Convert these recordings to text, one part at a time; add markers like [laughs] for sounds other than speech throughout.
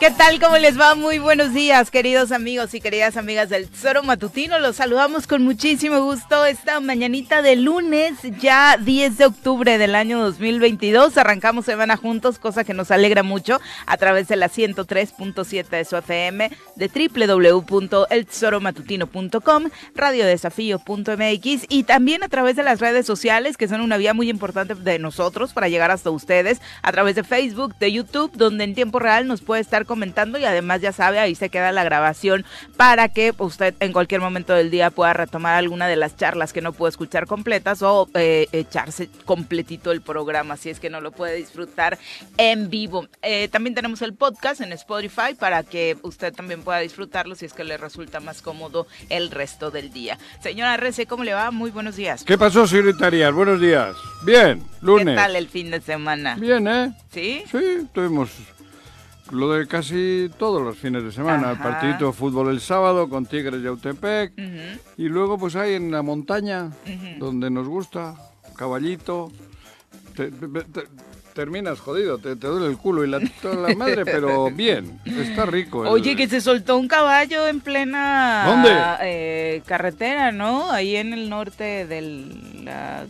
¿Qué tal? ¿Cómo les va? Muy buenos días, queridos amigos y queridas amigas del Tesoro Matutino. Los saludamos con muchísimo gusto esta mañanita de lunes, ya 10 de octubre del año 2022. Arrancamos semana juntos, cosa que nos alegra mucho a través de la 103.7 de su FM, de www.eltesoromatutino.com, radiodesafío.mx y también a través de las redes sociales, que son una vía muy importante de nosotros para llegar hasta ustedes, a través de Facebook, de YouTube, donde en tiempo real nos puede estar comentando y además ya sabe, ahí se queda la grabación para que usted en cualquier momento del día pueda retomar alguna de las charlas que no pudo escuchar completas o eh, echarse completito el programa si es que no lo puede disfrutar en vivo. Eh, también tenemos el podcast en Spotify para que usted también pueda disfrutarlo si es que le resulta más cómodo el resto del día. Señora Rece, ¿cómo le va? Muy buenos días. ¿Qué pasó, señorita Arias? Buenos días. Bien, lunes. ¿Qué tal el fin de semana? Bien, ¿eh? ¿Sí? Sí, tuvimos lo de casi todos los fines de semana. El partidito de fútbol el sábado con Tigres y Autepec. Y luego pues hay en la montaña, donde nos gusta, caballito. terminas jodido, te, duele el culo y la, toda la madre, pero [laughs] bien, está rico. Oye, que se soltó un caballo en plena ¿Dónde? Eh, carretera, ¿no? Ahí en el norte de la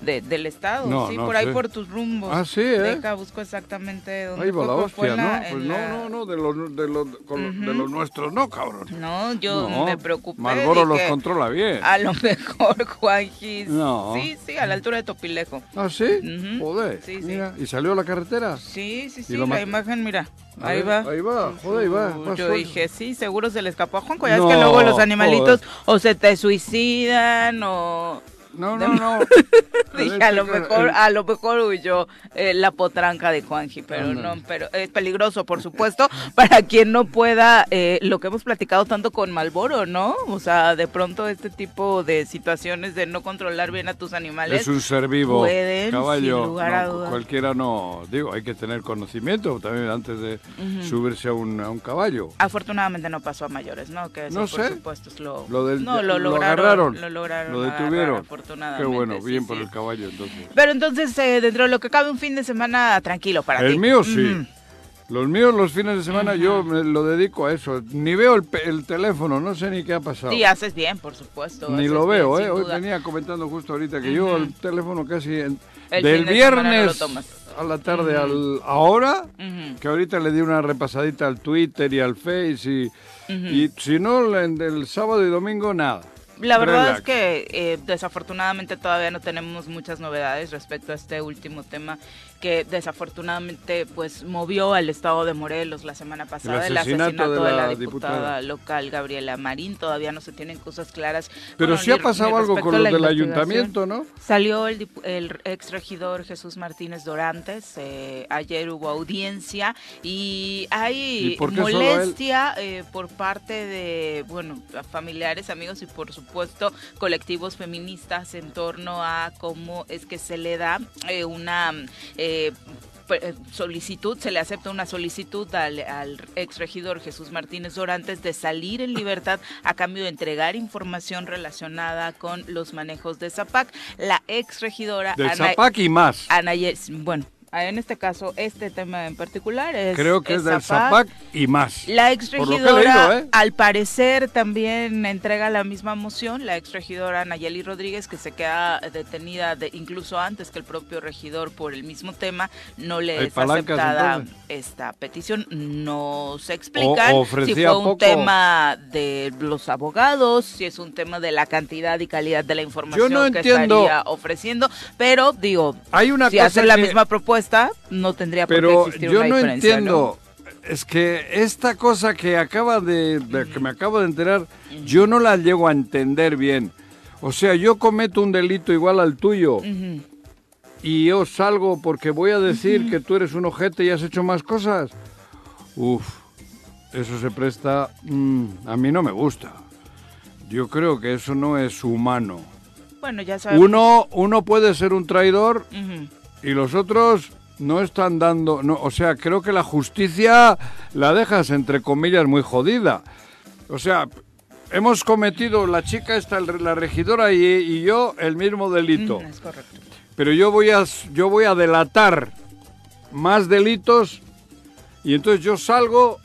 de, del estado, sí, por ahí por tus rumbos. Ah, sí, ¿eh? Deja, busco exactamente dónde Ahí va la hostia, ¿no? Pues no, no, no, de los, de, los, de los nuestros no, cabrón. No, yo me preocupé. Marlboro los controla bien. A lo [laughs] mejor, Juanjis. No. Sí, sí, a la altura de Topilejo. ¿Ah, sí? Joder, sí, mira, ¿y salió a la carretera? Sí, sí, sí, la imagen, mira. Ahí va. Ahí va, joder, ahí va. Yo dije, sí, seguro se le escapó a Juanco. Ya es que luego los animalitos o se te suicidan o no, no, no. [laughs] Dije, a lo mejor, a lo mejor huyó eh, la potranca de Juanji, pero no, pero es peligroso, por supuesto, [laughs] para quien no pueda, eh, lo que hemos platicado tanto con Malboro, ¿no? O sea, de pronto este tipo de situaciones de no controlar bien a tus animales. Es un ser vivo. Pueden, caballo. Sin lugar a cualquiera no, digo, hay que tener conocimiento también antes de subirse a un, a un, caballo. Afortunadamente no pasó a mayores, ¿no? Que eso, no por supuesto, es lo, lo, del, no, lo, lograron, lo lograron. Lo detuvieron. Qué bueno, bien por el caballo entonces. Pero entonces, eh, dentro de lo que cabe, un fin de semana tranquilo para el ti. El mío sí. Los míos, los fines de semana, yo me lo dedico a eso. Ni veo el, teléfono, no sé ni qué ha pasado. Sí, haces bien, por supuesto. Ni lo veo, ¿eh? Hoy venía comentando justo ahorita que yo el teléfono casi del viernes a la tarde al ahora, que ahorita le di una repasadita al Twitter y al Face y, y si no, del sábado y domingo nada. La verdad es que eh, desafortunadamente todavía no tenemos muchas novedades respecto a este último tema que desafortunadamente pues movió al estado de Morelos la semana pasada, el asesinato, de, la diputada, local Gabriela Marín, todavía no se tienen cosas claras. Pero sí ha pasado algo con los del ayuntamiento, ¿no? Salió el, el ex regidor Jesús Martínez Dorantes, eh, ayer hubo audiencia y hay molestia eh, por parte de, bueno, familiares, amigos y por supuesto colectivos feministas en torno a cómo es que se le da eh, una... Eh, eh, solicitud, se le acepta una solicitud al, al ex regidor Jesús Martínez Dorantes de salir en libertad a cambio de entregar información relacionada con los manejos de Zapac. La ex regidora de Zapac y más. Ana, bueno, en este caso, este tema en particular es. Creo que es, del Zapac y más. La exregidora, ¿eh? al parecer, también entrega la misma moción. La exregidora Nayeli Rodríguez, que se queda detenida de, incluso antes que el propio regidor por el mismo tema, no le es aceptada esta petición. No se explica si fue un tema de los abogados, si es un tema de la cantidad y calidad de la información que estaría ofreciendo. Pero, digo, Hay una si hacen la misma propuesta no tendría por qué existir yo no entiendo. Es que esta cosa que acaba de, que me acabo de enterar, yo no la llego a entender bien. O sea, yo cometo un delito igual al tuyo. Y yo salgo porque voy a decir que tú eres un ojete y has hecho más cosas. Uf, eso se presta... Mm, a mí no me gusta. Yo creo que eso no es humano. Bueno, ya sabemos. Uno, uno puede ser un traidor y los otros no están dando, no, o sea, creo que la justicia la dejas entre comillas muy jodida. O sea, hemos cometido la chica esta, la regidora y, yo el mismo delito. es correcto. Pero yo voy a yo voy a delatar más delitos y entonces yo salgo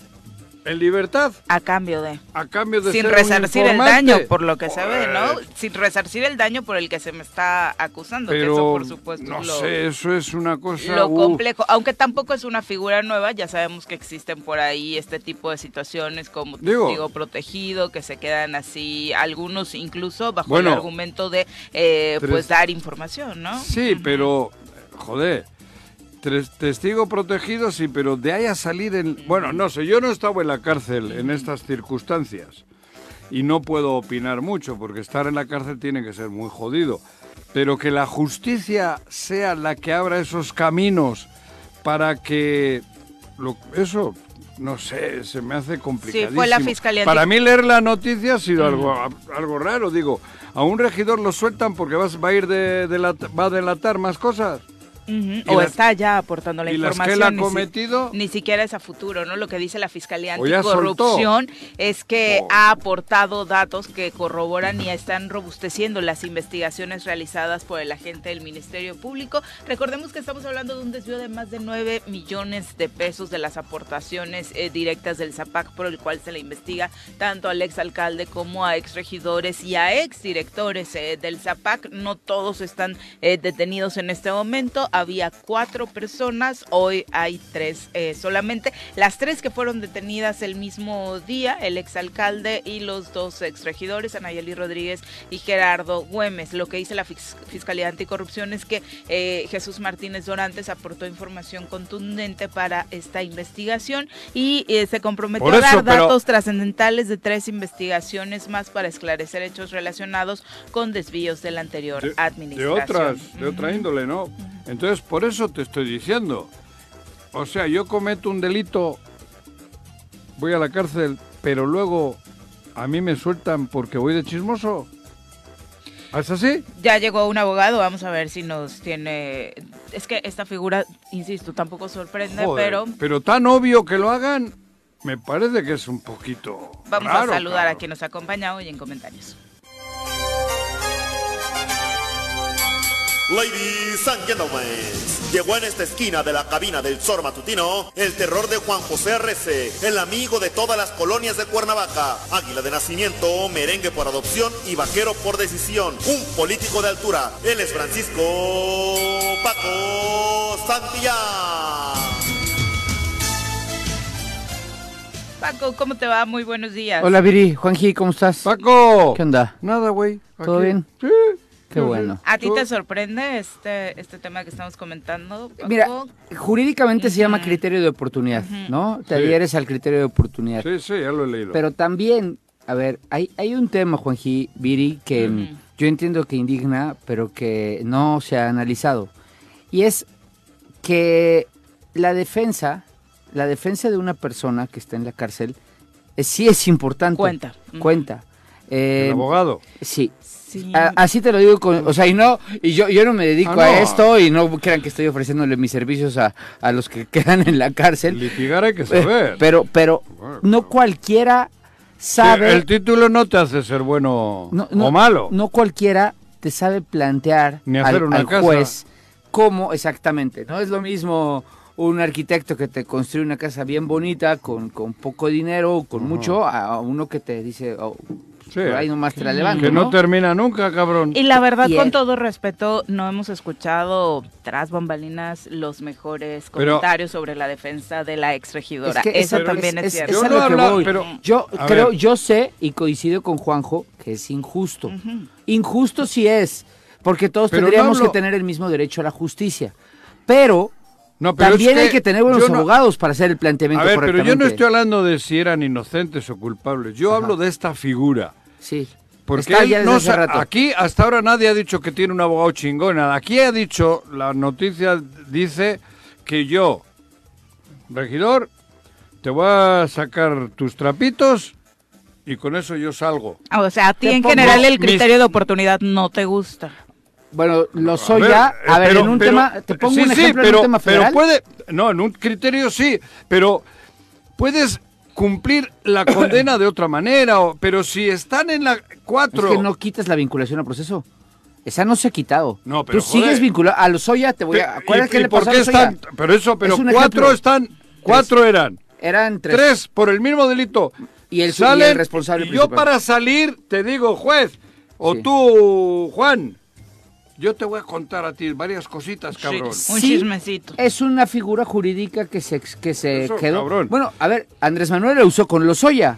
en libertad A cambio de... a cambio de Sin ser un resarcir el daño, por lo que se ve, ¿no? Sin resarcir el daño por el que se me está acusando, que Pero eso por supuesto no lo, sé, eso es una cosa lo uf. complejo. Aunque tampoco es una figura nueva, ya sabemos que existen por ahí este tipo de situaciones como Digo- testigo protegido, que se quedan así, algunos incluso bajo Bueno. el argumento de eh, Tres- pues dar información, ¿no? Sí, pero joder, testigo protegido sí, pero de ahí a salir en bueno, no sé, yo no estaba en la cárcel en estas circunstancias y no puedo opinar mucho porque estar en la cárcel tiene que ser muy jodido, pero que la justicia sea la que abra esos caminos para que lo- eso no sé, se me hace complicadísimo. fue la Fiscalía Para mí leer la noticia ha sido algo, algo raro, digo. A un regidor lo sueltan porque vas- va a ir de, de la- va a delatar más cosas. O está ya aportando la y las que información. él ha ni si- cometido- Ni, siquiera es a futuro, ¿no? Lo que dice la Fiscalía Anticorrupción es que Oh. ha aportado datos que corroboran y están robusteciendo las investigaciones realizadas por el agente del Ministerio Público. Recordemos que estamos hablando de un desvío de más de 9 millones de pesos de las aportaciones eh, directas del ZAPAC, por el cual se le investiga tanto al exalcalde como a exregidores y a exdirectores eh, del ZAPAC. No todos están eh, detenidos en este momento. Había cuatro personas, hoy hay tres eh, solamente. Las tres que fueron detenidas el mismo día, el exalcalde y los dos exregidores, Anayeli Rodríguez y Gerardo Güemes. Lo que dice la Fis- Fiscalía Anticorrupción es que eh, Jesús Martínez Dorantes aportó información contundente para esta investigación y eh, se comprometió a dar pero- datos trascendentales de tres investigaciones más para esclarecer hechos relacionados con desvíos de la anterior de, de administración. otras, de otra índole, ¿no? Entonces, por eso te estoy diciendo. O sea, yo cometo un delito, voy a la cárcel, pero luego a mí me sueltan porque voy de chismoso. ¿Es así? Ya llegó un abogado, vamos a ver si nos tiene... Es que esta figura, insisto, tampoco sorprende, Joder, pero pero tan obvio que lo hagan, me parece que es un poquito. vamos raro, a saludar a quien nos acompaña hoy en comentarios. Ladies and gentlemen, llegó en esta esquina de la cabina del Zor Matutino el terror de Juan José Arrece, el amigo de todas las colonias de Cuernavaca, águila de nacimiento, merengue por adopción y vaquero por decisión, un político de altura. Él es Francisco Paco Santillán. Paco, ¿cómo te va? Muy buenos días. Hola Viri, Juanji, ¿cómo estás? Paco. ¿Qué onda? Nada, güey. ¿Todo Aquí. bien? Sí. Qué bueno. ¿A ti te sorprende este, este tema que estamos comentando? Paco? Mira, jurídicamente se llama criterio de oportunidad. ¿no? Te Sí. adhieres al criterio de oportunidad. Sí, sí, ya lo he leído. Pero también, a ver, hay, hay un tema, Juanji, Viri, que yo entiendo que indigna, pero que no se ha analizado. Y es que la defensa, la defensa de una persona que está en la cárcel, eh, sí es importante. Cuenta. Cuenta. Eh, El abogado. sí, Sí. A- así te lo digo, con, o sea, y no, y yo, yo no me dedico Ah, a esto y no crean que estoy ofreciéndole mis servicios a, a los que [laughs] quedan en la cárcel. Litigar hay que Eh, saber. pero, pero Bueno, no cualquiera Sí, sabe, el título no te hace ser bueno no, no- o malo. no cualquiera te sabe plantear Ni hacer al, una al casa. juez cómo exactamente. No es lo mismo un arquitecto que te construye una casa bien bonita con, con poco dinero, con Ajá. mucho, a a uno que te dice, oh, Sí, por ahí nomás te la levanto, que no ¿no? termina nunca, cabrón. Y la verdad, Y con todo respeto, no hemos escuchado tras bambalinas los mejores Pero- comentarios sobre la defensa de la exregidora. Es que Eso también es, es- cierto. Yo no voy. pero- creo, ver. yo sé y coincido con Juanjo que es injusto. Injusto sí es, porque todos Pero no tendríamos hablo- que tener el mismo derecho a la justicia. Pero, No, pero también es hay que tener buenos no- abogados para hacer el A planteamiento ver, pero yo no estoy hablando de si eran inocentes o culpables. Yo Ajá. hablo de esta figura. Sí. Porque él no hace sa- rato. aquí hasta ahora nadie ha dicho que tiene un abogado chingón. nada. Aquí ha dicho, la noticia dice que yo, regidor, te voy a sacar tus trapitos y con eso yo salgo. O sea, a ti Te en pongo general el mis- criterio de oportunidad no te gusta. Bueno, lo soy ya. A eh, ver, pero- en un pero- tema, te pongo sí, un sí, ejemplo pero, en un tema pero federal. puede, no, en un criterio sí, pero puedes cumplir la [coughs] condena de otra manera, o- pero si están en la Es cuatro, que no quitas la vinculación al proceso. Esa no se ha quitado. No, pero Tú sigues vinculado. A los Soya te voy a. Pe- ¿Acuerdas y- qué y le por pasó qué Lozoya? están, pero eso, pero Es cuatro ejemplo. están Cuatro eran. Eran tres. Tres. por el mismo delito. Y el, y Salen, el responsable y yo principal. para salir te digo, juez, o Sí. tú, Juan, yo te voy a contar a ti varias cositas, cabrón. Un Sí. chismecito. Es una figura jurídica que se, que se Eso, quedó. cabrón. Bueno, a ver, Andrés Manuel lo usó con Lozoya.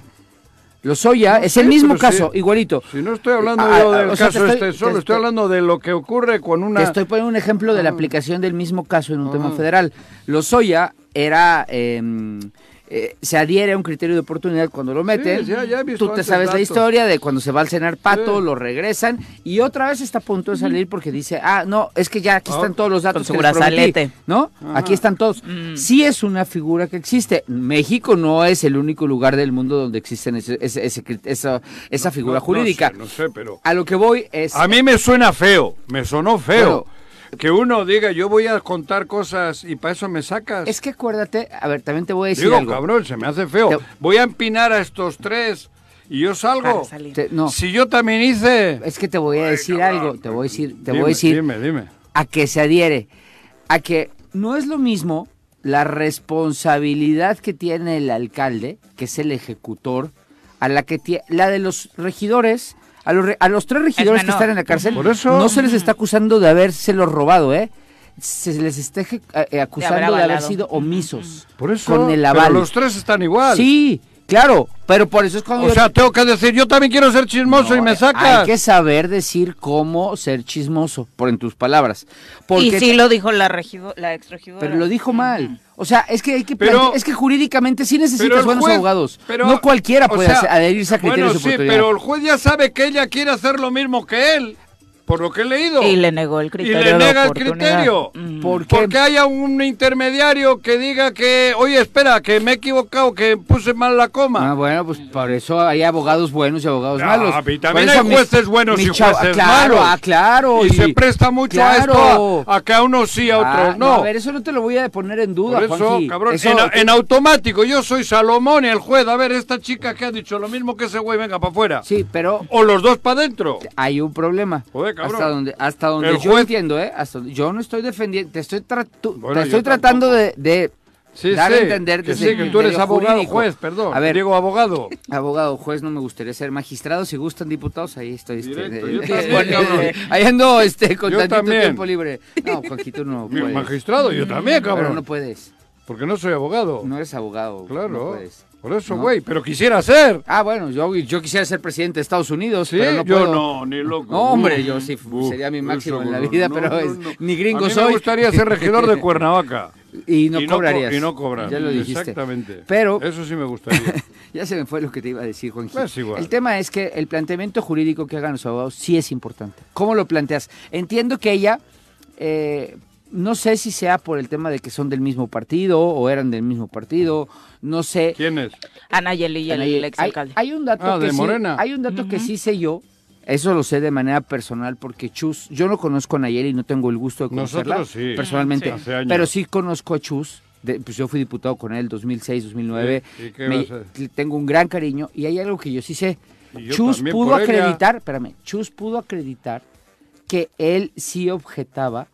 Lozoya es Sí, el mismo caso, igualito. Si no estoy hablando Ah, yo ah, del o sea, te caso estoy- este solo, estoy estoy- hablando de lo que ocurre con una... Te estoy poniendo un ejemplo de la aplicación del mismo caso en un tema federal. Lozoya era... eh, eh, se adhiere a un criterio de oportunidad cuando lo meten. ya- ya Tú te sabes la historia de cuando se va al cenar pato, Sí. lo regresan y otra vez está a punto de salir porque dice, ah, no, es que ya aquí Ah, están todos los datos con su que les prometí", brazalete. ¿no? Aquí están todos. Mm. Sí es una figura que existe. México no es el único lugar del mundo donde existen ese- ese- esa, esa figura No- no jurídica. sé, No sé, pero... A lo que voy es... A mí me suena feo, me sonó feo. Bueno. Que uno diga, yo voy a contar cosas y para eso me sacas. Es que acuérdate, a ver, también te voy a decir Digo, algo. cabrón, se me hace feo. Te- Voy a empinar a estos tres y yo salgo. Te- no, Si yo también hice... es que te voy a Ay, decir cabrón. algo, te voy a decir, te Dime, voy a decir Dime, dime. a que se adhiere, a que no es lo mismo la responsabilidad que tiene el alcalde, que es el ejecutor, a la que tie- la de los regidores, a los, re- a los tres regidores que están en la cárcel, Por eso- no se les está acusando de habérselo robado, ¿eh? Se les está eh, acusando de haber, sido omisos. Por eso... Con el pero aval. los tres están igual. Sí, claro, pero por eso es cuando O yo- sea, tengo que decir, yo también quiero ser chismoso No, y me sacas. Hay que saber decir cómo ser chismoso, por en tus palabras. Porque y sí lo dijo la, regido, la exregidora. Pero lo dijo mal. O sea, es que hay que Pero- es que jurídicamente sí necesitas buenos juez- abogados. pero- no cualquiera o puede sea, hacer- adherirse a criterios Bueno, de sí, pero el juez ya sabe que ella quiere hacer lo mismo que él, por lo que he leído. Y le negó el Y criterio. le de nega el criterio. Mm. ¿Por qué? Porque haya un intermediario que diga que, oye, espera, que me he equivocado, que puse mal la coma. Ah, bueno, pues por eso hay abogados buenos y abogados Ah, malos. y también hay mis- jueces buenos mis y jueces claro, malos. Ah, claro. y, se presta mucho a esto, a, a que a unos sí, a otros Ah, no. A ver, eso no te lo voy a poner en duda, Por eso, Juanji. cabrón, Eso- en, en automático, yo soy Salomón y el juez, a ver, esta chica que ha dicho lo mismo que ese güey, venga para afuera. Sí, pero O los dos para adentro. hay un problema. Joder, cabrón. Hasta donde, hasta donde El yo juez- entiendo, ¿eh? Hasta donde- yo no estoy defendiendo, te estoy, Bueno, te estoy tratando de, de Sí, dar sí, a entender que sí, que tú eres abogado, jurídico. juez, perdón. A ver, Diego abogado. [laughs] abogado, juez, no me gustaría ser magistrado. Si gustan diputados, ahí estoy. este, Directo, yo también, ahí ando este, con Yo tantito también. tiempo libre. No, [laughs] Juanquito, no puedes. magistrado, yo también, Pero cabrón. no puedes. Porque no soy abogado. No eres abogado. No claro. puedes. Por eso, No. güey, pero quisiera ser. Ah, bueno, yo, yo quisiera ser presidente de Estados Unidos, Sí, pero no yo puedo. no, ni loco. No, hombre, yo sí, uh, sería mi eso, máximo en la vida, no, pero es- ni gringo A mí soy. me gustaría ser regidor de Cuernavaca. [laughs] Y no y cobrarías. y no cobrar. Ya lo dijiste. Exactamente. Pero Eso sí me gustaría. [laughs] ya se me fue lo que te iba a decir, Juan Pues igual. El tema es que el planteamiento jurídico que hagan los abogados sí es importante. ¿Cómo lo planteas? Entiendo que ella, eh, no sé si sea por el tema de que son del mismo partido o eran del mismo partido, no sé. ¿Quién es? Anayeli y el, Hay, exalcalde. hay un dato Ah, que de sí, Morena. hay un dato que sí sé yo. Eso lo sé de manera personal porque Chus, yo no conozco a Nayeli y no tengo el gusto de conocerla sí. personalmente, Sí. Pero sí conozco a Chus. de- pues yo fui diputado con él 2006, 2009. Sí, ¿y qué Me- vas a- le tengo un gran cariño y hay algo que yo sí sé. Yo Chus pudo acreditar, espérame, Chus pudo acreditar que él sí objetaba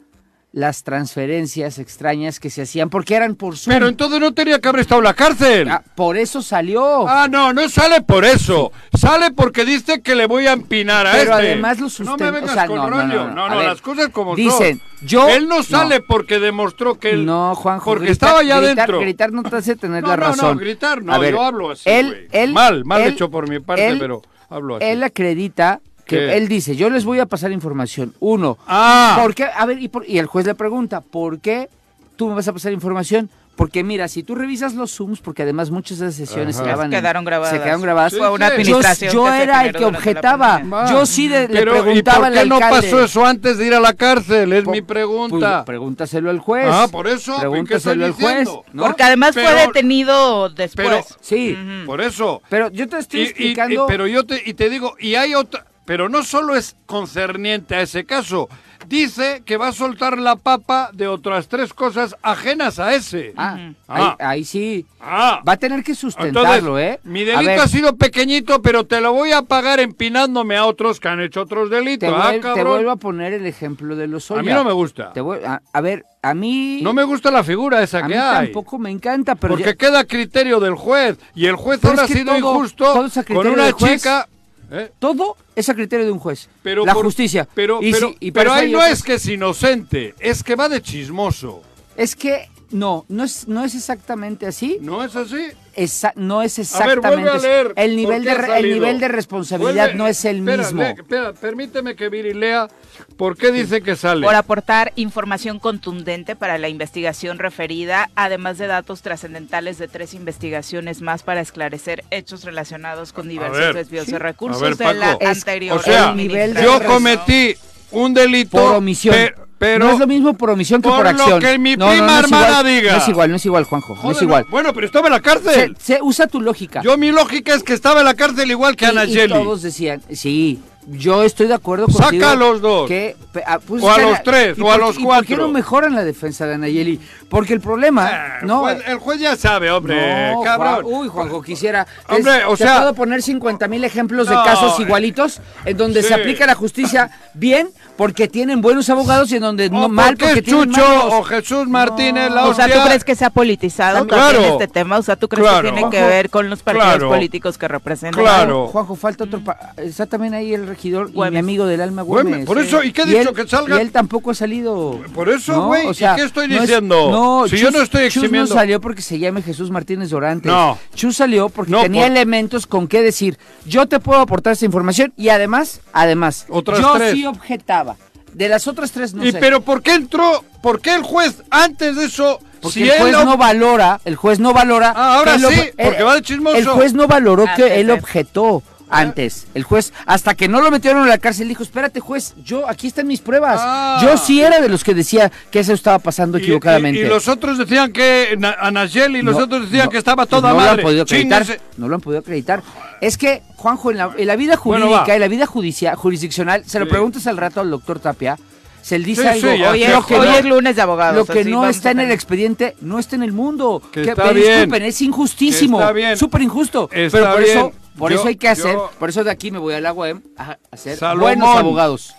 las transferencias extrañas que se hacían porque eran por Zoom. Pero entonces no tenía que haber estado en la cárcel. Ah, por eso salió. Ah, no, no sale por eso. Sale porque dice que le voy a empinar a Pero este. además lo No sustenta- me vengas o sea, con no, no, rollo. no, No, no. no, ver, las cosas como dicen, son. yo- Él no sale no. porque demostró que él... No, Juanjo. Porque gritar- estaba allá gritar, adentro. Gritar no te hace tener No, la no, no, razón. gritar no, A ver, yo hablo así, él, Mal, mal él- hecho por mi parte, él- pero hablo así. Él acredita que ¿Qué? él dice, yo les voy a pasar información. Uno, Ah, ¿por qué? A ver, y, por- y el juez le pregunta, ¿por qué tú me vas a pasar información? Porque mira, si tú revisas los Zooms, porque además muchas de las sesiones en- Quedaron grabadas. Se quedaron grabadas. Sí, Fue una sí. Yo, administración. yo era el que objetaba. Yo sí de- le pero ¿y preguntaba por al qué no pasó eso antes de ir a la cárcel? Es mi pregunta. Pues, pregúntaselo al juez. Ah, por eso, ¿y qué Pregúntaselo al juez. ¿no? Porque además fue detenido después. pero- Sí. Por eso. pero yo te estoy Y- y- explicando... y- pero yo te, y te digo, y hay otra... pero no solo es concerniente a ese caso, dice que va a soltar la papa de otras tres cosas ajenas a ese. Ah, Ah. Ahí, ahí sí. Ah. Va a tener que sustentarlo, Entonces, ¿eh? Mi delito ha sido pequeñito, pero te lo voy a pagar empinándome a otros que han hecho otros te, delitos. vuel- ah, te cabrón. vuelvo a poner el ejemplo de los A mí no me gusta. Te voy- a, a ver, a mí... No me gusta la figura esa a que mí hay. tampoco me encanta, pero... Porque ya- queda a criterio del juez. Y el juez Pero ahora ha sido todo- injusto con una chica. ¿Eh? Todo es a criterio de un juez. Pero la por- justicia. Pero, Y pero, si- y para pero ahí no es que es inocente, es que va de chismoso. Es que no, no es, no es exactamente así. ¿No es así? Esa- no es A ver, exactamente a así. leer. el ¿Por nivel de el nivel de responsabilidad Vuelve- no es el espera, mismo. espera, permíteme que Viri lea por qué dice que sale. por aportar información contundente para la investigación referida, además de datos trascendentales de tres investigaciones más para esclarecer hechos relacionados con diversos ver, desvíos sí. de recursos ver, de la anterior o sea, el nivel de yo cometí un delito por omisión. pe- pero no es lo mismo por omisión que por por, lo que mi No, prima no hermana igual, diga. No es igual, no es igual, Juanjo. no es igual. Bueno, pero estaba en la cárcel. se- usa tu lógica. Yo mi lógica es que estaba en la cárcel igual que Ana y Yeli. todos decían, sí, yo estoy de acuerdo Saca contigo. a los dos. Que, ah, pues O a los tres, ¿y o a los ¿y ¿Por qué cuatro? no mejoran la defensa de Anayeli? Porque el problema, Ah, el, no, juez, el juez ya sabe, hombre, no, cabrón. Juan- uy, Juanjo, quisiera. Hombre, Es- o sea- puedo poner 50 mil ejemplos No, de casos eh, igualitos en donde sí. se aplica la justicia bien porque tienen buenos abogados y en donde O no mal porque porque Chucho malos. o Jesús Martínez, la O sea, ¿tú crees que se ha politizado También- también Claro. este tema? O sea, ¿tú crees Claro. que tiene que ver con los partidos claro. políticos que representan? Claro. Juanjo, falta otro. pa- Está también ahí el regidor y Güemes. mi amigo del alma Güemes, Güemes. por eso, ¿y qué he dicho? él- Que salga- Y él tampoco ha salido. Por eso, ¿no? güey, O ¿y sea, qué estoy no es- diciendo? no, Si yo no estoy Chus eximiendo- no salió porque se llame Jesús Martínez Dorantes. No. Chus salió porque No, tenía por- elementos con qué decir. Yo te puedo aportar esta información y además, además, Otras yo tres. sí objetaba. De las otras tres no ¿Y sé. pero por qué entró? ¿Por qué el juez antes de eso? Porque si el juez no valora, el juez no valora. Ah, ahora sí, ob- porque el- va de chismoso. El juez no valoró Antes que él objetó antes. El juez, hasta que no lo metieron a la cárcel, dijo, espérate juez, yo, aquí están mis pruebas. Ah. Yo sí era de los que decía que eso estaba pasando y- equivocadamente. Y, y los otros decían que Anayeli y los No, otros decían no, que estaba pues toda no madre. lo han podido acreditar. No lo han podido acreditar. Es que, Juanjo, en la, en la vida Bueno, jurídica, va. en la vida judicia- jurisdiccional, se lo Sí. preguntas al rato al doctor Tapia, se le dice Sí, algo. sí, lo que hoy no- es lunes de abogados. lo que no está en el expediente no está en el mundo. Que Que- pero bien. disculpen, es injustísimo. Está bien. Súper injusto. Está pero por bien. eso, por Yo- eso hay que hacer, yo- por eso de aquí me voy a la UEM a hacer Salomón. buenos abogados.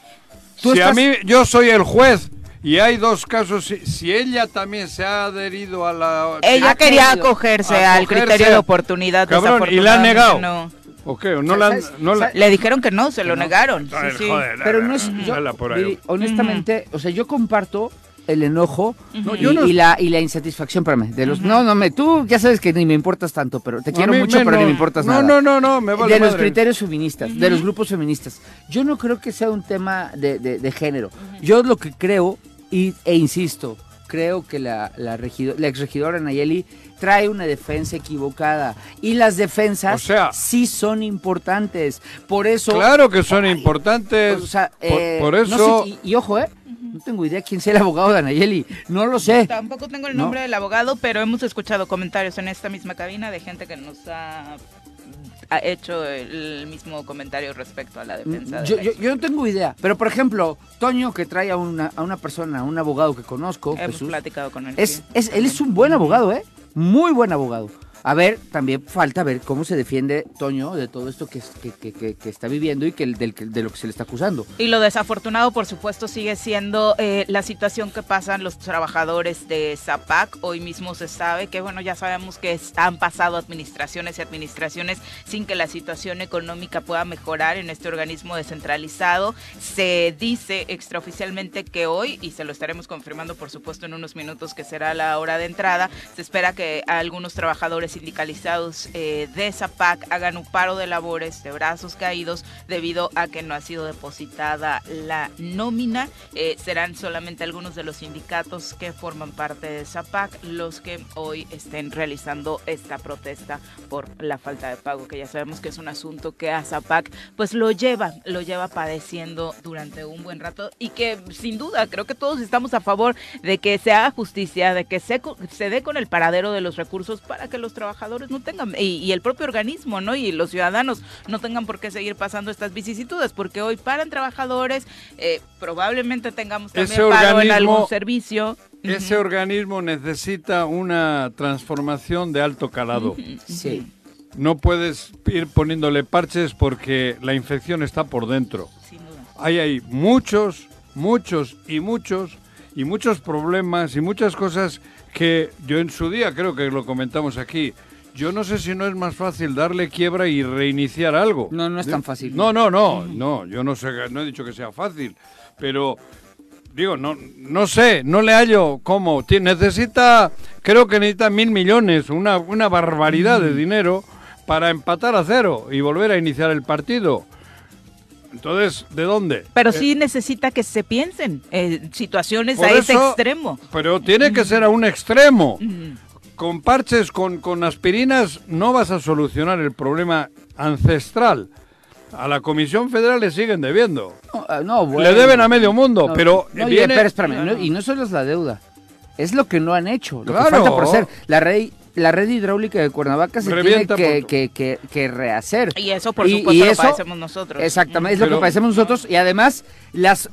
Tú Si a mí, yo soy el juez y hay dos casos, si, si ella también se ha adherido a la... Ella Ha quería acogerse acogerse. al criterio de oportunidad. Cabrón, y han desafortunadamente negado. no. ¿O qué? ¿O no la no la-. Le dijeron que no, se lo no. negaron. Sí, sí. joder, Pero no es. Yo, honestamente, o sea, yo comparto el enojo No, y, yo no- y la, y la insatisfacción, espérame, de los, no, no, me, tú ya sabes que ni me importas tanto, pero te quiero mí mucho, pero ni me importas no, nada. No, no, no, me vale de los criterios feministas, de los grupos feministas. Yo no creo que sea un tema de, de- de género. Yo lo que creo, y, e insisto, creo que la, la, regido- la exregidora Nayeli trae una defensa equivocada. Y las defensas O sea- sí son importantes. Por eso... Claro que son importantes. O sea, por, eh, por no eso... sé, y, y ojo, ¿eh? No tengo idea quién sea el abogado de Anayeli. No lo sé. Tampoco tengo el No. nombre del abogado, pero hemos escuchado comentarios en esta misma cabina de gente que nos ha, ha hecho el mismo comentario respecto a la defensa. de Yo, la yo, yo no tengo idea. Pero, por ejemplo, Toño, que trae a una, a una persona, a un abogado que conozco, Hemos Jesús, platicado con él. es, sí. es, él es un buen abogado, ¿eh? Muy buen abogado. A ver, también falta ver cómo se defiende Toño de todo esto que, es- que, que- que- que está viviendo y que, el- del, de lo que se le está acusando. Y lo desafortunado, por supuesto, sigue siendo eh, la situación que pasan los trabajadores de Zapac. Hoy mismo se sabe que, bueno, ya sabemos que han pasado administraciones y administraciones sin que la situación económica pueda mejorar en este organismo descentralizado. Se dice extraoficialmente que hoy, y se lo estaremos confirmando, por supuesto, en unos minutos, que será la hora de entrada, se espera que algunos trabajadores sindicalizados eh, de Zapac hagan un paro de labores de brazos caídos debido a que no ha sido depositada la nómina. Eh, serán solamente algunos de los sindicatos que forman parte de Zapac los que hoy estén realizando esta protesta por la falta de pago, que ya sabemos que es un asunto que a Zapac pues lo lleva, lo lleva padeciendo durante un buen rato y que sin duda creo que todos estamos a favor de que se haga justicia, de que se, se dé con el paradero de los recursos para que los no tengan, y, y, el propio organismo, ¿no? Y los ciudadanos no tengan por qué seguir pasando estas vicisitudes, porque hoy paran trabajadores, eh, probablemente tengamos también Ese paro en organismo- algún servicio. Ese organismo necesita una transformación de alto calado. Sí. No puedes ir poniéndole parches porque la infección está por dentro. Sin duda. Ahí hay muchos, muchos y muchos y muchos problemas y muchas cosas que yo en su día creo que lo comentamos aquí. Yo no sé si no es más fácil darle quiebra y reiniciar algo. No, no es tan fácil. No, no, no, no, yo no sé, no he dicho que sea fácil, pero digo, no, no sé, no le hallo cómo. Necesita, creo que necesita mil millones, una, una barbaridad Mm. de dinero para empatar a cero y volver a iniciar el partido. Entonces, ¿de dónde? Pero Eh, sí necesita que se piensen eh, situaciones a ese extremo. Pero tiene que ser a un extremo. Con parches, con, con aspirinas, no vas a solucionar el problema ancestral. A la Comisión Federal le siguen debiendo. No, ah, no, bueno. Le deben a medio mundo, No, pero no, y, viene... espérame, y no solo es la deuda, es lo que no han hecho, lo Claro. que falta por hacer. La red, la red hidráulica de Cuernavaca se Revienta tiene que, que, que, que rehacer. Y eso, por Y- supuesto, y lo eso- padecemos nosotros. Exactamente, es lo Pero- que padecemos nosotros y además las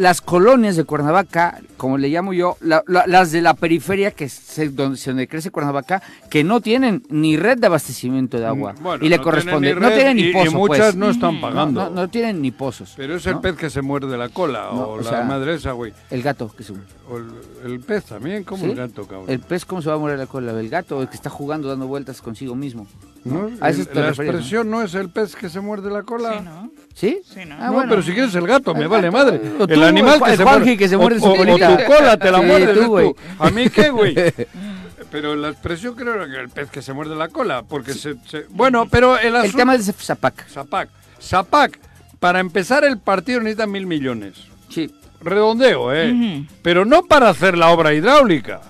las colonias de Cuernavaca, como le llamo yo, la- la- las de la periferia que se, donde, donde crece Cuernavaca, que no tienen ni red de abastecimiento de agua Mm, Bueno, y le no corresponde, tienen no tienen ni pozos, muchas pues. no están Ujú. pagando. No, no tienen ni pozos. Pero es el pez que se muerde la cola, o, o la sea- madre esa, güey. El gato que se O el, el pez también, como ¿Sí? el gato, cabrón. El pez, ¿cómo se va a morir la cola? El gato, el que está jugando, dando vueltas consigo mismo. ¿No? A eso El- te la referías, ¿no? expresión ¿no? es el pez que se muerde la cola. Sí, ¿no? ¿Sí? Sí, ¿no? Ah, no, bueno. pero si quieres el gato, me El vale gato, madre. o tú, el animal el que se Juanji muerde. que se muerde o, su o- o tu cola te la Sí, muerdes tú. ¿A mí qué, güey? [laughs] Pero la expresión creo que el pez que se muerde la cola, porque se, se- Bueno, pero el El asunto... tema es Zapac. Zapac. Zapac, para empezar el partido necesita mil millones. Sí. Redondeo, ¿eh? Ujú. Pero no para hacer la obra hidráulica,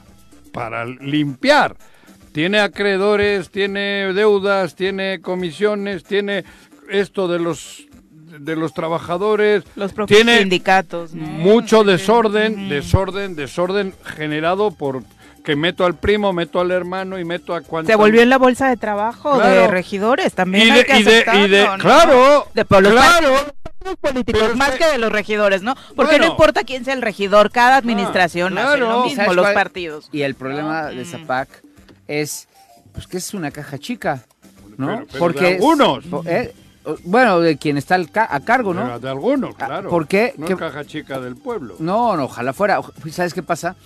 para limpiar. Tiene acreedores, tiene deudas, tiene comisiones, tiene esto de los de los trabajadores, Los propios tiene sindicatos. ¿no? mucho Sí, sí. desorden, desorden, desorden generado por que meto al primo, meto al hermano y meto a cuanto Se volvió en la bolsa de trabajo de regidores también. y hay de, que y de- y aceptarlo, de- ¿no? claro, De por los claro, políticos, Pero es más que- que de los regidores, ¿no? Porque Bueno. no importa quién sea el regidor, cada administración hace claro. lo ¿Y mismo, los cuál? partidos. Y el problema de Mm. Zapac es pues que es una caja chica, ¿no? Pero- pero Porque de algunos. eh, bueno, de quien está a cargo, ¿no? Pero de algunos, Ah, claro. ¿por qué? No ¿Qué- es caja chica del pueblo. No, no, ojalá fuera. ¿Sabes qué pasa?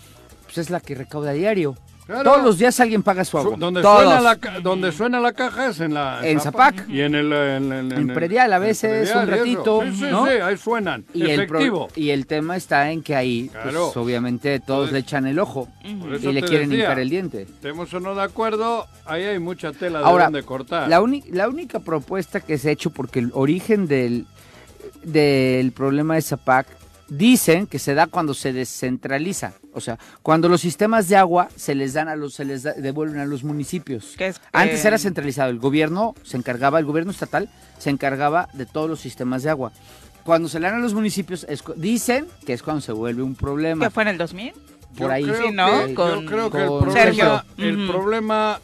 Pues es la que recauda a diario. Claro. Todos los días alguien paga su agua. Donde, Todos. suena la, ca- donde suena la caja es en la En Zapac. Y en el en, en- En el- predial a veces, predial un ratito, Sí, sí, ¿no? sí, ahí suenan. Y el, Efectivo. y el tema está en que ahí, pues, obviamente, todos Entonces- le echan el ojo y le quieren decía, hincar el diente. Estemos o no de acuerdo, ahí hay mucha tela de donde cortar. La, la única propuesta que se ha hecho, porque el origen del, del problema de Zapac, dicen que se da cuando se descentraliza. O sea, cuando los sistemas de agua se les dan a los, se les da- devuelven a los municipios. Que es, Antes eh, era centralizado, el gobierno se encargaba, el gobierno estatal se encargaba de todos los sistemas de agua. Cuando se le dan a los municipios, es dicen que es cuando se vuelve un problema. ¿Qué fue en el 2000? por Yo ahí. creo Sí, ¿no? que- Con- yo creo que el problema, Sergio. el problema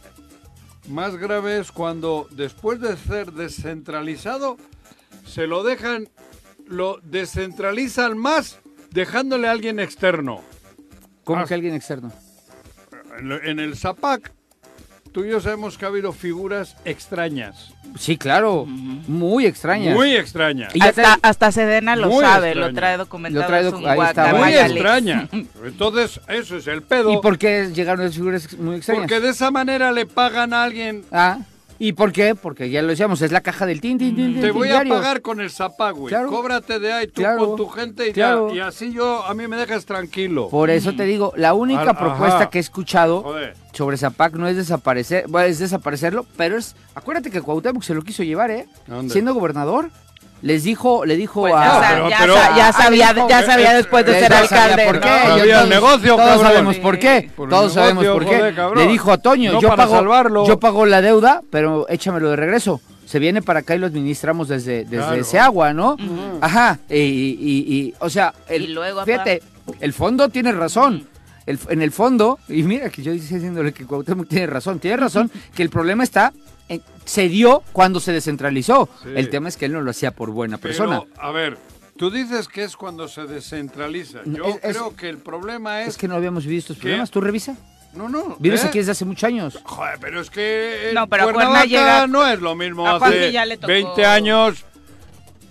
más grave es cuando después de ser descentralizado se lo dejan, lo descentralizan más dejándole a alguien externo. ¿Cómo Ah. que alguien externo? En el ZAPAC, tú y yo sabemos que ha habido figuras extrañas, Sí, claro, muy extrañas. muy extrañas. Y Hasta, hasta Sedena lo Muy sabe, lo trae documentado. Lo trae docu- ahí está. Muy extraña. [laughs] Entonces, eso es el pedo. ¿Y por qué llegaron esas figuras muy extrañas? Porque de esa manera le pagan a alguien. Ah, ¿y por qué? Porque ya lo decíamos, es la caja del tin, tin, tin, Te voy a diario. pagar con el zapá, güey. Claro. Cóbrate de ahí tú Claro. con tu gente y, Claro. ya, y así yo, a mí me dejas tranquilo. Por eso te digo, la única Al- propuesta ajá. que he escuchado Joder. sobre Zapac no es desaparecer, bueno, es desaparecerlo, pero es, acuérdate que Cuauhtémoc se lo quiso llevar, ¿eh? Siendo gobernador, les dijo, le dijo Pues a... ya, No, pero- ya pero- sa- ya sabía, ya sabía después de ser alcalde. por ¿no? qué. Yo el todos- negocio, Todos cabrón. sabemos por qué. Por todos sabemos por qué. joder. Le dijo a Toño, No yo pago, salvarlo. yo pago la deuda, pero échamelo de regreso. Se viene para acá y lo administramos desde, desde Claro. ese agua, ¿no? Ajá. Y, y- y- y, o sea, el, Y luego, fíjate, el fondo tiene razón. El- en el fondo, y mira que yo estoy diciéndole que Cuauhtémoc tiene razón, tiene razón, [laughs] que el problema está, en- se dio cuando se descentralizó. Sí. El tema es que él no lo hacía por buena Pero, persona. a ver, tú dices que es cuando se descentraliza. Yo es- es- creo que el problema es... Es que no habíamos vivido estos ¿Qué? problemas. ¿Tú revisa? No, no. Vives ¿eh? aquí desde hace muchos años. Joder, pero es que No, pero a Cuernavaca Cuerna llega- no es lo mismo a hace ya le tocó- 20 años.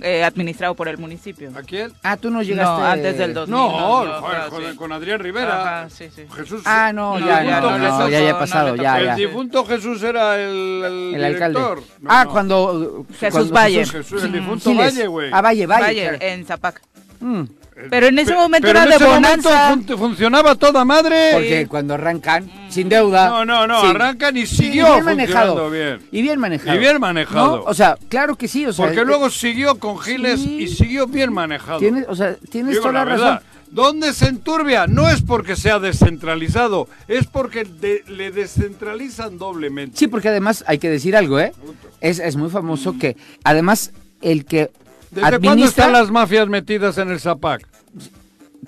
Eh, administrado por el municipio. ¿A quién? Ah, tú no llegaste. No, antes del 2000. No, no, joder, no, con, sí. con Adrián Rivera. Ajá, sí, sí. Jesús. Ah, no, No, ya, ya no, no ya, ya ha pasado, ya, tocó. el ya. difunto Jesús era el, el, El alcalde. director. No, ah, no. cuando. Jesús cuando Valle. Jesús, el difunto. Valle, güey. Ah, Valle, Valle. Valle, claro. en Zapac. Mm, Pero en ese momento pero era en de ese momento fun- funcionaba toda madre. Porque cuando arrancan, sin deuda. No, no, no, sí. arrancan y Sí, siguió bien manejado. bien. Y bien manejado. Y bien manejado. ¿No? O sea, claro que sí. O sea, Porque eh, luego siguió con Giles sí. y siguió bien manejado. Tienes, o sea, tienes Digo toda la, la razón. verdad. ¿Dónde se enturbia? No es porque sea descentralizado, es porque de- le descentralizan doblemente. Sí, porque además hay que decir algo, ¿eh? Es, es muy famoso que, además, el que ¿Desde cuándo administra... están las mafias metidas en el Zapac?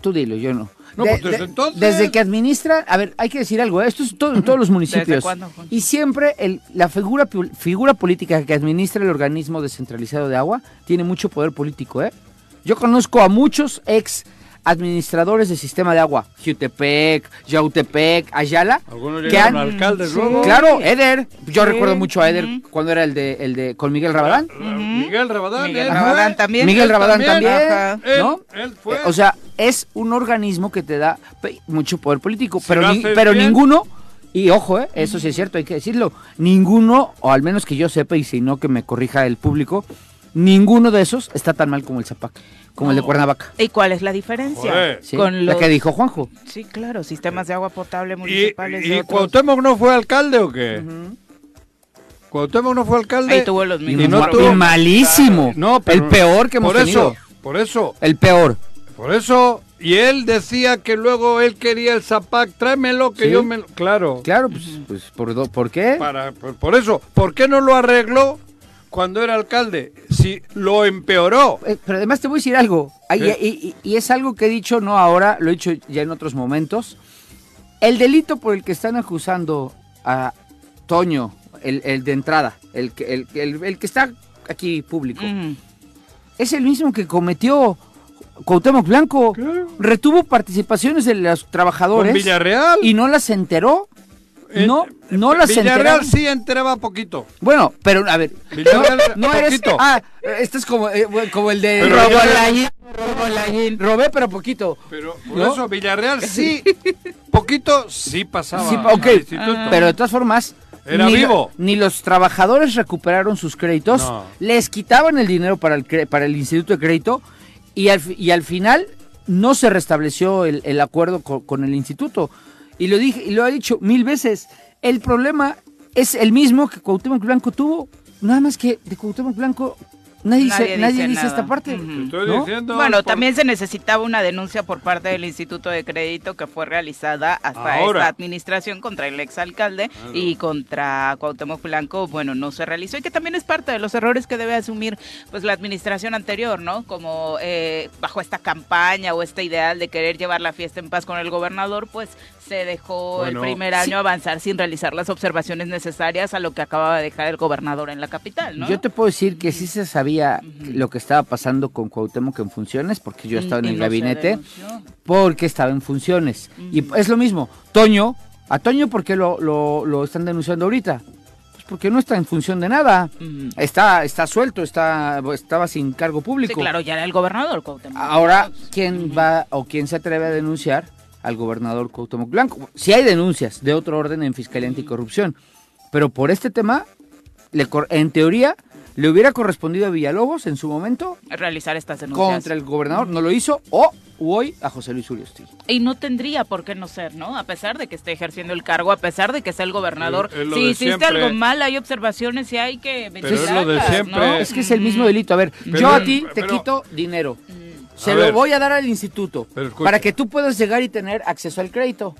Tú dilo, yo no. No, pues, desde entonces. Desde que administra, a ver, hay que decir algo, ¿eh? esto es todo, en todos los [laughs] municipios. cuándo? Y siempre el, la figura, figura política que administra el organismo descentralizado de agua tiene mucho poder político, ¿eh? Yo conozco a muchos ex administradores del sistema de agua, Jutepec, Yautepec, Ayala, Algunos que han- alcaldes Sí. luego. Claro, Eder. Yo Sí. recuerdo mucho a Eder cuando era el de, el de con Miguel Rabadán. Miguel Rabadán. Miguel él Rabadán fue. también. Miguel Él Rabadán también. Él, él fue. O sea, es un organismo que te da mucho poder político, Si pero, ni- pero bien. ninguno, y ojo, eh, eso sí es cierto, hay que decirlo, ninguno, o al menos que yo sepa, y si no que me corrija el público, ninguno de esos está tan mal como el Zapac, como el de Cuernavaca. ¿Y cuál es la diferencia? Con La los... que dijo Juanjo. Sí, claro, sistemas de agua potable ¿Y, municipales. y otros. Cuauhtémoc no fue alcalde o qué? Cuauhtémoc no fue alcalde. Ahí tuvo los Y, mismos no y malísimo. No, pero- el peor que hemos por tenido. eso, por eso, El peor. por eso. Y él decía que luego él quería el Zapac, tráemelo que Sí. yo me lo... Claro. Claro, pues, pues ¿por, do- ¿por qué? Para, por, por eso, ¿por qué no lo arregló cuando era alcalde? Si lo empeoró. Eh, pero además te voy a decir algo, y, y- y es algo que he dicho no ahora, lo he dicho ya en otros momentos. El delito por el que están acusando a Toño, el, el de entrada, el, que- el, el- el que está aquí público, es el mismo que cometió Cuauhtémoc Blanco. Retuvo participaciones de los Con trabajadores Villarreal. y no las enteró. Eh, No, no las Villarreal sí enteraba poquito. Bueno, pero a ver, Villarreal, no, no eres. poquito. Ah, este es como, eh, como el de Pero Robo Villarreal- Laín, Robo Laín. Robé, pero poquito. Pero por ¿No? eso Villarreal [laughs] sí, poquito sí pasaba. Sí, ok, pero de todas formas. Era ni, vivo. ni los trabajadores recuperaron sus créditos, No. les quitaban el dinero para el, para el instituto de crédito y al, y al final no se restableció el, el acuerdo co- con, el instituto. Y lo dije y lo he dicho mil veces. El problema es el mismo que Cuauhtémoc Blanco tuvo, nada más que de Cuauhtémoc Blanco nadie, Nadie dice, nadie dice esta parte. Te estoy ¿no? diciendo. Bueno, por- también se necesitaba una denuncia por parte del Instituto de Crédito que fue realizada hasta Ahora. esta administración contra el exalcalde y contra Cuauhtémoc Blanco, bueno, no se realizó y que también es parte de los errores que debe asumir pues la administración anterior, ¿no? Como eh, bajo esta campaña o este ideal de querer llevar la fiesta en paz con el gobernador, pues se dejó Bueno. el primer año avanzar sin realizar las observaciones necesarias a lo que acababa de dejar el gobernador en la capital, ¿no? Yo te puedo decir que sí se sabía lo que estaba pasando con Cuauhtémoc en funciones, porque yo estaba en el no gabinete, porque estaba en funciones. Y es lo mismo, Toño, a Toño, ¿por qué lo, lo, lo están denunciando ahorita? Pues porque no está en función de nada. Está, está suelto, está, estaba sin cargo Sí, público. claro, ya era el gobernador Cuauhtémoc. Ahora, ¿quién va o quién se atreve a denunciar al gobernador Cuauhtémoc Blanco? Si hay denuncias de otro orden en Fiscalía Anticorrupción, pero por este tema, le cor- en teoría, le hubiera correspondido a Villalobos en su momento realizar estas denuncias. contra el gobernador, no lo hizo, o hoy a José Luis Uriostegui. Y no tendría por qué no ser, ¿no? A pesar de que esté ejerciendo el cargo, a pesar de que sea el gobernador. Si hiciste siempre. algo mal, hay observaciones y hay que Pero es lo de siempre. ¿no? Es que es el mismo delito. A ver, Pero- yo a ti te pero- quito dinero. Se A lo ver. voy a dar al instituto Pero para que tú puedas llegar y tener acceso al crédito.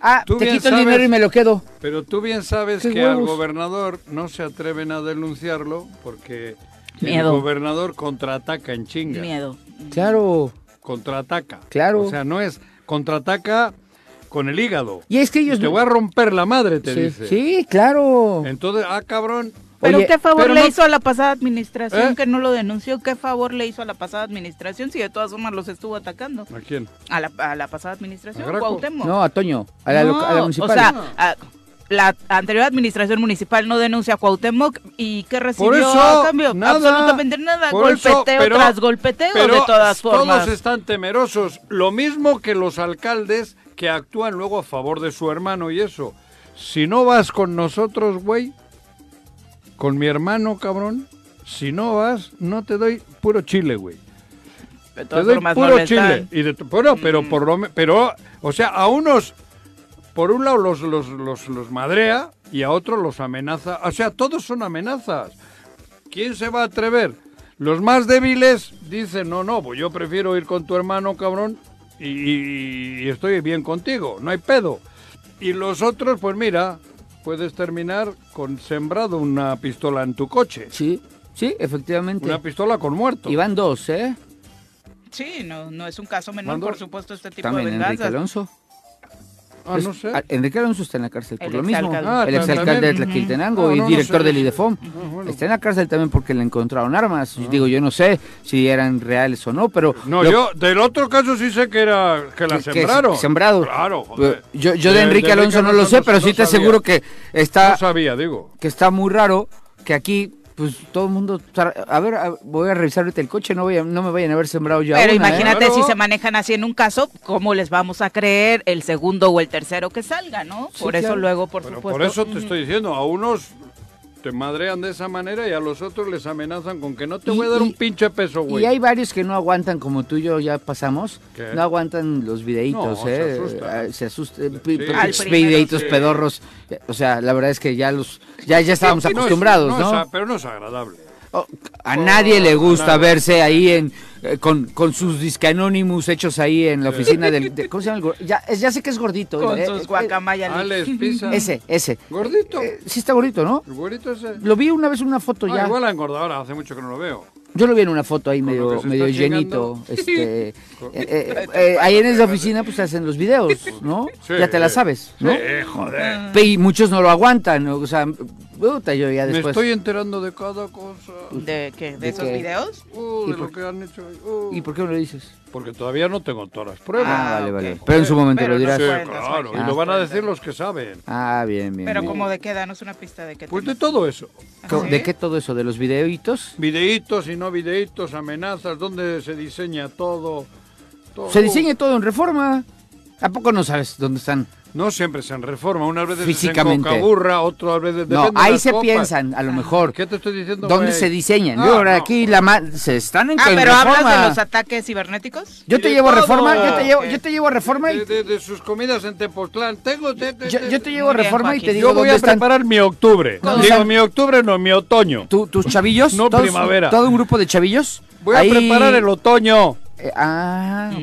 Ah, Tú te quito el dinero y me lo quedo. Pero tú bien sabes ¡Qué que al gobernador no se atreven a denunciarlo porque Miedo. el gobernador contraataca en chinga. Miedo. Claro. Contraataca. Claro. O sea, no es contraataca con el hígado. Y es que ellos... Te voy a romper la madre, te sí, dice. sí, claro. Entonces, ah, cabrón. ¿Pero Oye, qué favor pero le no- hizo a la pasada administración ¿Eh? que no lo denunció? ¿Qué favor le hizo a la pasada administración si de todas formas los estuvo atacando? ¿A quién? A la, a la pasada administración, ¿A? Cuauhtémoc. No, a Toño, a la, a municipal. O sea, a- la anterior administración municipal no denuncia a Cuauhtémoc y ¿qué recibió Por eso, a cambio? nada. Absolutamente nada. Por eso, golpeteo pero- tras golpeteo pero de todas formas. Todos están temerosos. Lo mismo que los alcaldes que actúan luego a favor de su hermano y eso. Si no vas con nosotros, güey, con mi hermano, cabrón, si no vas, no te doy puro chile, güey. De Te doy formas, puro le chile. Y de, bueno, pero Mm. por lo me- pero, o sea, a unos, por un lado los, los, los, los madrea y a otros los amenaza. O sea, todos son amenazas. ¿Quién se va a atrever? Los más débiles dicen, no, no, pues yo prefiero ir con tu hermano, cabrón, y, y- y estoy bien contigo, no hay pedo. Y los otros, pues mira, puedes terminar con sembrado una pistola en tu coche. Sí, sí, efectivamente. Una pistola con muerto. Y van dos, ¿eh? Sí, no, no es un caso menor, por supuesto, este tipo También de Enrique venganzas. Alonso. Ah, no Es- sé. ah, Enrique Alonso está en la cárcel por El lo mismo. Ah, el exalcalde de. Tlaquiltenango Ah, y no, no director sé. del IDEFOM. Ah, bueno. Está en la cárcel también porque le encontraron armas. Yo Digo, yo no sé si eran reales o no, pero... No, lo- yo del otro caso sí sé que era que la que- que sembraron. sembrado. Claro, joder. Yo, yo de De- Enrique de Alonso no lo sé, pero sí te aseguro que está, No sabía, digo. que está muy raro que aquí, pues todo el mundo... A ver, a- voy a revisar ahorita el coche, no, voy a- no me vayan a haber sembrado ya Pero una, ¿eh? imagínate si se manejan así en un caso, ¿cómo les vamos a creer el segundo o el tercero que salga, no? Sí, por eso claro. luego, por Pero supuesto. por eso te estoy diciendo, a unos te madrean de esa manera y a los otros les amenazan con que no te Y- voy a dar y- un pinche peso, güey. Y hay varios que no aguantan, como tú y yo ya pasamos, ¿Qué? no aguantan los videitos, No, se ¿eh? asustan. Ah, Se asustan. Sí. pi- Al pinches primero, videitos sí. pedorros. O sea, la verdad es que ya los ya, ya estábamos Sí, no es- acostumbrados, no ¿no? es a- pero no es agradable. Oh, a nadie le gusta verse ahí en eh, con, con sus disque anonymous hechos ahí en la oficina del... de- ¿Cómo se llama? el Ya, ya sé que es gordito. Con eh, sus eh, guacamayas. Alex Pisa. Ese, ese. Gordito. Eh, sí está gordito, ¿no? El güerito ese. Lo vi una vez en una foto Ah, ya. igual ha engordado ahora, hace mucho que no lo veo. Yo lo vi en una foto ahí medio, medio llenito. [laughs] Este, [laughs] eh, eh, eh, ahí en esa oficina pues hacen los videos, ¿no? Sí. ya te la sabes, ¿no? Sí, joder. Y muchos no lo aguantan, o sea, puta, yo ya Me estoy enterando de cada cosa. ¿De qué? ¿De, ¿De esos qué? videos? Uh, ¿Y de por lo que han hecho. uh. ¿Y por qué no lo dices? Porque todavía no tengo todas las pruebas. Ah, vale, vale. Pero en su momento Pero lo no dirás. Sí, cuentas, claro. Y lo van a Ah. decir los que saben. Ah, bien, bien. Pero bien. como de qué, danos una pista de qué Pues de todo eso. ¿Sí? ¿De qué todo eso? ¿De los videitos? Videitos y no videitos, amenazas, donde se diseña todo. todo. Se diseña todo en reforma. ¿A poco no sabes dónde están? No siempre se en reforma, unas veces Físicamente. se en cocaburra, otras veces No, de ahí se copas. piensan, a lo mejor. ¿Qué te estoy diciendo? ¿Dónde güey? se diseñan? Ah, Yo ahora no. aquí la ma- se están en, Ah, pero reforma. hablas de los ataques cibernéticos. Yo te de llevo a todo. reforma, yo te llevo, yo te llevo a reforma y De, de- de sus comidas en Tepoztlán. Tengo, te- te- yo, te- yo te llevo a bien, reforma y te digo Yo voy dónde a están preparar mi octubre. ¿Dónde Digo, están? mi octubre no, mi otoño. tu- tus chavillos, No todos- primavera. todo un grupo de chavillos. Voy a Ahí- preparar el otoño. Eh, ah, ok.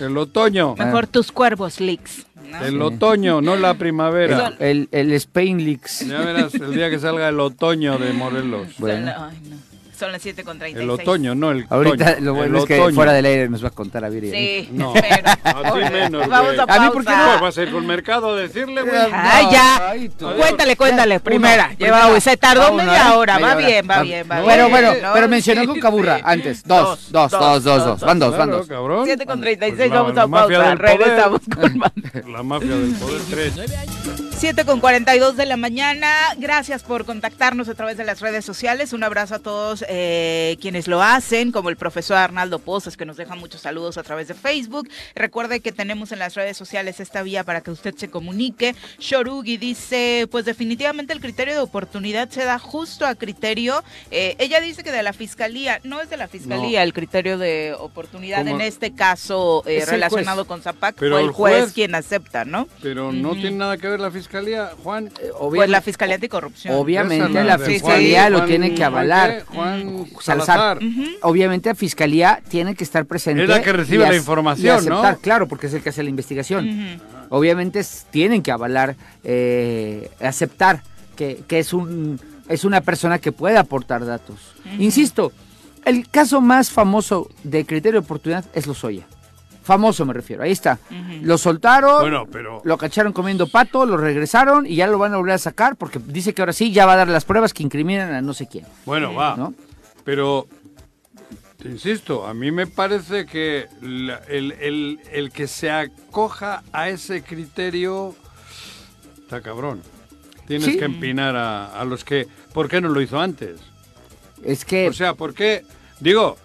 Mm. El otoño. Mejor tus cuervos leaks. ¿no? El otoño, no la primavera. El, el Spain Leaks. Ya verás el día que salga el otoño de Morelos. Bueno. ay, no. Son las 7 con 36. El otoño, no el Ahorita otoño, lo bueno el es que otoño. fuera del aire nos va a contar a Viri. ¿eh? Sí, No, [laughs] pero- a ti menos, Vamos a A pausa. mí, ¿por qué no? Vas a ir con mercado a decirle, güey. Ay, ya. Ay. Cuéntale, cuéntale. Ya, primera. uno, Lleva, primera. se tardó Va uno, media ¿eh? hora. Media Va hora. bien, va bien, va bien. Bueno, bueno, No, pero mencionó con Caburra sí. antes. Dos, dos, dos, dos, dos. Van dos, van dos. cabrón. 7 con 36, Pues vamos a pausa. Regresamos con. [laughs] La mafia del poder 3. 7 con 42 de la mañana. Gracias por contactarnos a través de las redes sociales. Un abrazo a todos eh, quienes lo hacen, como el profesor Arnaldo Pozas, que nos deja muchos saludos a través de Facebook. Recuerde que tenemos en las redes sociales esta vía para que usted se comunique. Shorugi dice, pues definitivamente el criterio de oportunidad se da justo a criterio. eh, ella dice que de la fiscalía, no es de la fiscalía el criterio de oportunidad, ¿Cómo? en este caso eh, relacionado con Zapac, Pero fue el el juez, juez- quien acepta, ¿no? Pero no tiene nada que ver la fiscalía, Juan. Eh, Pues la Fiscalía Anticorrupción. Obviamente la fiscalía lo Juan- tiene que avalar. Juan Salazar. Obviamente la fiscalía tiene que estar presente. Es la que recibe la ac- información, y aceptar, ¿no? Claro, porque es el que hace la investigación. Obviamente tienen que avalar, eh, aceptar que, que es un es una persona que puede aportar datos. Insisto, el caso más famoso de criterio de oportunidad es Lozoya. Famoso me refiero, ahí está. Lo soltaron, Bueno, pero... lo cacharon comiendo pato, lo regresaron y ya lo van a volver a sacar porque dice que ahora sí ya va a dar las pruebas que incriminan a no sé quién. Bueno, va. ¿No? Pero, te insisto, a mí me parece que la- el, el- el que se acoja a ese criterio está cabrón. Tienes Sí. que empinar a, a los que... ¿Por qué no lo hizo antes? Es que O sea, ¿por qué? Digo,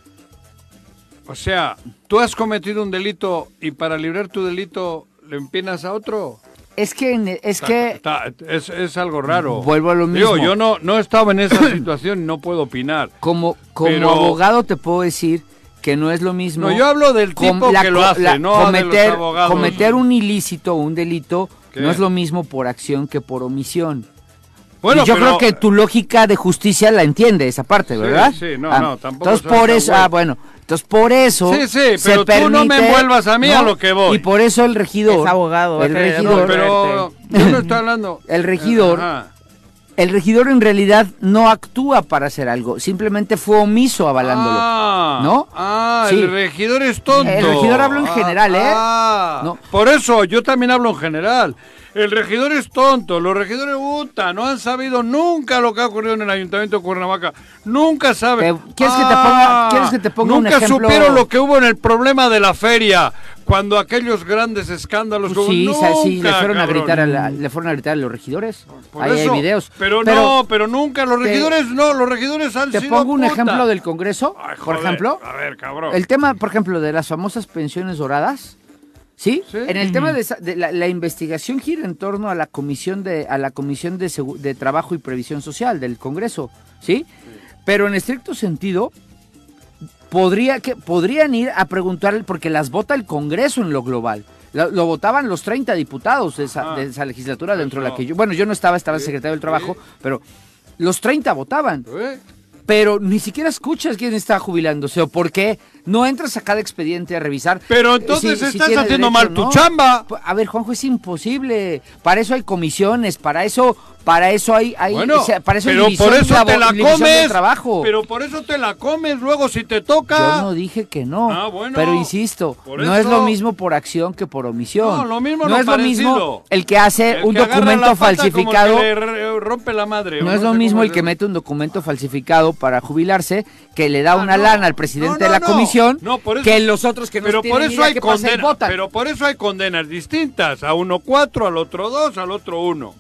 o sea, tú has cometido un delito y para librar tu delito le empinas a otro. es que es Está- que está- es, es algo raro. Vuelvo a lo Digo, mismo. yo no, no estaba en esa [coughs] situación y no puedo opinar. como como Pero- abogado te puedo decir que no es lo mismo. No, yo hablo del tipo la que lo hace, la- no de los cometer, cometer un ilícito o un delito ¿Qué? no es lo mismo por acción que por omisión. Bueno, y yo pero- creo que tu lógica de justicia la entiende esa parte, ¿verdad? sí, no, Ah, no, tampoco Entonces por eso, ah, bueno, entonces por eso Sí, sí, se pero tú no me permite- envuelvas a mí a lo que voy. Y por eso el regidor, Es abogado, el querer No, regidor, pero yo no estoy hablando. [laughs] El regidor- Ajá. el regidor en realidad no actúa para hacer algo, simplemente fue omiso avalándolo. Ah, ¿no? Ah, Sí. el regidor es tonto. El regidor hablo en Ah, general, ¿eh? ah. No. Por eso, yo también hablo en general. El regidor es tonto, los regidores puta, no han sabido nunca lo que ha ocurrido en el ayuntamiento de Cuernavaca. Nunca saben. Te- ¿quieres que te ponga- quieres que te ponga un Nunca ejemplo? supieron lo que hubo en el problema de la feria, cuando aquellos grandes escándalos Pues sí, hubo. sa- sí, le Nunca, fueron a gritar a la- le fueron a gritar a los regidores. Por Ahí eso, hay videos. Pero, no, pero nunca, los te- regidores no, los regidores han Te sido pongo un puta. ejemplo del Congreso, Ay, por joder, ejemplo. A ver, cabrón. El tema, por ejemplo, de las famosas pensiones doradas, ¿sí? Sí. En el tema de, esa- de la, la investigación gira en torno a la comisión de a la comisión de, Segu- de trabajo y previsión social del Congreso, ¿sí? Pero en estricto sentido podría que podrían ir a preguntarle porque las vota el Congreso en lo global. Lo, lo votaban los 30 diputados de esa, Ah. de esa legislatura dentro de la que yo, bueno, yo no estaba, estaba Sí, secretario del Trabajo, pero los 30 votaban ¿Eh? Pero ni siquiera escuchas quién está jubilándose o por qué no entras a cada expediente a revisar. Pero eh, entonces si- estás haciendo derecho mal tu no. chamba. A ver, Juanjo, es imposible. Para eso hay comisiones, para eso, para eso hay, hay Bueno, o sea, para eso hay pero por eso te la comes. trabajo. Pero por eso te la comes luego si te toca. Yo no dije que no, Ah, bueno. pero insisto, no es lo mismo por acción que por omisión. No, lo mismo no no es lo mismo el que hace El un que documento la pata como el que falsificado. le rompe la madre. No es lo mismo el que mete un documento falsificado para jubilarse, que le da Ah, una no. lana al presidente No, de la no. comisión, No, por eso- que los otros que no Pero tienen por eso hay condenas. votan. Pero por eso hay condenas distintas. A uno cuatro, al otro dos, al otro uno.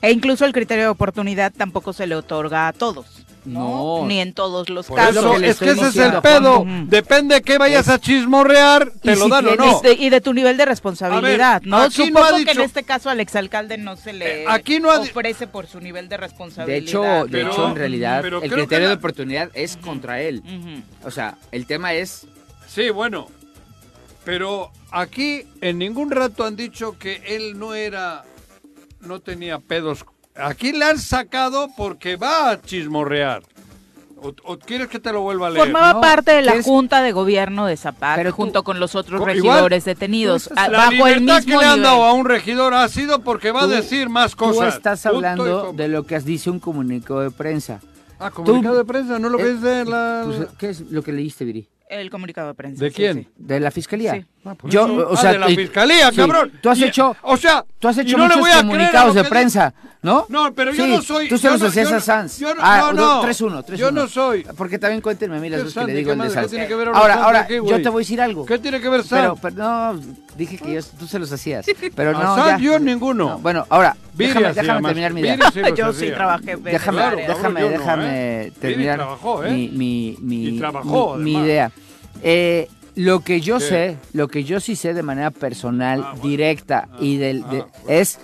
E incluso el criterio de oportunidad tampoco se le otorga a todos. No. No. Ni en todos los Por casos. eso es que ese es el pedo. Depende de qué vayas a chismorrear, te Y lo si dan o no. Y de, y de tu nivel de responsabilidad, ver, ¿no? aquí no Supongo ha que en este caso al exalcalde no se le Eh, aquí no ha di- ofrece por su nivel de De responsabilidad. hecho, de Pero- hecho, en realidad, el criterio la- de oportunidad es contra él. O sea, el tema es... Sí, bueno. Pero aquí en ningún rato han dicho que él no era, no tenía pedos. Aquí le han sacado porque va a chismorrear. ¿O, o quieres que te lo vuelva a leer? Formaba No, parte de la ¿quieres- Junta de Gobierno de Zapac Pero tú- junto con los otros regidores igual, detenidos, tú a- La bajo el libertad mismo que le han dado a un regidor ha sido porque va Tú- a decir más cosas. Tú estás hablando de lo que has dicho un comunicado de prensa. Ah, comunicado tú- de prensa, no lo que Eh, es de la... Pues, ¿Qué es lo que leíste, Viri? El comunicado de prensa. ¿De sí, quién? sí. ¿De la fiscalía? Sí. Ah, por Yo, eso. o Ah, sea, de la y- fiscalía, sí, cabrón. Tú has Y- hecho, o sea, tú has hecho no muchos comunicados de prensa, ¿no? No, pero yo Sí, no soy- Tú se los no- hacías a Sanz. yo no- ah, no, no. 3-1, 3-1. Yo no soy. Porque también cuéntenme a mí las ¿Qué veces que le ¿Qué digo el de Sanz. ahora Ahora, aquí, yo te voy a decir algo. ¿Qué tiene que ver Pero, Sanz? pero no, dije que yo, tú se los hacías. [laughs] Pero A no, Sanz yo ninguno. No, bueno, ahora, déjame, terminar mi idea. [laughs] Yo sí trabajé. Déjame, déjame, déjame terminar mi, idea. Eh, lo que yo ¿Qué? sé, lo que yo sí sé de manera personal, Ah, bueno. directa y del, de- Ah, bueno. es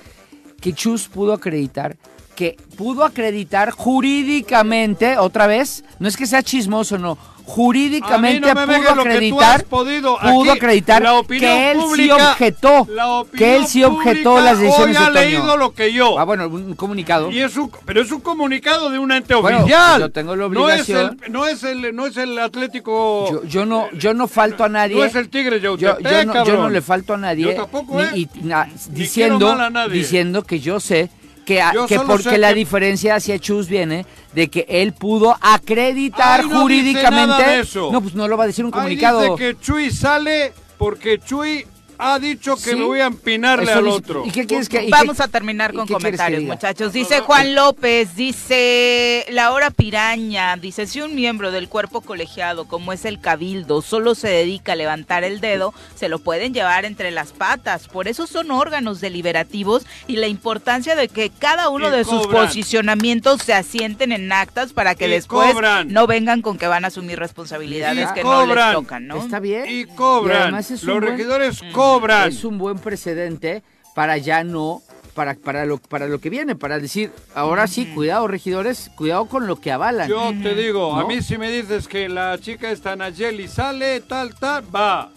que Chus pudo acreditar que pudo acreditar jurídicamente otra vez, no es que sea chismoso, no, jurídicamente no pudo acreditar, podido. pudo acreditar que él sí pública- objetó, la opinión que él sí objetó las decisiones hoy de ha Toño. leído lo que yo. Ah, bueno, un comunicado. Y es un, pero es un comunicado de un ente Bueno, oficial. yo tengo la No es obligación- el, no es el, no es el Atlético. Yo, yo no, yo no falto a nadie. No es el Tigre yo, yo no, yo no le falto a nadie. Yo tampoco, ni- ¿eh? y na- diciendo, mal a nadie. diciendo que yo sé que, a- que porque sé la que- diferencia hacia Chus viene de que él pudo acreditar Ay, no dice jurídicamente. nada de eso. No, pues no lo va a decir un Ahí comunicado. dice que Chuy sale porque Chuy ha dicho que Sí. me voy a empinarle Eso al otro. ¿Y qué quieres que y Vamos qué- a terminar con comentarios, muchachos. Dice Juan López, dice Laura Piraña, dice, si un miembro del cuerpo colegiado, como es el cabildo, solo se dedica a levantar el dedo, se lo pueden llevar entre las patas. Por eso son órganos deliberativos y la importancia de que cada uno Y de sus posicionamientos se asienten en actas para que Y después cobran. no vengan con que van a asumir responsabilidades Y que no les tocan, ¿no? Está bien. Y cobran. además es un Los buen- regidores cobran. Es un buen precedente para ya no para para lo para lo que viene, para decir, ahora sí, cuidado regidores, cuidado con lo que avalan. Yo te digo, a mí si me dices que la chica esta Nayeli sale, tal, tal, va.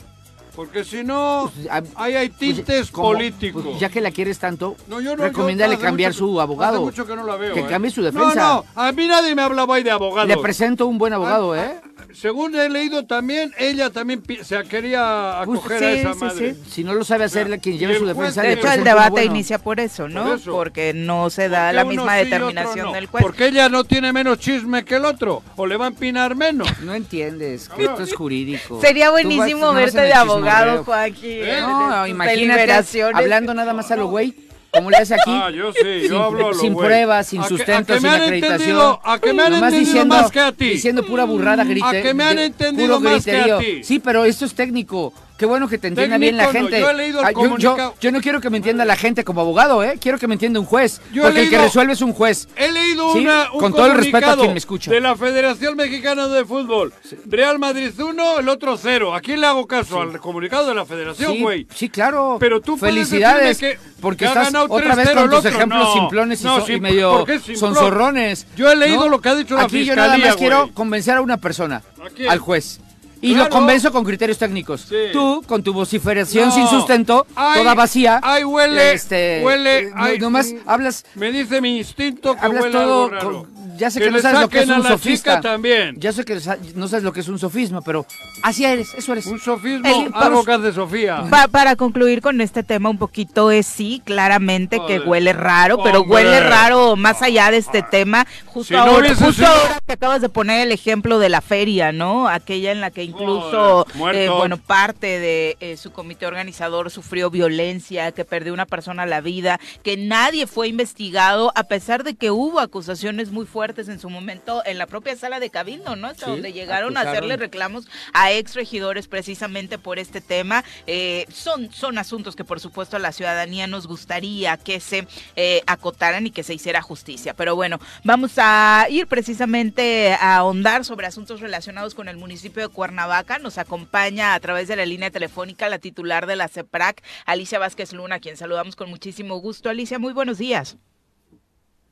Porque si no, Pues, a- ahí hay tintes como- políticos. pues, ya que la quieres tanto, No, yo no, recomiéndale yo cambiar mucho su que- abogado. Hace mucho que no la veo. Que ¿eh? cambie su defensa. No, no, a mí nadie me hablaba ahí de abogado. Le presento un buen abogado, ¿eh? Según he leído también, ella también se quería Pues, acoger a esa sí, madre. sí. Si no lo sabe hacer, quien Y lleve el su defensa. de hecho, el debate bueno. inicia por eso, ¿no? Por eso. Porque no se ¿Por da la misma determinación no? del juez. Porque ella no tiene menos chisme que el otro. O le va a empinar menos. No entiendes que esto es jurídico. Sería buenísimo verte de abogado, chismorreo. Joaquín. ¿Eh? en No, imagínate, hablando nada más a lo güey, como le haces aquí. Ah, yo sí, yo sin, hablo a lo sin güey. pruebas, sin sustento, a que sin acreditación. a que me han Nomás entendido más que a ti. Diciendo pura burrada, grite. A que me han entendido puro más que a griterío. ti. Sí, pero esto es técnico. Qué bueno que te entienda bien la no, gente. yo he leído el Ah, yo, yo- comunicado. yo no quiero que me entienda la gente como abogado, ¿eh? Quiero que me entienda un juez. Yo porque el que resuelve es un juez. He leído Sí, una, un con todo el respeto a quien me escucha. de la Federación Mexicana de Fútbol. Real Madrid 1, el otro 0. ¿A quién le hago caso? Al comunicado de la Federación, güey. sí, claro. Pero tú Felicidades. que- porque que estás otra vez 3-0 con tus ejemplos No, simplones y, no, so- y medio sonzorrones. Yo he leído lo que ha dicho la Aquí yo nada más quiero convencer a una persona, al juez. Y Claro. lo convenzo con criterios técnicos. Sí. Tú, con tu vociferación No. sin sustento, Ay, toda vacía. ay, huele, este, huele, eh, no- ay, nomás mm, hablas, Me dice mi instinto que hablas huele todo. algo raro. con- ya sé que, Que no sabes lo que es un la sofista. chica también. Ya sé que no sabes lo que es un sofisma, pero así eres, eso eres. Un sofismo, El- algo que hace Sofía. Pa- para concluir con este tema un poquito es sí, claramente que huele raro, pero Hombre. huele raro más allá de este tema. Justo, Si no ahora, hubiese justo sido- ahora que acabas de poner el ejemplo de la feria, ¿no? Aquella en la que incluso, eh, bueno, parte de eh, su comité organizador sufrió violencia, que perdió una persona la vida, que nadie fue investigado, a pesar de que hubo acusaciones muy fuertes en su momento en la propia sala de Cabildo, ¿no? Hasta Sí, donde llegaron a hacerle reclamos a ex regidores precisamente por este tema. Eh, son, son asuntos que por supuesto a la ciudadanía nos gustaría que se eh, acotaran y que se hiciera justicia. Pero bueno, vamos a ir precisamente a ahondar sobre asuntos relacionados con el municipio de Cuernavaca. Nos acompaña a través de la línea telefónica la titular de la CEPRAC, Alicia Vázquez Luna, quien saludamos con muchísimo gusto. Alicia, muy buenos días.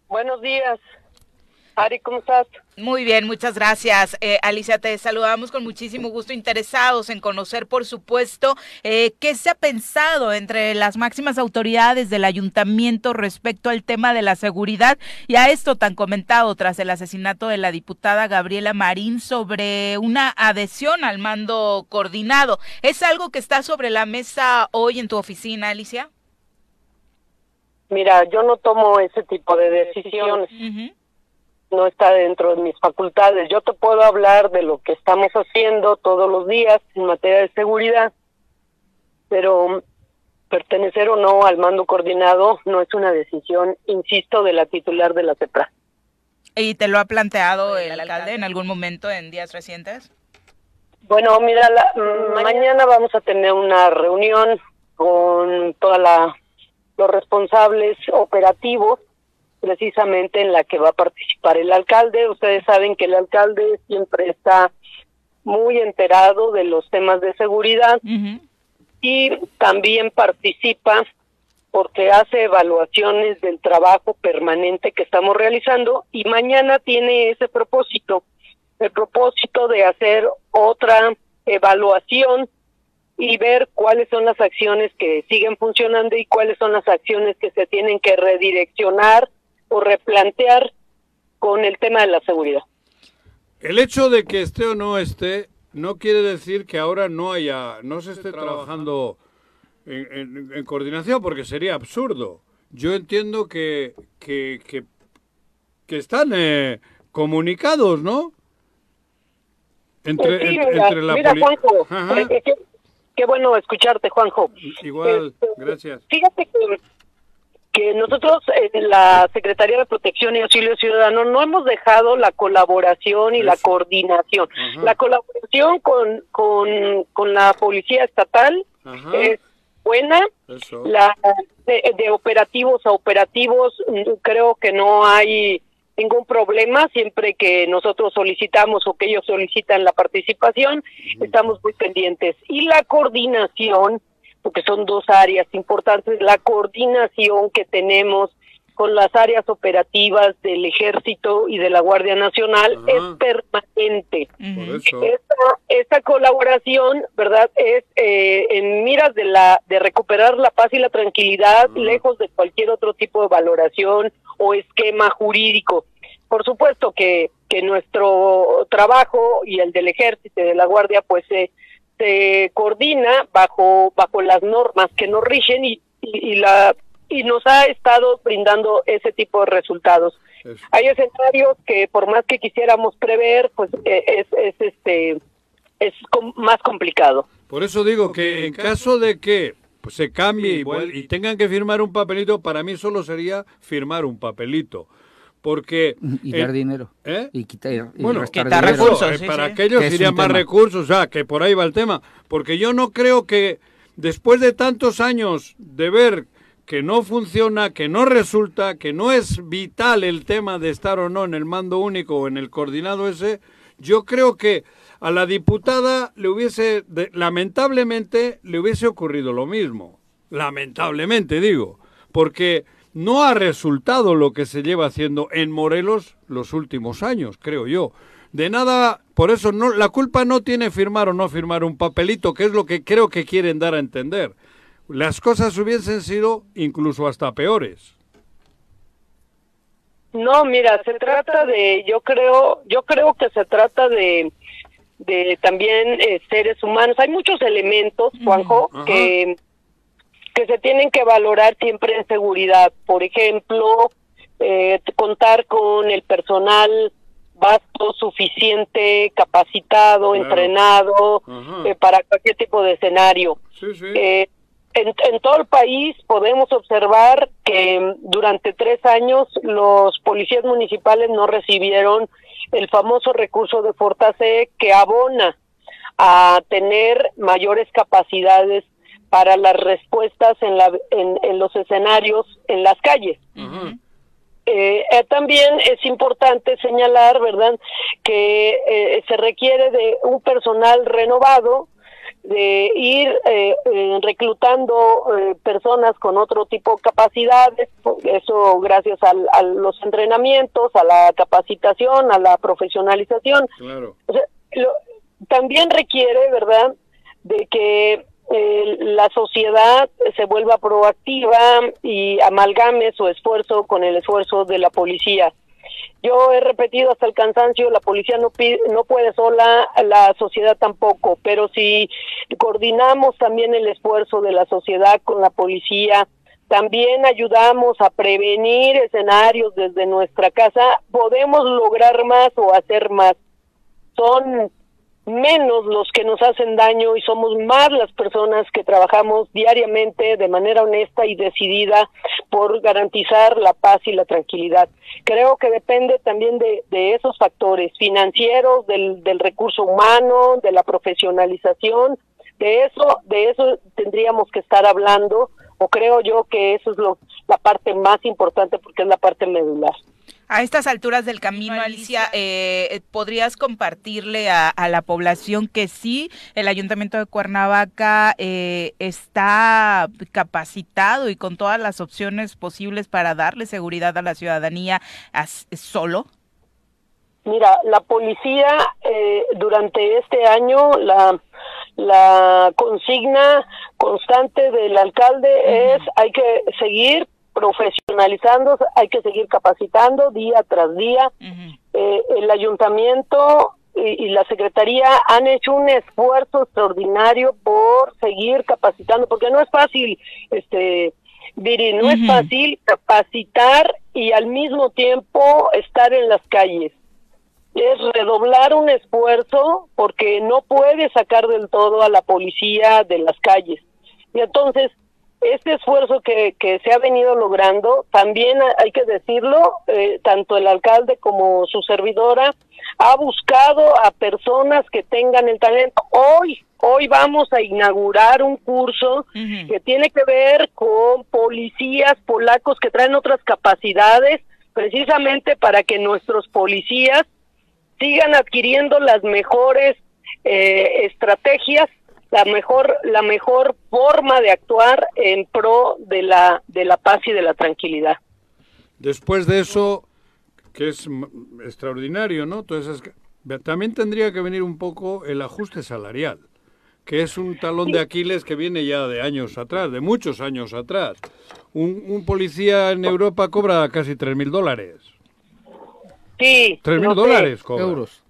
Buenos días. Ari, ¿cómo estás? Muy bien, muchas gracias. Eh, Alicia, te saludamos con muchísimo gusto, interesados en conocer, por supuesto, eh, qué se ha pensado entre las máximas autoridades del ayuntamiento respecto al tema de la seguridad y a esto tan comentado tras el asesinato de la diputada Gabriela Marín sobre una adhesión al mando coordinado. ¿Es algo que está sobre la mesa hoy en tu oficina, Alicia? Mira, yo no tomo ese tipo de decisiones. No está dentro de mis facultades. Yo te puedo hablar de lo que estamos haciendo todos los días en materia de seguridad, pero pertenecer o no al mando coordinado no es una decisión, insisto, de la titular de la CEPRA. ¿Y te lo ha planteado el alcalde en algún momento en días recientes? Bueno, mira, la- mañana vamos a tener una reunión con toda la los responsables operativos, precisamente en la que va a participar el alcalde. Ustedes saben que el alcalde siempre está muy enterado de los temas de seguridad y también participa porque hace evaluaciones del trabajo permanente que estamos realizando y mañana tiene ese propósito, el propósito de hacer otra evaluación y ver cuáles son las acciones que siguen funcionando y cuáles son las acciones que se tienen que redireccionar o replantear con el tema de la seguridad. El hecho de que esté o no esté no quiere decir que ahora no haya, no se esté trabajando en, en- en coordinación, porque sería absurdo. Yo entiendo que, que, que, que están eh, comunicados, ¿no? Entre, Pues sí, mira, entre la mira, Juanjo, eh, eh, qué bueno escucharte, Juanjo. Igual, este, gracias. Fíjate que, que nosotros en la Secretaría de Protección y Auxilio Ciudadano no hemos dejado la colaboración y la coordinación. La colaboración con, con, con la Policía Estatal es buena. La, de, operativos a operativos mm, creo que no hay ningún problema siempre que nosotros solicitamos o que ellos solicitan la participación, estamos muy pendientes. Y la coordinación, porque son dos áreas importantes, la coordinación que tenemos con las áreas operativas del Ejército y de la Guardia Nacional es permanente. esta, colaboración, ¿verdad? Es eh, en miras de la de recuperar la paz y la tranquilidad, lejos de cualquier otro tipo de valoración o esquema jurídico. Por supuesto que, que nuestro trabajo y el del Ejército y de la Guardia, pues se, se coordina bajo bajo las normas que nos rigen y, y la y nos ha estado brindando ese tipo de resultados. Hay escenarios que por más que quisiéramos prever, pues eh, es, es este es más complicado. Por eso digo que en caso de que pues, se cambie y, tengan que firmar un papelito, para mí solo sería firmar un papelito porque y dar dinero. ¿eh? y quitar bueno recursos eh, para aquellos irían más recursos o sea que por ahí va el tema. Porque yo no creo que después de tantos años de ver que no funciona, que no resulta, que no es vital el tema de estar o no en el mando único o en el coordinado ese, yo creo que a la diputada le hubiese, lamentablemente, le hubiese ocurrido lo mismo. Lamentablemente, digo, porque no ha resultado lo que se lleva haciendo en Morelos los últimos años, creo yo. De nada, por eso no, la culpa no tiene firmar o no firmar un papelito, que es lo que creo que quieren dar a entender las cosas hubiesen sido incluso hasta peores. No, mira, se trata de, yo creo, yo creo que se trata de, de también eh, seres humanos. Hay muchos elementos, Juanjo, que que se tienen que valorar siempre en seguridad. Por ejemplo, eh, contar con el personal vasto, suficiente, capacitado, entrenado eh, para cualquier tipo de escenario. Sí, sí en, todo el país podemos observar que durante tres años los policías municipales no recibieron el famoso recurso de Fortase que abona a tener mayores capacidades para las respuestas en, la, en, los escenarios en las calles. Eh, eh, también es importante señalar, ¿verdad?, que eh, se requiere de un personal renovado de ir eh, eh, reclutando eh, personas con otro tipo de capacidades, eso gracias a los entrenamientos, a la capacitación, a la profesionalización. también requiere, ¿verdad?, de que la sociedad se vuelva proactiva y amalgame su esfuerzo con el esfuerzo de la policía. Yo he repetido hasta el cansancio, la policía no, no puede sola, la sociedad tampoco, pero si coordinamos también el esfuerzo de la sociedad con la policía, también ayudamos a prevenir escenarios desde nuestra casa, podemos lograr más o hacer más. Son menos los que nos hacen daño y somos más las personas que trabajamos diariamente de manera honesta y decidida por garantizar la paz y la tranquilidad. Creo que depende también de, esos factores financieros, del, del recurso humano, de la profesionalización, de eso, de eso tendríamos que estar hablando, o creo yo que eso es lo, la parte más importante porque es la parte medular. A estas alturas del camino, Alicia, eh, ¿podrías compartirle a, la población que sí, el Ayuntamiento de Cuernavaca eh, está capacitado y con todas las opciones posibles para darle seguridad a la ciudadanía solo? Mira, la policía eh, durante este año, la, la consigna constante del alcalde es hay que seguir profesionalizando, hay que seguir capacitando día tras día. Eh, el ayuntamiento y, la secretaría han hecho un esfuerzo extraordinario por seguir capacitando, porque no es fácil, este, Viri, no es fácil capacitar y al mismo tiempo estar en las calles. es redoblar un esfuerzo porque no puede sacar del todo a la policía de las calles. Y entonces, este esfuerzo que, que se ha venido logrando, también hay que decirlo, eh, tanto el alcalde como su servidora ha buscado a personas que tengan el talento. Hoy, hoy vamos a inaugurar un curso que tiene que ver con policías polacos que traen otras capacidades, precisamente para que nuestros policías sigan adquiriendo las mejores eh, estrategias, la mejor la mejor forma de actuar en pro de la de la paz y de la tranquilidad. Después de eso, que es extraordinario, ¿no? Entonces, también tendría que venir un poco el ajuste salarial, que es un talón de Aquiles que viene ya de años atrás, de muchos años atrás. Un, un policía en Europa cobra casi tres mil dólares. Sí. Tres mil dólares cobra. Euros.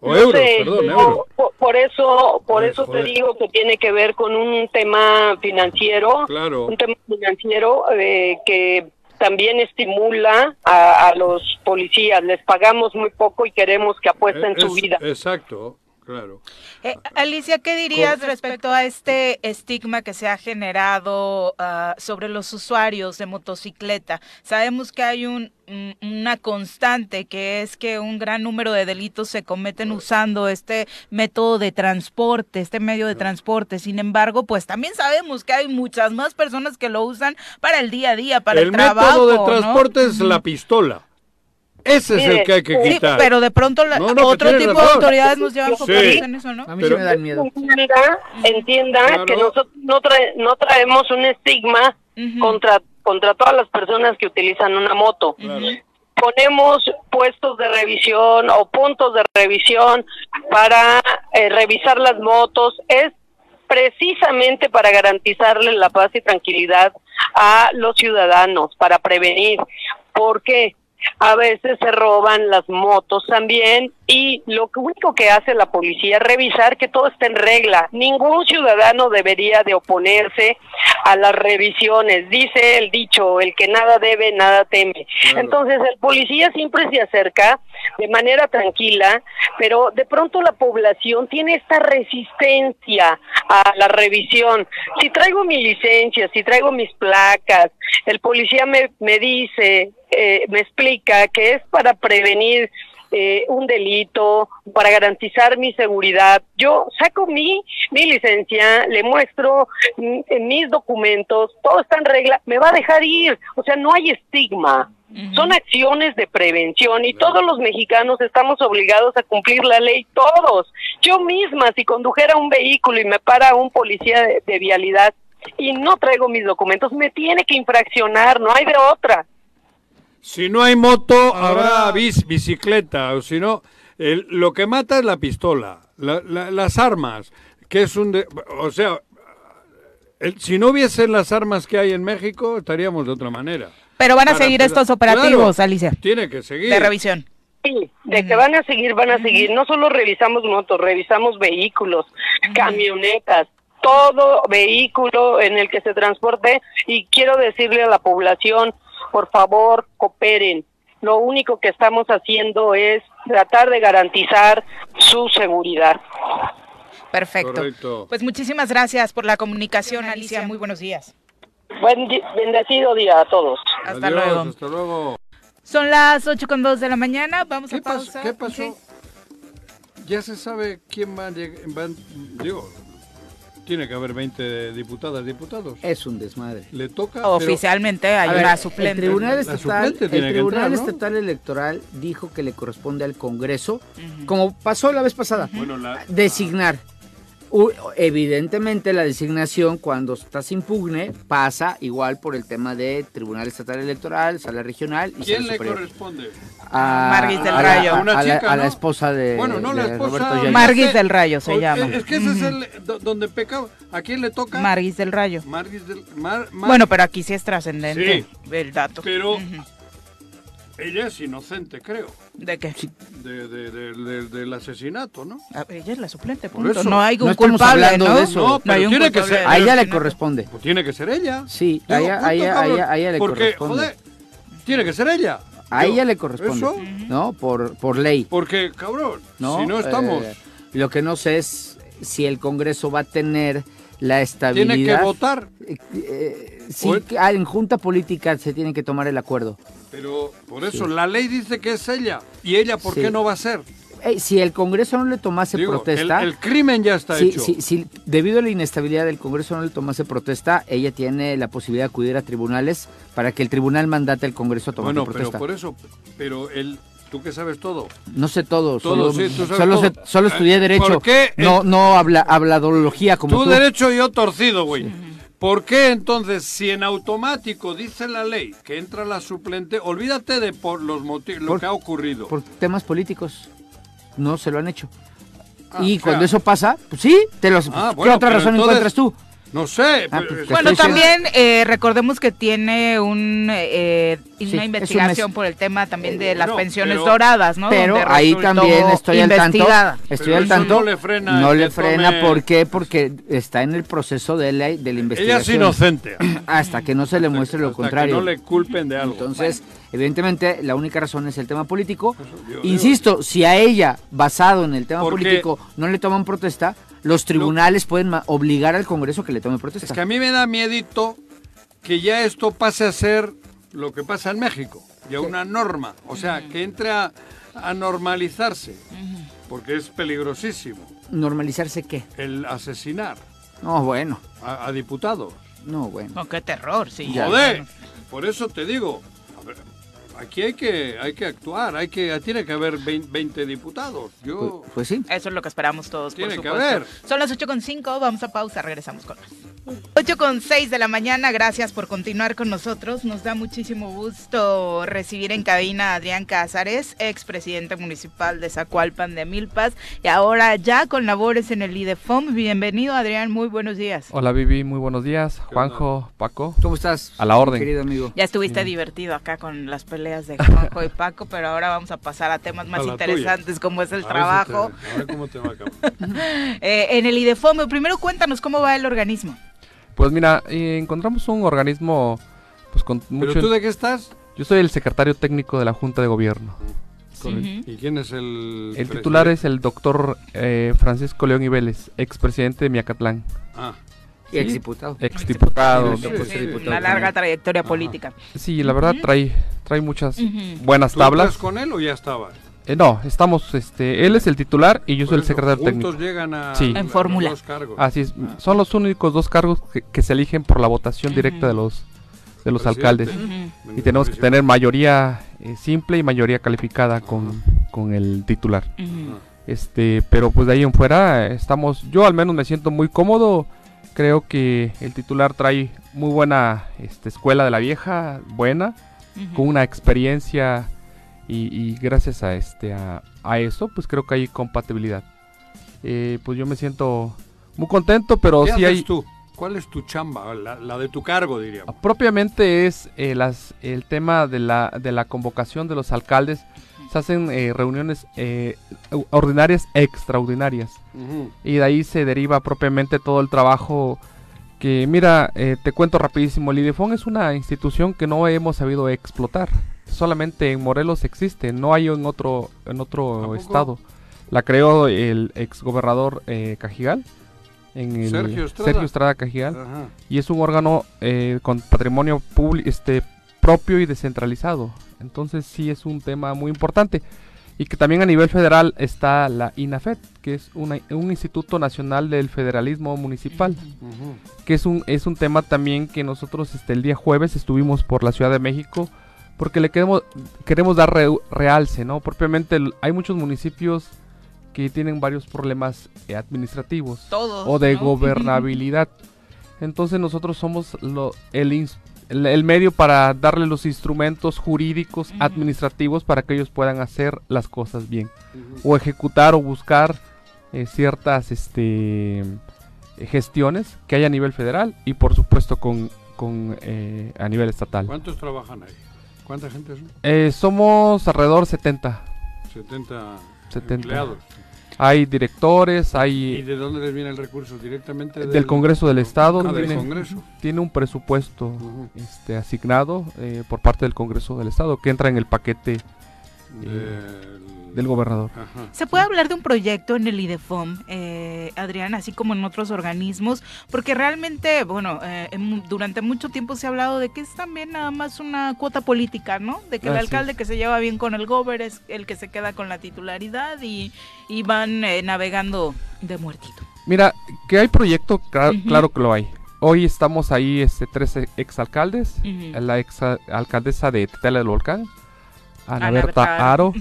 O euros, perdón, euros. Por, eso, por Ay, eso te digo que tiene que ver con un tema financiero, Claro. un tema financiero eh, que también estimula a, a los policías. Les pagamos muy poco y queremos que apuesten su es- vida. Exacto, claro. Eh, Alicia, ¿qué dirías respecto a este estigma que se ha generado ah, sobre los usuarios de motocicleta? Sabemos que hay un, un- una constante que es que un gran número de delitos se cometen usando este método de transporte, este medio de transporte. Sin embargo, pues también sabemos que hay muchas más personas que lo usan para el día a día, para el, el trabajo. método de ¿no? transporte es la pistola. Ese es el que hay que sí, Sí, quitar. pero de pronto la- No, no, que otro tipo de autoridades nos llevan Sí. en eso, ¿no? A mí Pero- sí me dan miedo. entienda, entienda Claro. que nosotros no, trae- no traemos un estigma contra, contra todas las personas que utilizan una moto. Ponemos puestos de revisión o puntos de revisión para eh, revisar las motos. Es precisamente para garantizarle la paz y tranquilidad a los ciudadanos, para prevenir. porque A veces se roban las motos también y lo único que hace la policía es revisar que todo esté en regla. Ningún ciudadano debería de oponerse a las revisiones. Dice el dicho, el que nada debe, nada teme. Claro. Entonces el policía siempre se acerca de manera tranquila, pero de pronto la población tiene esta resistencia a la revisión. Si traigo mi licencia, si traigo mis placas, el policía me, me dice, eh, me explica que es para prevenir eh, un delito, para garantizar mi seguridad. Yo saco mi, mi licencia, le muestro mm, mis documentos, todo está en regla, me va a dejar ir. O sea, no hay estigma. Son acciones de prevención y todos los mexicanos estamos obligados a cumplir la ley, todos. Yo misma, si condujera un vehículo y me para un policía de, de vialidad y no traigo mis documentos, me tiene que infraccionar, no hay de otra. Si no hay moto, habrá bis- bicicleta, o si no, el- lo que mata es la pistola, la- la- las armas, que es un... de- o sea, el- si no hubiesen las armas que hay en México, estaríamos de otra manera. Pero van a Para- seguir estos operativos, Claro, Alicia, Tiene que seguir. de revisión. Sí, de que van a seguir, van a seguir. No solo revisamos motos, revisamos vehículos, camionetas, todo vehículo en el que se transporte. Y quiero decirle a la población, por favor, cooperen. Lo único que estamos haciendo es tratar de garantizar su seguridad. Perfecto. Correcto. Pues muchísimas gracias por la comunicación, Alicia. Muy buenos días. Buen bendecido día a todos. Hasta Adiós, luego. Hasta luego. Son las 8 con 2 de la mañana. Vamos ¿Qué, a pausa. ¿Qué pasó? Ya se sabe quién va a llegar. Digo, tiene que haber 20 diputadas, diputados. Es un desmadre. Le toca. pero- Oficialmente hay A ver, una suplente. El Tribunal Estatal, suplente el Tribunal entrar, ¿no? Estatal Electoral dijo que le corresponde al Congreso, como pasó la vez pasada, Bueno, la- designar. Evidentemente la designación cuando estás impugne pasa igual por el tema de Tribunal Estatal Electoral, Sala Regional y ¿Quién Sala le Superior. corresponde? A, Marguis del a la- Rayo. a- Una a la, esposa de, Bueno, no, la de esposa. Marguis del Rayo se O- llama. Es que ese es el do- donde pecaba. ¿A quién le toca? Marguis del Rayo. Marguis del Mar- Mar- Bueno, pero aquí sí es trascendente Sí. el dato. Pero. Ella es inocente, creo, ¿De qué? de, de- de- de- del asesinato, ¿no? A ella es la suplente, Por punto. eso. No hay No un estamos culpable, ¿no? de eso. No, pero hay un tiene que ser- A ella le corresponde. Pues tiene que ser ella. Sí, Digo, a ella, a punto, ella- a cabrón. ella- a ella le Porque, corresponde. joder, tiene que ser ella. A ella le corresponde, ¿Eso? ¿no? Por, por ley. Porque, cabrón, ¿no? si no estamos... Eh, lo que no sé es si el Congreso va a tener la estabilidad. tiene que votar. Eh, eh, sí, en junta política se tiene que tomar el acuerdo. Pero por eso, la ley dice que es ella. ¿Y ella por Sí. qué no va a ser? Eh, si el Congreso no le tomase Digo, protesta, el, el crimen ya está si, hecho. si- si debido a la inestabilidad del Congreso no le tomase protesta, ella tiene la posibilidad de acudir a tribunales para que el tribunal mandate al Congreso a tomar bueno, pero protesta. por eso, pero el, tú que sabes todo. No sé todo, Todo, solo, sí, tú sabes solo, todo. sé- solo estudié Eh, derecho. ¿por qué No, no habla, habladología como Tú tú. derecho y yo torcido, güey. ¿Por qué entonces, si en automático dice la ley que entra la suplente, olvídate de por los motivos, lo que ha ocurrido? Por temas políticos. No se lo han hecho. Ah, y cuando sea- eso pasa, pues sí, te los, Ah, ¿qué bueno, otra razón entonces- encuentras tú? No sé. Ah, pero- pues, Bueno, también eh, recordemos que tiene un, eh, Sí, una es un investigación por el tema también de Eh, las no, pensiones pero- doradas, ¿no? Pero Donde ahí también estoy al tanto. Estoy Pero al tanto. no le frena no le frena, tome- ¿por qué? Porque está en el proceso de la, de la Ella investigación. es inocente. [clears throat] Hasta que no se le muestre lo Hasta contrario. Que no le culpen de algo. Entonces, evidentemente, la única razón es el tema político. Insisto, si a ella, basado en el tema Porque- político, no le toman protesta, los tribunales pueden obligar al Congreso que le tome protesta. Es que a mí me da miedito que ya esto pase a ser lo que pasa en México, ya una norma, o sea, que entre a, a normalizarse, porque es peligrosísimo ¿Normalizarse qué? el asesinar No, bueno. a, a diputados. No, bueno. No, qué terror, sí. Ya. Joder, por eso te digo, a aquí hay que, hay que actuar, hay que, tiene que haber 20, 20 diputados. Yo, Pues, pues sí. Eso es lo que esperamos todos, Tiene por que haber. Son las 8.5, vamos a pausa, regresamos con más. 8.6 de la mañana, gracias por continuar con nosotros. Nos da muchísimo gusto recibir en cabina a Adrián Cázares, expresidente municipal de Zacualpan de Milpas, y ahora ya con labores en el IDEFOM. Bienvenido, Adrián, muy buenos días. Hola Vivi, muy buenos días. Juanjo, Paco. ¿Cómo estás? A la orden. Querido amigo. Ya estuviste divertido acá con las peleas de Juanjo y Paco, pero ahora vamos a pasar a temas más A interesantes como es el a ver si trabajo. te- a ver cómo te va. [laughs] Eh, en el IDEFOM, primero cuéntanos cómo va el organismo. Pues mira, eh, encontramos un organismo pues con ¿Pero mucho... tú de qué estás? Yo soy el secretario técnico de la Junta de Gobierno. ¿Y quién es el El titular presidente? es el doctor eh, Francisco León Ibeles, expresidente de Miacatlán, Ah, Y exdiputado. exdiputado. Sí, puede sí, sí. diputado Una larga trayectoria Ajá. política. Sí, la verdad trae trae muchas buenas ¿Tú entras tablas. con él o ya estabas? Eh, no, estamos, este, él es el titular y yo Por soy el eso, secretario juntos técnico. llegan a, Sí. a En fórmula. Así es, son los únicos dos cargos que, que se eligen por la votación directa de los de los Presidente. alcaldes. Y tenemos que tener mayoría eh, simple y mayoría calificada con, con el titular. Este, pero pues de ahí en fuera eh, estamos, yo al menos me siento muy cómodo. Creo que el titular trae muy buena este, escuela de la vieja, buena, Con una experiencia y, y gracias a este a, a eso, pues creo que hay compatibilidad. Eh, pues yo me siento muy contento, pero ¿Qué sí haces hay tú? ¿Cuál es tu chamba? La, la de tu cargo, diríamos. Propiamente es eh, las, el tema de la, de la convocación de los alcaldes. Se hacen eh, reuniones eh, ordinarias extraordinarias. Y de ahí se deriva propiamente todo el trabajo que, mira, eh, te cuento rapidísimo. El IDEFON es una institución que no hemos sabido explotar. Solamente en Morelos existe, no hay en otro, en ¿A otro estado. La creó el exgobernador eh, Cajigal. En el Sergio Estrada. Sergio Estrada Cajigal Ajá. y es un órgano eh, con patrimonio este, propio y descentralizado. Entonces sí es un tema muy importante. Y que también a nivel federal está la INAFED, que es una- un Instituto Nacional del Federalismo Municipal, que es un, es un tema también que nosotros este, el día jueves estuvimos por la Ciudad de México, porque le queremos, queremos dar re- realce, ¿no? Propiamente el- hay muchos municipios que tienen varios problemas eh, administrativos Todos. o de ¿no? gobernabilidad. Entonces nosotros somos lo- el, ins- el, el medio para darle los instrumentos jurídicos, administrativos para que ellos puedan hacer las cosas bien o ejecutar o buscar eh, ciertas este, gestiones que hay a nivel federal y por supuesto con, con, eh, a nivel estatal. ¿Cuántos trabajan ahí? ¿Cuánta gente son? Eh, somos alrededor 70. 70, 70. empleados. Hay directores, ¿Y hay de dónde les viene el recurso? ¿Directamente del Congreso del Estado. Ah, del tiene, Congreso. tiene un presupuesto este, asignado eh, por parte del Congreso del Estado que entra en el paquete Del, del gobernador. Ajá. ¿Se puede hablar de un proyecto en el IDEFOM, eh, Adrián, así como en otros organismos? Porque realmente, bueno, eh, en- durante mucho tiempo se ha hablado de que es también nada más una cuota política, ¿no? De que el alcalde que se lleva bien con el gober es el que se queda con la titularidad y, y van eh, navegando de muertito. Mira, que hay proyecto, claro que lo hay. Hoy estamos ahí este, tres exalcaldes, Ujú. la exalcaldesa de Tetela del Volcán, Ana, Ana Berta Berta, Aro,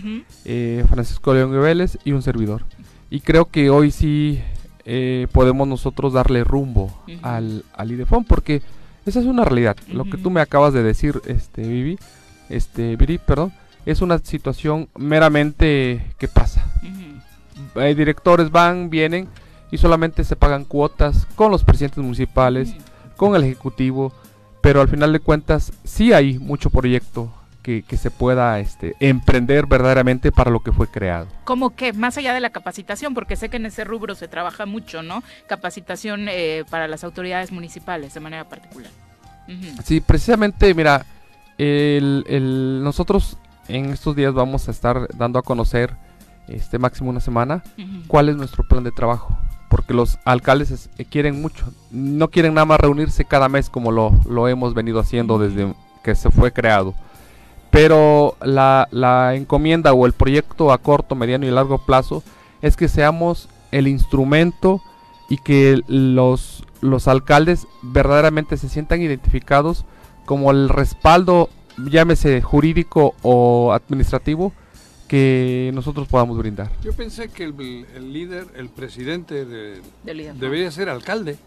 eh, Francisco León Vélez y un servidor. Y creo que hoy sí eh, podemos nosotros darle rumbo al, al IDEFON porque esa es una realidad. Lo que tú me acabas de decir, este Vivi, este Viri, perdón, es una situación meramente que pasa. Eh, directores van, vienen y solamente se pagan cuotas con los presidentes municipales, con el ejecutivo, pero al final de cuentas sí hay mucho proyecto que, que se pueda este, emprender verdaderamente para lo que fue creado. Como que más allá de la capacitación, porque sé que en ese rubro se trabaja mucho, ¿no? Capacitación eh, para las autoridades municipales de manera particular. Ujú. Sí, precisamente, mira, el, el- nosotros en estos días vamos a estar dando a conocer, este máximo una semana, Ujú. cuál es nuestro plan de trabajo. Porque los alcaldes es- eh, quieren mucho. No quieren nada más reunirse cada mes como lo, lo hemos venido haciendo desde que se fue creado. Pero la, la encomienda o el proyecto a corto, mediano y largo plazo es que seamos el instrumento y que los, los alcaldes verdaderamente se sientan identificados como el respaldo, llámese jurídico o administrativo, que nosotros podamos brindar. Yo pensé que el, el líder, el presidente, de- debería ser alcalde.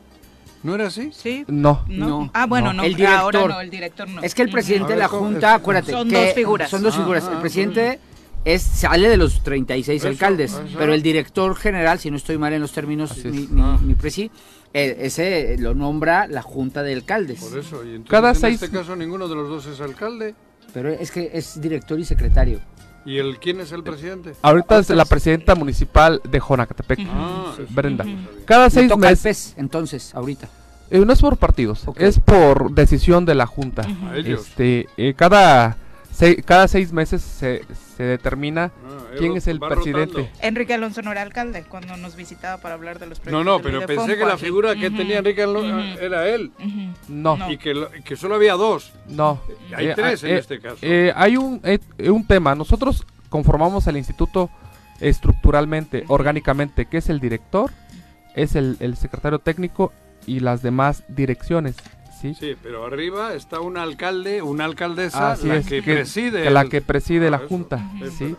¿No era así? Sí. No, No. No. Ah, bueno, No. no. El director. Ahora no, el director no. Es que el presidente de la. Junta, acuérdate. Son que dos figuras. Son dos Ah, figuras. ah, el presidente es sale de los 36 Eso, alcaldes, eso. pero el director general, si no estoy mal en los términos, mi, mi- Ah. mi presi, eh, ese lo nombra la Junta de Alcaldes. Por eso. Y entonces, Cada en seis- este caso ninguno de los dos es alcalde. Pero es que es director y secretario. ¿Y el quién es el presidente? ahorita es la presidenta municipal de Jonacatepec, Ah, Brenda. Ujú. Cada seis toca al meses, PES, entonces, ahorita. eh, no es por partidos, es por decisión de la Junta. a ellos. Este, eh, cada, se- cada seis meses se, se determina Ah, quién es el presidente. rotando. Enrique Alonso no era alcalde cuando nos visitaba para hablar de los No, proyectos. no, del pero pensé que la figura que tenía Enrique Alonso Ujú. era él. No, No. Y que, lo- que solo había dos. no. Hay Eh, tres en eh, este caso. eh, hay un, eh, un tema. Nosotros conformamos el instituto estructuralmente, orgánicamente, que es el director, es el, el secretario técnico y las demás direcciones. ¿Sí? Sí, pero arriba está un alcalde, una alcaldesa, Así la es, que, que- preside. que la que preside la eso, junta, eso. ¿sí?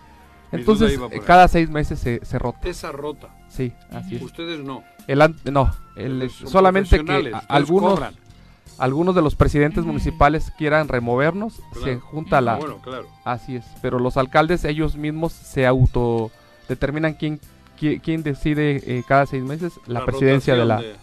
Mi Entonces, eh, cada seis meses se, se rota, Esa rota. sí, así es. Ustedes no. El an- no, el- solamente que a- algunos, cobran. algunos de los presidentes municipales quieran removernos, se junta la... Bueno, claro. Así es, pero los alcaldes ellos mismos se autodeterminan quién, quién, quién decide eh, cada seis meses la, presidencia de la... de-.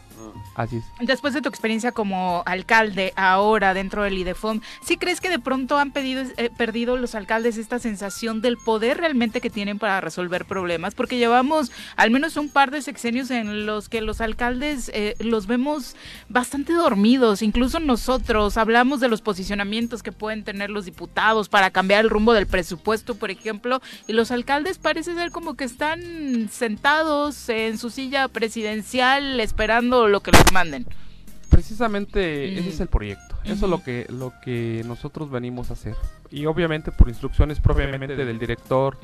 Así es. Después de tu experiencia como alcalde ahora dentro del IDEFOM, ¿sí crees que de pronto han pedido, eh, perdido los alcaldes esta sensación del poder realmente que tienen para resolver problemas? Porque llevamos al menos un par de sexenios en los que los alcaldes eh, los vemos bastante dormidos. Incluso nosotros hablamos de los posicionamientos que pueden tener los diputados para cambiar el rumbo del presupuesto, por ejemplo, y los alcaldes parece ser como que están sentados en su silla presidencial esperando lo que les manden. Precisamente ese es el proyecto. Eso es lo que, lo que nosotros venimos a hacer. Y obviamente por instrucciones propiamente del director,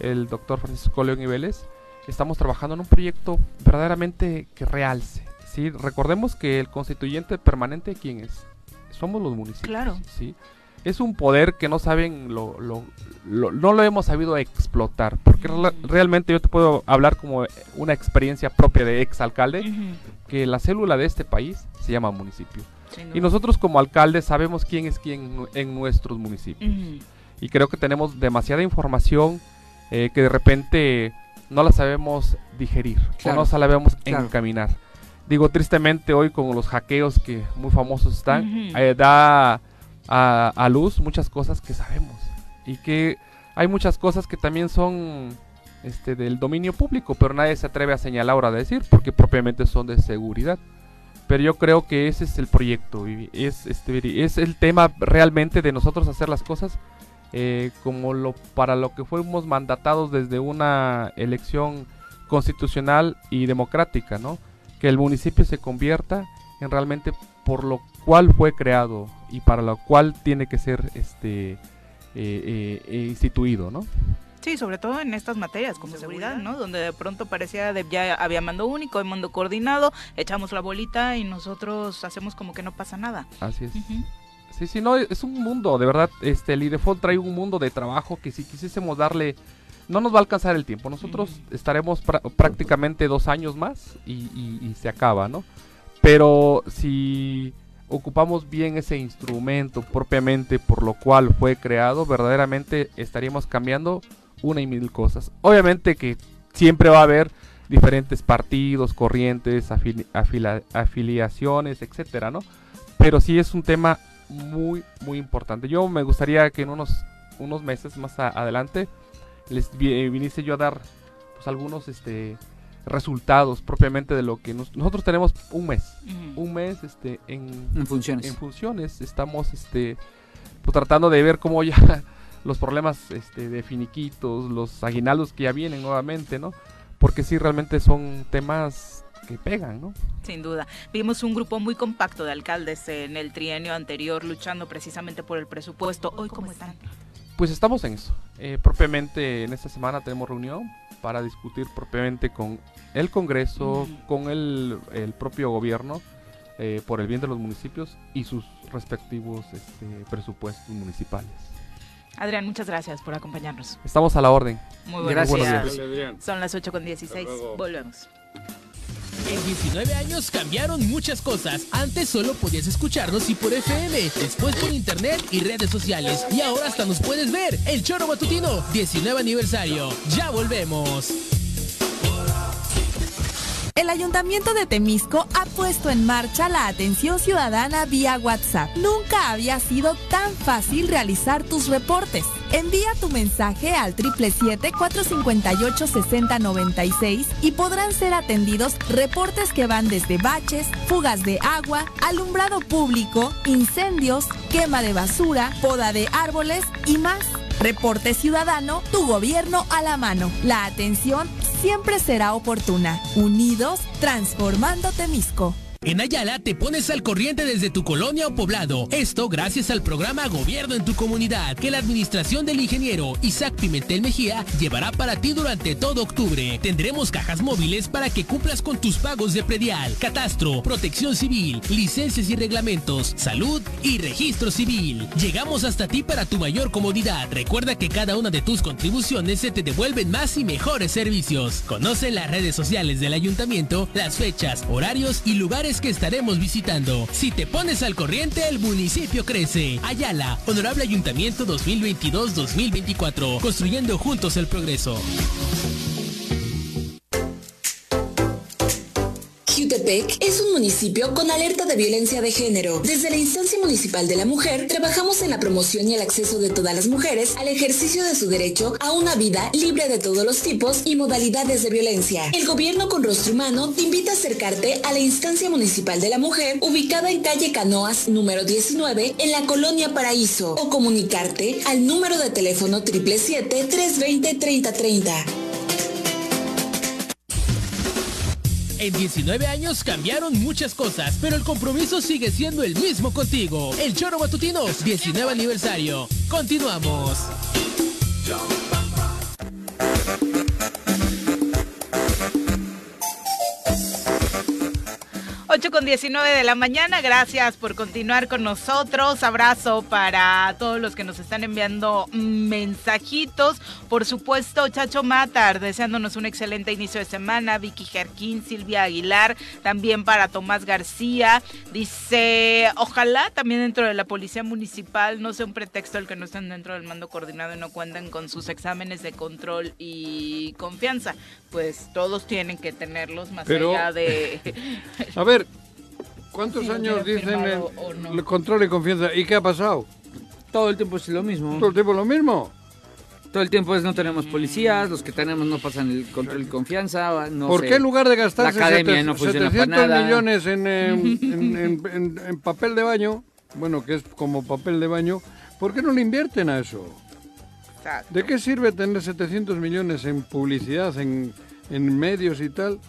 el doctor Francisco León y Vélez, estamos trabajando en un proyecto verdaderamente que realce. ¿sí? Recordemos que el constituyente permanente, ¿quién es? Somos los municipios. Claro. ¿sí? Es un poder que no saben, lo, lo- lo- no lo hemos sabido explotar. Porque rela- realmente yo te puedo hablar como una experiencia propia de exalcalde, que la célula de este país se llama municipio. Y nosotros como alcaldes sabemos quién es quién en nuestros municipios. Y creo que tenemos demasiada información eh, que de repente no la sabemos digerir Claro, o no sabemos claro. encaminar. Digo, tristemente hoy con los hackeos que muy famosos están, eh, da a, a luz muchas cosas que sabemos. Y que hay muchas cosas que también son este, del dominio público, pero nadie se atreve a señalar ahora de decir, porque propiamente son de seguridad. Pero yo creo que ese es el proyecto, y es, este, es el tema realmente de nosotros hacer las cosas eh, como lo para lo que fuimos mandatados desde una elección constitucional y democrática, ¿no? Que el municipio se convierta en realmente por lo cual fue creado y para lo cual tiene que ser este eh, eh, instituido, ¿no? Sí, sobre todo en estas materias como seguridad, ¿no? Donde de pronto parecía de ya había mando único, hay mando coordinado, echamos la bolita y nosotros hacemos como que no pasa nada. Así es. Sí, sí, no, es un mundo, de verdad, este, el IDEFON trae un mundo de trabajo que si quisiésemos darle, no nos va a alcanzar el tiempo. Nosotros estaremos prácticamente dos años más y, se acaba, ¿no? Pero si ocupamos bien ese instrumento propiamente por lo cual fue creado, verdaderamente estaríamos cambiando una y mil cosas. Obviamente que siempre va a haber diferentes partidos, corrientes, afiliaciones, etcétera, ¿no? Pero sí es un tema muy, muy importante. Yo me gustaría que en unos, unos meses más adelante les viniese yo a dar pues, algunos este, resultados propiamente de lo que nosotros tenemos un mes. Un mes este, en, funciones. En funciones. Estamos este, pues, tratando de ver cómo ya [laughs] los problemas este, de finiquitos, los aguinaldos que ya vienen nuevamente, ¿no? Porque sí, realmente son temas que pegan, ¿no? Sin duda. Vimos un grupo muy compacto de alcaldes en el trienio anterior luchando precisamente por el presupuesto. ¿Hoy cómo están? Pues estamos en eso. Eh, propiamente en esta semana tenemos reunión para discutir propiamente con el Congreso, con el, propio gobierno, eh, por el bien de los municipios y sus respectivos este, presupuestos municipales. Adrián, muchas gracias por acompañarnos. Estamos a la orden. Muy buenas gracias. Son las 8 con 16. Volvemos. En 19 años cambiaron muchas cosas. Antes solo podías escucharnos y por FM, después por internet y redes sociales. Y ahora hasta nos puedes ver. El Choro Matutino, 19 aniversario. Ya volvemos. El Ayuntamiento de Temisco ha puesto en marcha la atención ciudadana vía WhatsApp. Nunca había sido tan fácil realizar tus reportes. Envía tu mensaje al 777-458-6096 y podrán ser atendidos reportes que van desde baches, fugas de agua, alumbrado público, incendios, quema de basura, poda de árboles y más. Reporte Ciudadano, tu gobierno a la mano. La atención siempre será oportuna. Unidos, transformando Temisco. En Ayala te pones al corriente desde tu colonia o poblado. Esto gracias al programa Gobierno en tu comunidad que la administración del ingeniero Isaac Pimentel Mejía llevará para ti durante todo octubre. Tendremos cajas móviles para que cumplas con tus pagos de predial, catastro, protección civil, licencias y reglamentos, salud y registro civil. Llegamos hasta ti para tu mayor comodidad. Recuerda que cada una de tus contribuciones se te devuelven más y mejores servicios. Conoce las redes sociales del ayuntamiento, las fechas, horarios y lugares que estaremos visitando. Si te pones al corriente, el municipio crece. Ayala, Honorable Ayuntamiento 2022-2024, construyendo juntos el progreso. Jutepec es un municipio con alerta de violencia de género. Desde la instancia municipal de la mujer, trabajamos en la promoción y el acceso de todas las mujeres al ejercicio de su derecho a una vida libre de todos los tipos y modalidades de violencia. El gobierno con rostro humano te invita a acercarte a la instancia municipal de la mujer ubicada en calle Canoas número 19 en la colonia Paraíso o comunicarte al número de teléfono 777-320-3030. En 19 años cambiaron muchas cosas, pero el compromiso sigue siendo el mismo contigo. El Choro Matutino, 19 aniversario. Continuamos. Con 19 de la mañana, gracias por continuar con nosotros. Abrazo para todos los que nos están enviando mensajitos. Por supuesto, Chacho Matar, deseándonos un excelente inicio de semana. Vicky Jerquín, Silvia Aguilar, también para Tomás García. Dice, ojalá también dentro de la Policía Municipal no sea un pretexto el que no estén dentro del mando coordinado y no cuenten con sus exámenes de control y confianza. Pues todos tienen que tenerlos más allá de... [laughs] A ver, ¿Cuántos años dicen el, control y confianza? ¿Y qué ha pasado? Todo el tiempo es lo mismo. ¿Todo el tiempo lo mismo? Todo el tiempo es no tenemos policías, los que tenemos no pasan el control de confianza. No ¿Por sé, qué en lugar de no funciona 700 para nada? millones en, eh, [laughs] en- en- en- en papel de baño, bueno, que es como papel de baño, ¿por qué no le invierten a eso? ¿De qué sirve tener 700 millones en publicidad, en, en medios y tal,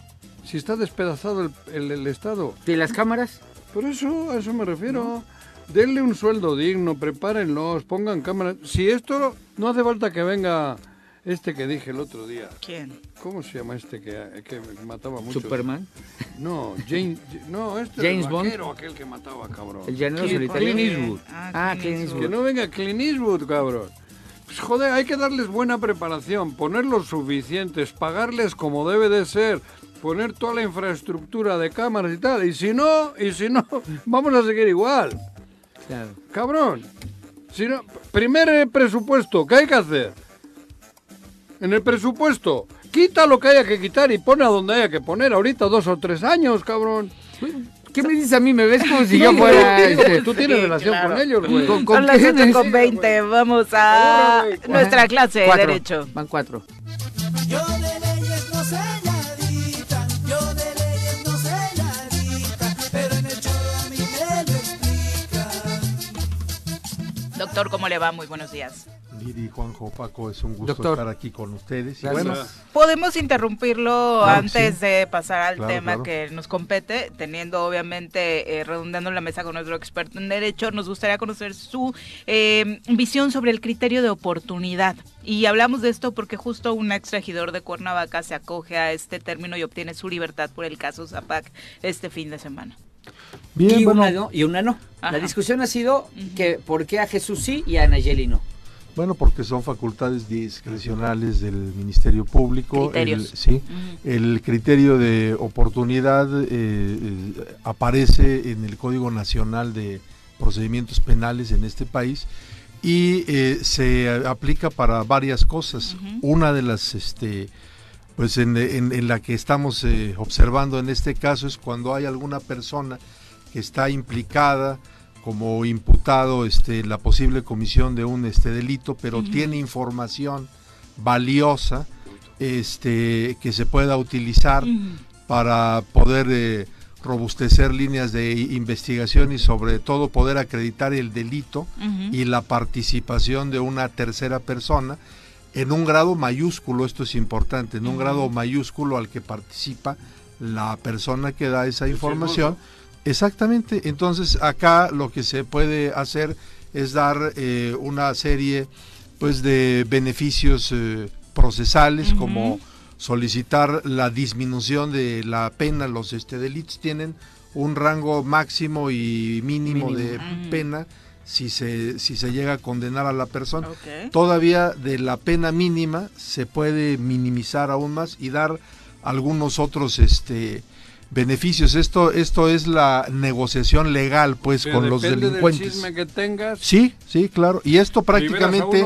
si está despedazado el, el- el Estado? ¿Y las cámaras? Por eso, a eso me refiero. Denle un sueldo digno, prepárenlos, pongan cámaras. Si esto no hace falta que venga este que dije el otro día. ¿Quién? ¿Cómo se llama este que, que mataba mucho? Superman. No, James, no, este James el Bond. vaquero, aquel que mataba, cabrón. El llanero solitario. Clint Eastwood. Ah, Clint Eastwood. Que no venga Clint Eastwood, cabrón. Pues joder, hay que darles buena preparación, ponerlos suficientes, pagarles como debe de ser, poner toda la infraestructura de cámaras y tal. Y si no, y si no, [laughs] vamos a seguir igual. Claro. Cabrón. Si no, primer presupuesto, ¿qué hay que hacer? En el presupuesto, quita lo que haya que quitar y pone a donde haya que poner. Ahorita dos o tres años, cabrón. ¿Qué me dices a mí? Me ves como si yo fuera... este, Tú tienes Sí, relación claro. con ellos, güey. Con- con- Son las qué 8 con necesito, 20. Vamos a Ahora, nuestra clase de. Derecho. Van cuatro. Yo Doctor, ¿cómo le va? Muy buenos días. Liri, Juanjo, Paco, es un gusto Doctor. estar aquí con ustedes. Bueno, Podemos interrumpirlo Claro, antes sí. de pasar al Claro, tema claro. que nos compete, teniendo obviamente eh, redundando en la mesa con nuestro experto en derecho, nos gustaría conocer su eh, visión sobre el criterio de oportunidad. Y hablamos de esto porque justo un ex regidor de Cuernavaca se acoge a este término y obtiene su libertad por el caso Zapac este fin de semana. Bien, y, bueno, una no, y una no. Ajá. La discusión ha sido que por qué a Jesús sí y a Nayeli no. bueno, porque son facultades discrecionales del Ministerio Público. Criterios. El, sí, el criterio de oportunidad eh, eh, aparece en el Código Nacional de Procedimientos Penales en este país y eh, se aplica para varias cosas. Una de las, este, pues en, en- en la que estamos eh, observando en este caso es cuando hay alguna persona que está implicada como imputado este, en la posible comisión de un este, delito, pero tiene información valiosa este, que se pueda utilizar para poder eh, robustecer líneas de investigación y sobre todo poder acreditar el delito y la participación de una tercera persona en un grado mayúsculo, esto es importante, en un grado mayúsculo al que participa la persona que da esa información. Exactamente, entonces acá lo que se puede hacer es dar eh, una serie pues de beneficios eh, procesales como solicitar la disminución de la pena, los este delitos tienen un rango máximo y mínimo, de pena si se si se llega a condenar a la persona. Todavía de la pena mínima se puede minimizar aún más y dar algunos otros este beneficios. Esto esto es la negociación legal pues Pero con los delincuentes. del chisme que tengas. Sí, sí, claro. Y esto prácticamente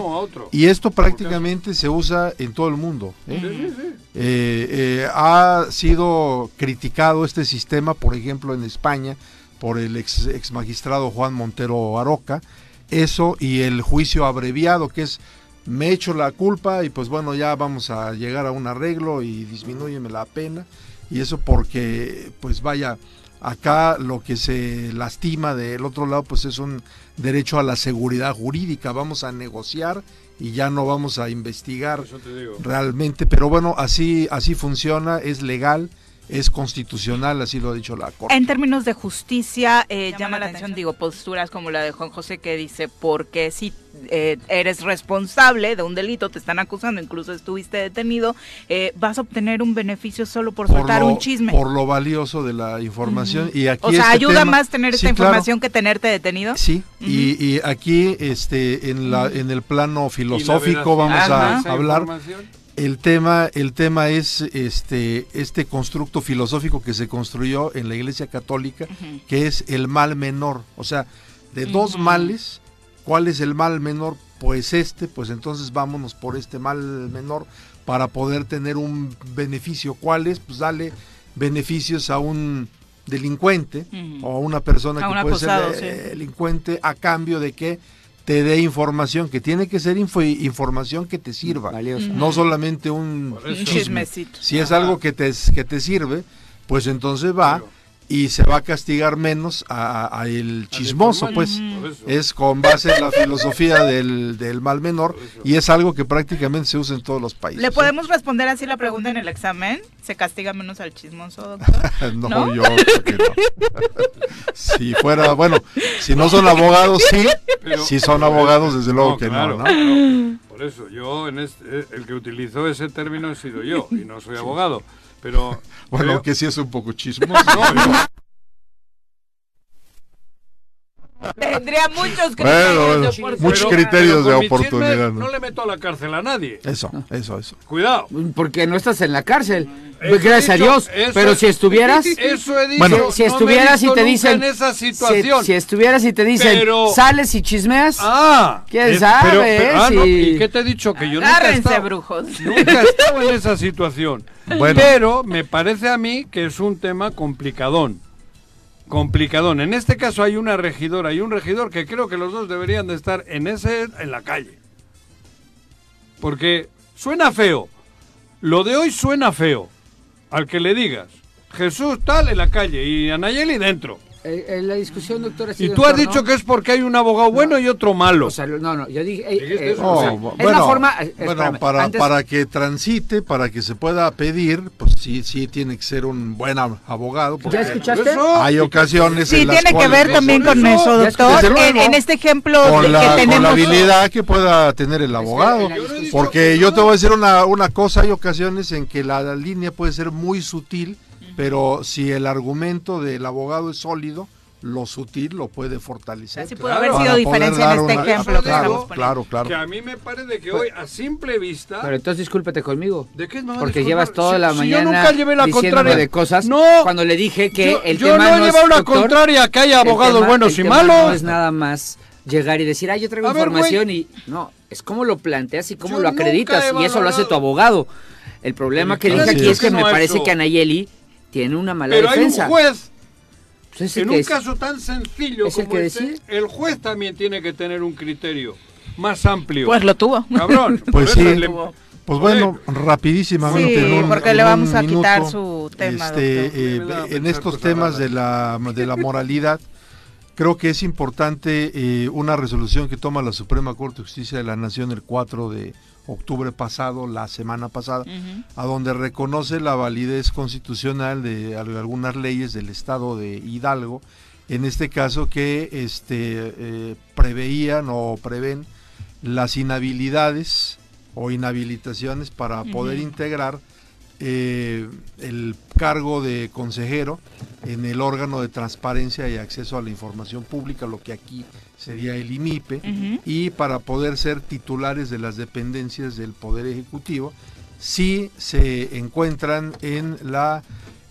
y esto prácticamente se usa en todo el mundo. ¿eh? Sí, sí, sí. Eh, eh, ha sido criticado este sistema, por ejemplo, en España, por el ex, ex magistrado Juan Montero Aroca. Eso y el juicio abreviado, que es me echo la culpa y pues bueno, ya vamos a llegar a un arreglo y disminúyeme la pena. Y eso porque, pues vaya, acá lo que se lastima del otro lado, pues es un derecho a la seguridad jurídica. Vamos a negociar y ya no vamos a investigar realmente, pero bueno, así así funciona, es legal, es constitucional, así lo ha dicho la Corte. En términos de justicia, eh, llama, la atención, digo, posturas como la de Juan José que dice, porque si eh, eres responsable de un delito, te están acusando, incluso estuviste detenido, eh, vas a obtener un beneficio solo por, soltar lo, un chisme. por lo valioso de la información y aquí o sea, este ayuda tema- más tener Sí, esta claro, información que tenerte detenido. Sí, y, y aquí este en la en el plano filosófico vamos Ajá. a hablar información, el tema el tema es este este constructo filosófico que se construyó en la Iglesia Católica que es el mal menor, o sea, de dos males, ¿cuál es el mal menor? Pues este, pues entonces vámonos por este mal menor para poder tener un beneficio. ¿Cuál es? Pues dale beneficios a un delincuente o a una persona A que un puede acusado, ser sí. delincuente a cambio de que te dé información, que tiene que ser info- información que te sirva, Valiosa. no solamente un. Un chisme. chismecito. Si es algo que te, que te sirve, pues entonces va y se va a castigar menos a, el chismoso, pues. Es con base en la filosofía del, del mal menor y es algo que prácticamente se usa en todos los países. ¿Le ¿eh? podemos responder así la pregunta en el examen? ¿Se castiga menos al chismoso, doctor? [laughs] no, ¿No? yo creo que no. si fuera, bueno, si no son abogados, sí. Pero- si son abogados, desde luego No, que claro, no, ¿no? claro. Por eso, yo, en este, el que utilizó ese término he sido yo, y no soy abogado. Pero. Bueno, creo- que sí es un poco chismoso. [laughs] No, yo- Tendría muchos criterios Bueno, bueno, de oportunidad. muchos criterios pero de oportunidad, ¿no? No le meto a la cárcel a nadie. Eso, eso, eso. Cuidado. Porque no estás en la cárcel. Eso Pues gracias a Dios. Pero si estuvieras. Eso he dicho. Bueno, si estuvieras y te nunca dicen. en esa si- situación. Si, estuvieras y te dicen. Pero- Sales y chismeas. Ah, ¿Quién es- sabe, pero- eh? pero- ah, no, ¿Y qué te he dicho? Que yo nunca he, Agárrense, estado, brujos. nunca he estado en esa situación. [laughs] Bueno. Pero me parece a mí que es un tema complicadón. Complicadón. En este caso hay una regidora y un regidor que creo que los dos deberían de estar en ese en la calle. Porque suena feo. Lo de hoy suena feo. Al que le digas, Jesús tal en la calle y Anayeli dentro. Eh, eh, la discusión, doctor. ha Y sido tú has dicho que es porque hay un abogado bueno y otro malo. O sea, no, no, yo dije. eh, eh, eso. o sea, Oh, es la forma. eh, bueno, para, antes- para que transite, para que se pueda pedir, pues sí, sí tiene que ser un buen ab- abogado. ¿Ya escuchaste? Eso. Hay ocasiones Sí, en las tiene que ver también con eso, doctor. En, en este ejemplo con la, que con tenemos... la habilidad que pueda tener el abogado. Porque yo te voy a decir una, una cosa, hay ocasiones en que la, la línea puede ser muy sutil, pero si el argumento del abogado es sólido, lo sutil lo puede fortalecer. Así pudo Claro. haber sido diferencia en este una- ejemplo que claro, claro, claro. Que a mí me parece que hoy, a simple vista... Pero entonces discúlpate conmigo. ¿De qué a Porque llevas toda Si- la si yo mañana nunca llevé la diciéndome contraria. de cosas No. cuando le dije que Yo- el yo tema no he llevado la doctor, contraria, que hay el abogados tema- buenos y malos. No es nada más llegar y decir, ah, yo traigo A ver, información y no, es cómo lo planteas y cómo Yo lo acreditas y eso lo hace tu abogado. El problema que dije aquí es. que No, me parece que Anayeli tiene una mala Pero hay un defensa. juez, Pues en un es- caso tan sencillo es el como que este, decide. el juez también tiene que tener un criterio más amplio. Pues lo tuvo. Cabrón. [laughs] Pues sí. le- Pues bueno, rapidísimamente. Sí, en un- porque en le un vamos a quitar minuto, su tema, este, eh, en estos cosas temas de la, de la moralidad, creo que es importante eh, una resolución que toma la Suprema Corte de Justicia de la Nación el 4 de octubre pasado, la semana pasada, a donde reconoce la validez constitucional de al- algunas leyes del Estado de Hidalgo, en este caso que este, eh, preveían o prevén las inhabilidades o inhabilitaciones para poder integrar eh, el cargo de consejero en el órgano de transparencia y acceso a la información pública, lo que aquí sería el IMIPE, y para poder ser titulares de las dependencias del Poder Ejecutivo, si se encuentran en la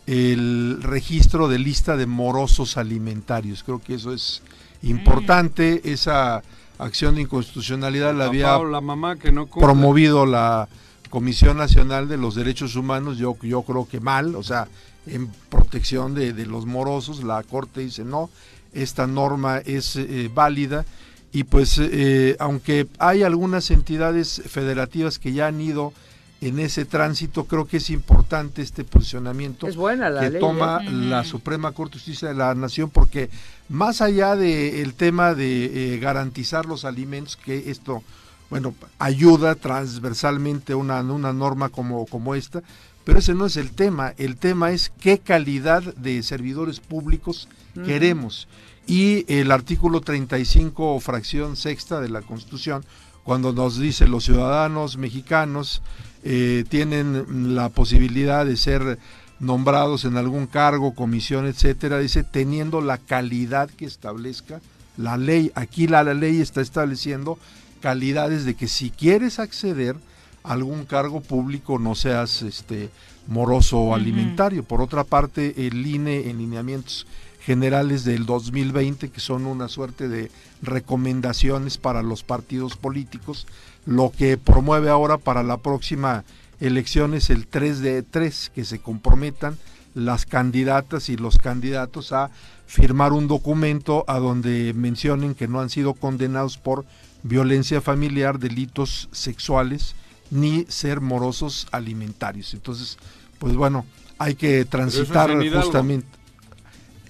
el registro de lista de morosos alimentarios. Creo que eso es importante, esa acción de inconstitucionalidad la La había papá o la mamá que no cumple. promovido la Comisión Nacional de los Derechos Humanos, yo, yo creo que mal, o sea, en protección de, de los morosos, la Corte dice no, esta norma es eh, válida y pues eh, aunque hay algunas entidades federativas que ya han ido en ese tránsito, creo que es importante este posicionamiento Es buena la que ley. toma ¿eh? la Suprema Corte de Justicia de la Nación, porque más allá del tema de eh, garantizar los alimentos, que esto, bueno, ayuda transversalmente una, una norma como, como esta, pero ese no es el tema, el tema es qué calidad de servidores públicos Queremos. Y el artículo 35, fracción sexta de la Constitución, cuando nos dice los ciudadanos mexicanos eh, tienen la posibilidad de ser nombrados en algún cargo, comisión, etcétera, dice teniendo la calidad que establezca la ley. Aquí la, la ley está estableciendo calidades de que si quieres acceder a algún cargo público no seas este moroso o alimentario. Por otra parte, el INE en lineamientos generales del 2020, que son una suerte de recomendaciones para los partidos políticos, lo que promueve ahora para la próxima elección es el 3 de 3, que se comprometan las candidatas y los candidatos a firmar un documento a donde mencionen que no han sido condenados por violencia familiar, delitos sexuales, ni ser morosos alimentarios. Entonces, pues bueno, hay que transitar justamente.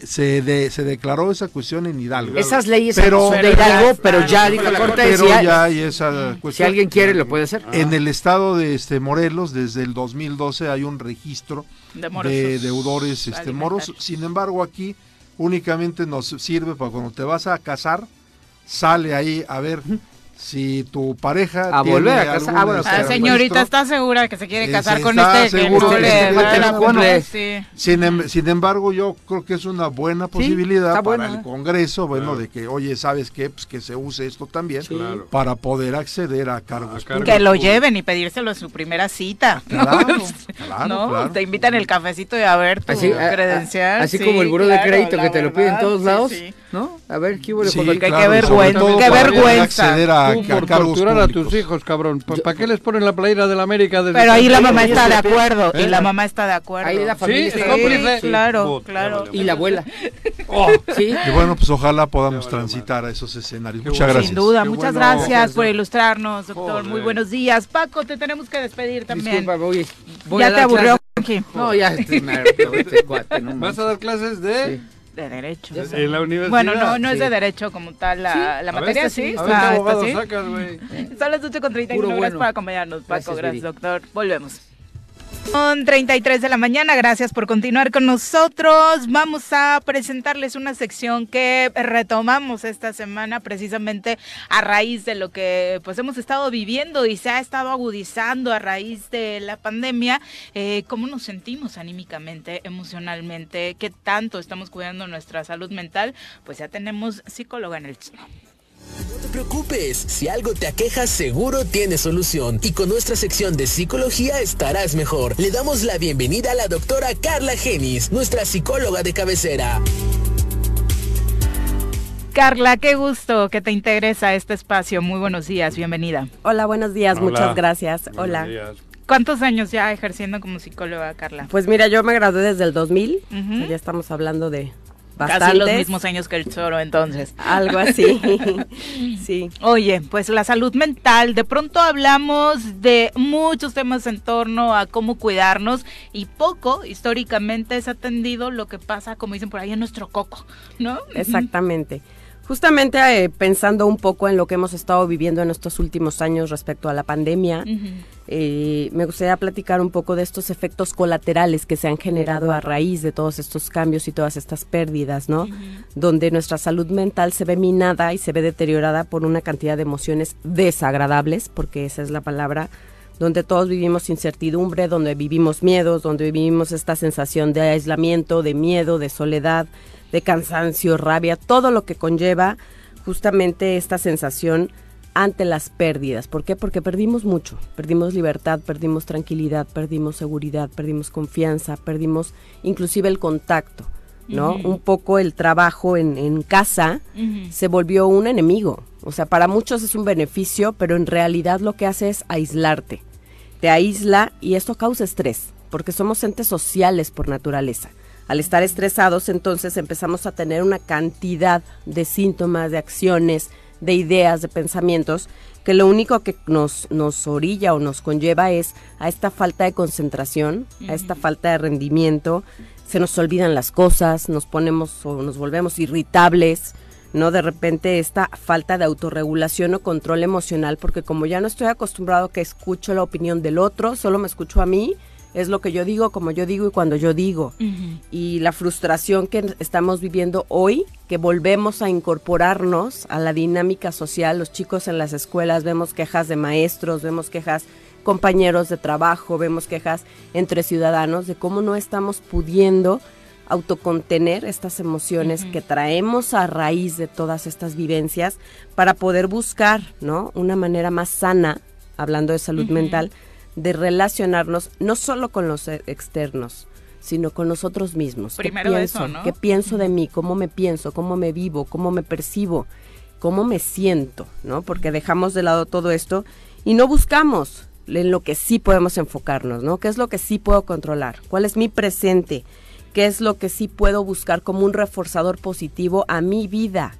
Se, de- se declaró esa cuestión en Hidalgo. Esas leyes Pero- son de Hidalgo, pero ya dijo la Corte pero si ya hay esa si cuestión. alguien quiere lo puede hacer. En el estado de este Morelos, desde el 2012 hay un registro De de, deudores este, morosos. Sin embargo, aquí únicamente nos sirve para cuando te vas a casar, sale ahí a ver si tu pareja A tiene volver a casar. Ah, bueno, este, Pero señorita, registro. ¿está segura que se quiere casar con está este? que seguro no que le la bueno, sí. Sin, em- sin embargo, yo creo que es una buena posibilidad para buena. el Congreso, bueno, Claro. de que, oye, ¿sabes qué? Pues que se use esto también Claro. para poder acceder a cargos. A cargos. Que lo públicos. lleven y pedírselo en su primera cita. [laughs] Claro, ¿no? claro, ¿No? claro. Te invitan el cafecito y a ver tu Así, a- a- credencial. así sí, como el buró de crédito la que te lo piden en todos lados, sí. ¿no? A ver, ¿qué hubo? Sí, Joder? qué claro, y sobre vergüenza, qué vergüenza. A, Tú a por cargos torturar a tus hijos, cabrón. ¿Pa- ¿Para qué les ponen la playera de la América? desde Pero ahí la mamá está de acuerdo. Y ¿Eh? la mamá está de acuerdo. Ahí la familia Sí, está es cómplice. Sí, claro, claro. Y la abuela. [laughs] Sí. Y bueno, pues ojalá podamos transitar a esos escenarios. Qué Muchas bueno. gracias. Sin duda, Qué muchas bueno. gracias por ¿no? ilustrarnos, doctor. Joder. Muy buenos días. Paco, te tenemos que despedir también. Disculpa, voy, voy ya a te aburrió. No, ya [laughs] este, este cuate, no ¿Vas a dar clases de...? De derecho. En la universidad. Bueno, no, no es Sí. de derecho como tal la, la A ver, materia, esta sí. A ver qué está- está abogado así. sacas, güey. Son las 8 con 31. Puro Gracias bueno. por acompañarnos, Paco. Gracias, Gracias, doctor. Volvemos. Son 33 de la mañana, gracias por continuar con nosotros. Vamos a presentarles una sección que retomamos esta semana precisamente a raíz de lo que pues hemos estado viviendo y se ha estado agudizando a raíz de la pandemia. Eh, ¿Cómo nos sentimos anímicamente, emocionalmente? ¿Qué tanto estamos cuidando nuestra salud mental? Pues ya tenemos psicóloga en el No te preocupes, si algo te aqueja seguro tiene solución y con nuestra sección de psicología estarás mejor. Le damos la bienvenida a la doctora Carla Genis, nuestra psicóloga de cabecera. Carla, qué gusto que te integres a este espacio. Muy buenos días, bienvenida. Hola, buenos días, Hola. muchas gracias. Buenos Hola. días. ¿Cuántos años ya ejerciendo como psicóloga, Carla? Pues mira, yo me gradué desde el 2000, Ujú. o sea, ya estamos hablando de Casi los bastantes. mismos años que el Choro, entonces. Algo así. [laughs] sí. Oye, pues la salud mental, de pronto hablamos de muchos temas en torno a cómo cuidarnos y poco históricamente es atendido lo que pasa, como dicen por ahí, en nuestro coco, ¿no? Exactamente. Justamente eh, pensando un poco en lo que hemos estado viviendo en estos últimos años respecto a la pandemia, eh, me gustaría platicar un poco de estos efectos colaterales que se han generado a raíz de todos estos cambios y todas estas pérdidas, ¿no? Donde nuestra salud mental se ve minada y se ve deteriorada por una cantidad de emociones desagradables, porque esa es la palabra, donde todos vivimos incertidumbre, donde vivimos miedos, donde vivimos esta sensación de aislamiento, de miedo, de soledad, de cansancio, rabia, todo lo que conlleva justamente esta sensación ante las pérdidas. ¿Por qué? Porque perdimos mucho. Perdimos libertad, perdimos tranquilidad, perdimos seguridad, perdimos confianza, perdimos inclusive el contacto, ¿no? Un poco el trabajo en, en casa se volvió un enemigo. O sea, para muchos es un beneficio, pero en realidad lo que hace es aislarte. Te aísla y esto causa estrés, porque somos entes sociales por naturaleza. Al estar estresados, entonces empezamos a tener una cantidad de síntomas, de acciones, de ideas, de pensamientos, que lo único que nos, nos orilla o nos conlleva es a esta falta de concentración, a esta falta de rendimiento, se nos olvidan las cosas, nos ponemos o nos volvemos irritables, ¿no? De repente esta falta de autorregulación o control emocional, porque como ya no estoy acostumbrado a que escucho la opinión del otro, solo me escucho a mí, es lo que yo digo, como yo digo y cuando yo digo. Y la frustración que estamos viviendo hoy, que volvemos a incorporarnos a la dinámica social, los chicos en las escuelas, vemos quejas de maestros, vemos quejas compañeros de trabajo, vemos quejas entre ciudadanos de cómo no estamos pudiendo autocontener estas emociones que traemos a raíz de todas estas vivencias para poder buscar, ¿no? Una manera más sana, hablando de salud mental, de relacionarnos no solo con los e- externos, sino con nosotros mismos. ¿Qué Primero pienso? eso, ¿no? ¿Qué pienso de mí? ¿Cómo me pienso? ¿Cómo me vivo? ¿Cómo me percibo? ¿Cómo me siento? ¿No? Porque dejamos de lado todo esto y no buscamos en lo que sí podemos enfocarnos, ¿no? ¿Qué es lo que sí puedo controlar? ¿Cuál es mi presente? qué es lo que sí puedo buscar como un reforzador positivo a mi vida.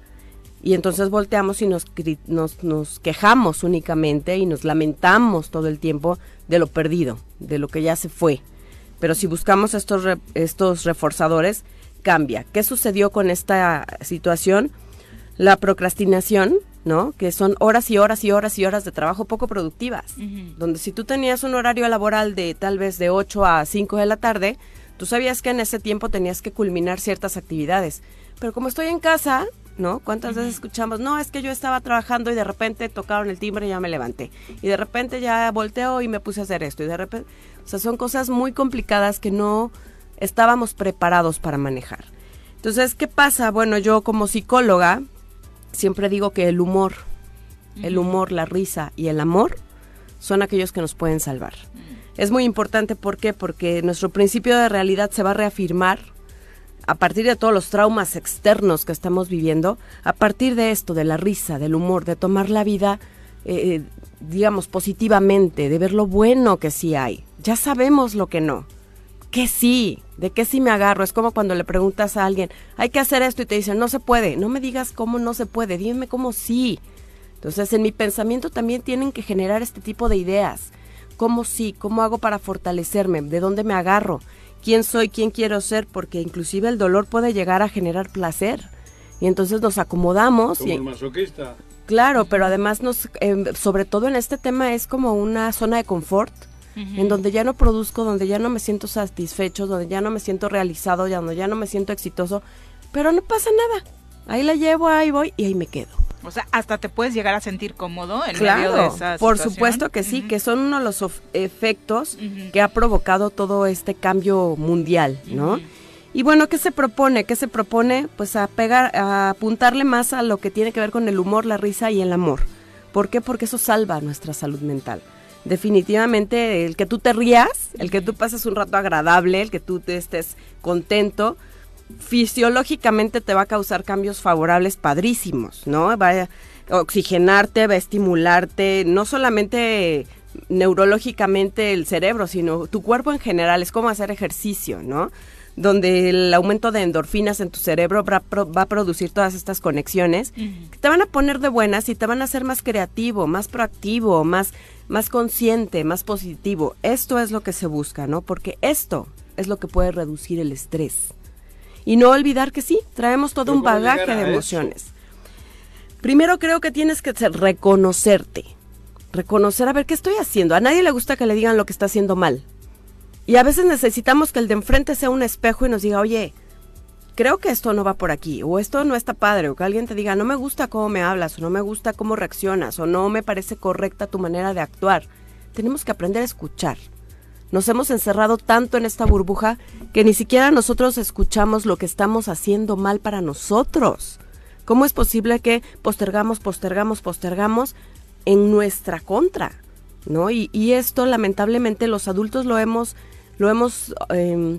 Y entonces volteamos y nos, nos, nos quejamos únicamente y nos lamentamos todo el tiempo de lo perdido, de lo que ya se fue. Pero si buscamos estos, re- estos reforzadores, cambia. ¿Qué sucedió con esta situación? La procrastinación, ¿no? Que son horas y horas y horas y horas de trabajo poco productivas. Donde si tú tenías un horario laboral de tal vez de 8 a 5 de la tarde, tú sabías que en ese tiempo tenías que culminar ciertas actividades. Pero como estoy en casa, ¿no? ¿Cuántas veces escuchamos? No, es que yo estaba trabajando y de repente tocaron el timbre y ya me levanté. Y de repente ya volteo y me puse a hacer esto. Y de repente, o sea, son cosas muy complicadas que no estábamos preparados para manejar. Entonces, ¿qué pasa? Bueno, yo como psicóloga siempre digo que el humor, el humor, la risa y el amor son aquellos que nos pueden salvar. Es muy importante, ¿por qué? Porque nuestro principio de realidad se va a reafirmar a partir de todos los traumas externos que estamos viviendo, a partir de esto, de la risa, del humor, de tomar la vida, eh, digamos, positivamente, de ver lo bueno que sí hay. Ya sabemos lo que no. ¿Qué sí? ¿De qué sí me agarro? Es como cuando le preguntas a alguien, hay que hacer esto y te dicen, no se puede. No me digas cómo no se puede, dime cómo sí. Entonces, en mi pensamiento también tienen que generar este tipo de ideas. ¿Cómo sí? ¿Cómo hago para fortalecerme? ¿De dónde me agarro? ¿Quién soy? ¿Quién quiero ser? Porque inclusive el dolor puede llegar a generar placer. Y entonces nos acomodamos. Como y, el masoquista. Claro, pero además nos, eh, sobre todo en este tema es como una zona de confort, en donde ya no produzco, donde ya no me siento satisfecho, donde ya no me siento realizado, ya donde ya no me siento exitoso, pero no pasa nada. Ahí la llevo, ahí voy y ahí me quedo. O sea, hasta te puedes llegar a sentir cómodo en medio de esa por situación. supuesto que sí, que son uno de los efectos que ha provocado todo este cambio mundial, ¿no? Y bueno, ¿qué se propone? ¿Qué se propone? Pues a pegar, a apuntarle más a lo que tiene que ver con el humor, la risa y el amor. ¿Por qué? Porque eso salva nuestra salud mental. Definitivamente el que tú te rías, el que tú pases un rato agradable, el que tú te estés contento, fisiológicamente te va a causar cambios favorables padrísimos, ¿no? Va a oxigenarte, va a estimularte, no solamente neurológicamente el cerebro, sino tu cuerpo en general, es como hacer ejercicio, ¿no? Donde el aumento de endorfinas en tu cerebro va a, pro- va a producir todas estas conexiones que te van a poner de buenas y te van a hacer más creativo, más proactivo, más, más consciente, más positivo. Esto es lo que se busca, ¿no? Porque esto es lo que puede reducir el estrés. Y no olvidar que sí, traemos todo un ¿cómo bagaje de eso? emociones. Primero creo que tienes que reconocerte. Reconocer, a ver, ¿qué estoy haciendo? A nadie le gusta que le digan lo que está haciendo mal. Y a veces necesitamos que el de enfrente sea un espejo y nos diga, oye, creo que esto no va por aquí, o esto no está padre, o que alguien te diga, no me gusta cómo me hablas, o no me gusta cómo reaccionas, o no me parece correcta tu manera de actuar. Tenemos que aprender a escuchar. Nos hemos encerrado tanto en esta burbuja que ni siquiera nosotros escuchamos lo que estamos haciendo mal para nosotros. ¿Cómo es posible que postergamos, postergamos, postergamos en nuestra contra? ¿No? Y, esto lamentablemente los adultos lo hemos, lo hemos em,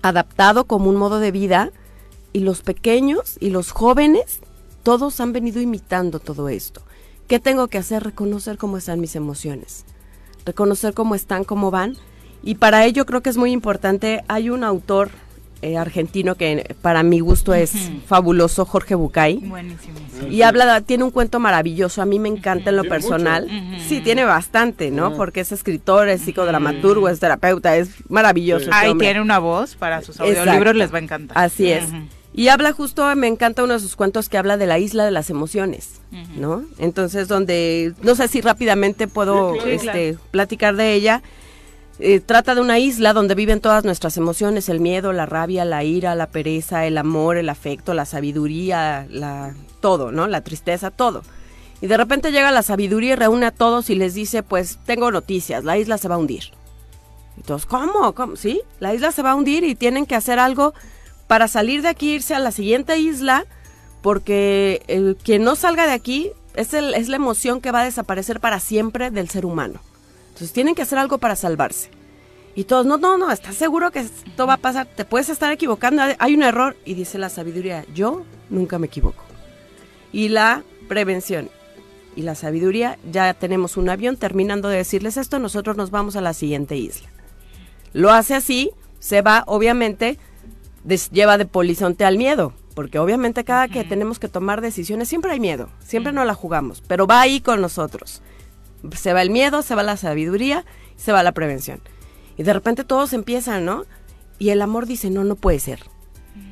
adaptado como un modo de vida y los pequeños y los jóvenes todos han venido imitando todo esto. ¿Qué tengo que hacer? Reconocer cómo están mis emociones, reconocer cómo están, cómo van. Y para ello creo que es muy importante, hay un autor eh, argentino que para mi gusto es fabuloso, Jorge Bucay. Buenísimo. Y habla, tiene un cuento maravilloso, a mí me encanta en lo personal. mucho. Sí, tiene bastante, ¿no? Porque es escritor, es psicodramaturgo, es terapeuta, es maravilloso. este Ahí tiene una voz para sus Exacto. audiolibros, les va a encantar. Así es. Y habla justo, me encanta uno de sus cuentos que habla de la isla de las emociones, ¿no? Entonces, donde, no sé si rápidamente puedo Sí, claro. este, platicar de ella. Eh, trata de una isla donde viven todas nuestras emociones, el miedo, la rabia, la ira, la pereza, el amor, el afecto, la sabiduría, la, todo, ¿no? La tristeza, todo. Y de repente llega la sabiduría y reúne a todos y les dice, pues tengo noticias, la isla se va a hundir. Y todos, ¿cómo? ¿Cómo? Sí, la isla se va a hundir y tienen que hacer algo para salir de aquí, irse a la siguiente isla, porque el quien no salga de aquí es, el, es la emoción que va a desaparecer para siempre del ser humano. Entonces tienen que hacer algo para salvarse. Y todos, no, no, no, ¿estás seguro que esto va a pasar? Te puedes estar equivocando, hay un error. Y dice la sabiduría, yo nunca me equivoco. Y la prevención y la sabiduría, ya tenemos un avión terminando de decirles esto, nosotros nos vamos a la siguiente isla. Lo hace así, se va, obviamente, des- lleva de polizonte al miedo, porque obviamente cada que tenemos que tomar decisiones siempre hay miedo, siempre no la jugamos, pero va ahí con nosotros. Se va el miedo, se va la sabiduría, se va la prevención. Y de repente todos empiezan, ¿no? Y el amor dice, no, no puede ser.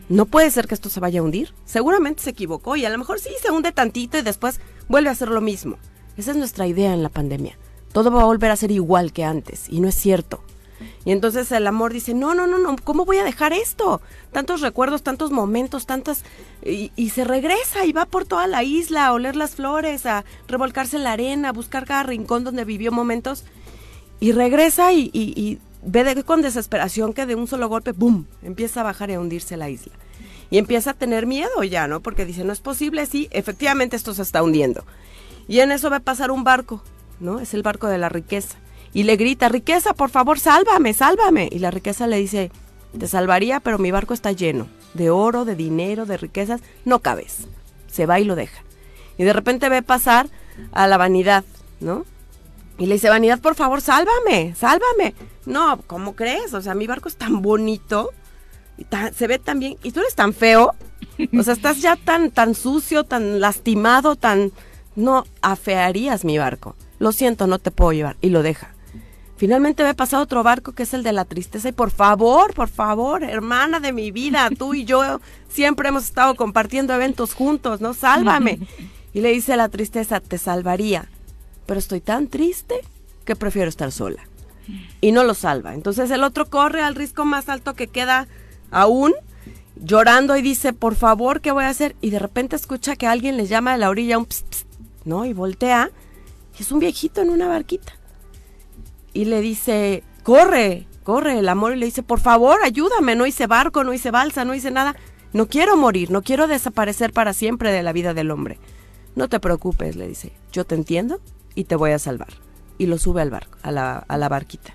No puede ser que esto se vaya a hundir. Seguramente se equivocó y a lo mejor sí se hunde tantito y después vuelve a hacer lo mismo. Esa es nuestra idea en la pandemia. Todo va a volver a ser igual que antes y no es cierto. Y entonces el amor dice, no, no, no, no, ¿cómo voy a dejar esto? Tantos recuerdos, tantos momentos, tantas... Y, se regresa y va por toda la isla a oler las flores, a revolcarse en la arena, a buscar cada rincón donde vivió momentos. Y regresa y, ve de- con desesperación que de un solo golpe, ¡boom!, empieza a bajar y a hundirse la isla. Y empieza a tener miedo ya, ¿no? Porque dice, no es posible, sí, efectivamente esto se está hundiendo. Y en eso ve pasar un barco, ¿no? Es el barco de la riqueza. Y le grita, riqueza, por favor, sálvame, sálvame. Y la riqueza le dice, te salvaría, pero mi barco está lleno de oro, de dinero, de riquezas, no cabes. Se va y lo deja. Y de repente ve pasar a la vanidad, ¿no? Y le dice, vanidad, por favor, sálvame, sálvame. No, ¿cómo crees? O sea, mi barco es tan bonito, se ve tan bien, y tú eres tan feo. O sea, estás ya tan, tan sucio, tan lastimado, tan... No, afearías mi barco. Lo siento, no te puedo llevar. Y lo deja. Finalmente ve pasar otro barco que es el de la tristeza. Y por favor, por favor, hermana de mi vida, tú y yo siempre hemos estado compartiendo eventos juntos, ¿no? Sálvame. Y le dice la tristeza, te salvaría. Pero estoy tan triste que prefiero estar sola. Y no lo salva. Entonces el otro corre al risco más alto que queda aún, llorando y dice, por favor, ¿qué voy a hacer? Y de repente escucha que alguien le llama de la orilla un pst, pst, ¿no? Y voltea. Y es un viejito en una barquita y le dice, corre, corre el amor y le dice, por favor, ayúdame, no hice barco, no hice balsa, no hice nada, no quiero morir, no quiero desaparecer para siempre de la vida del hombre. No te preocupes, le dice, yo te entiendo y te voy a salvar. Y lo sube al barco, a la, a la barquita.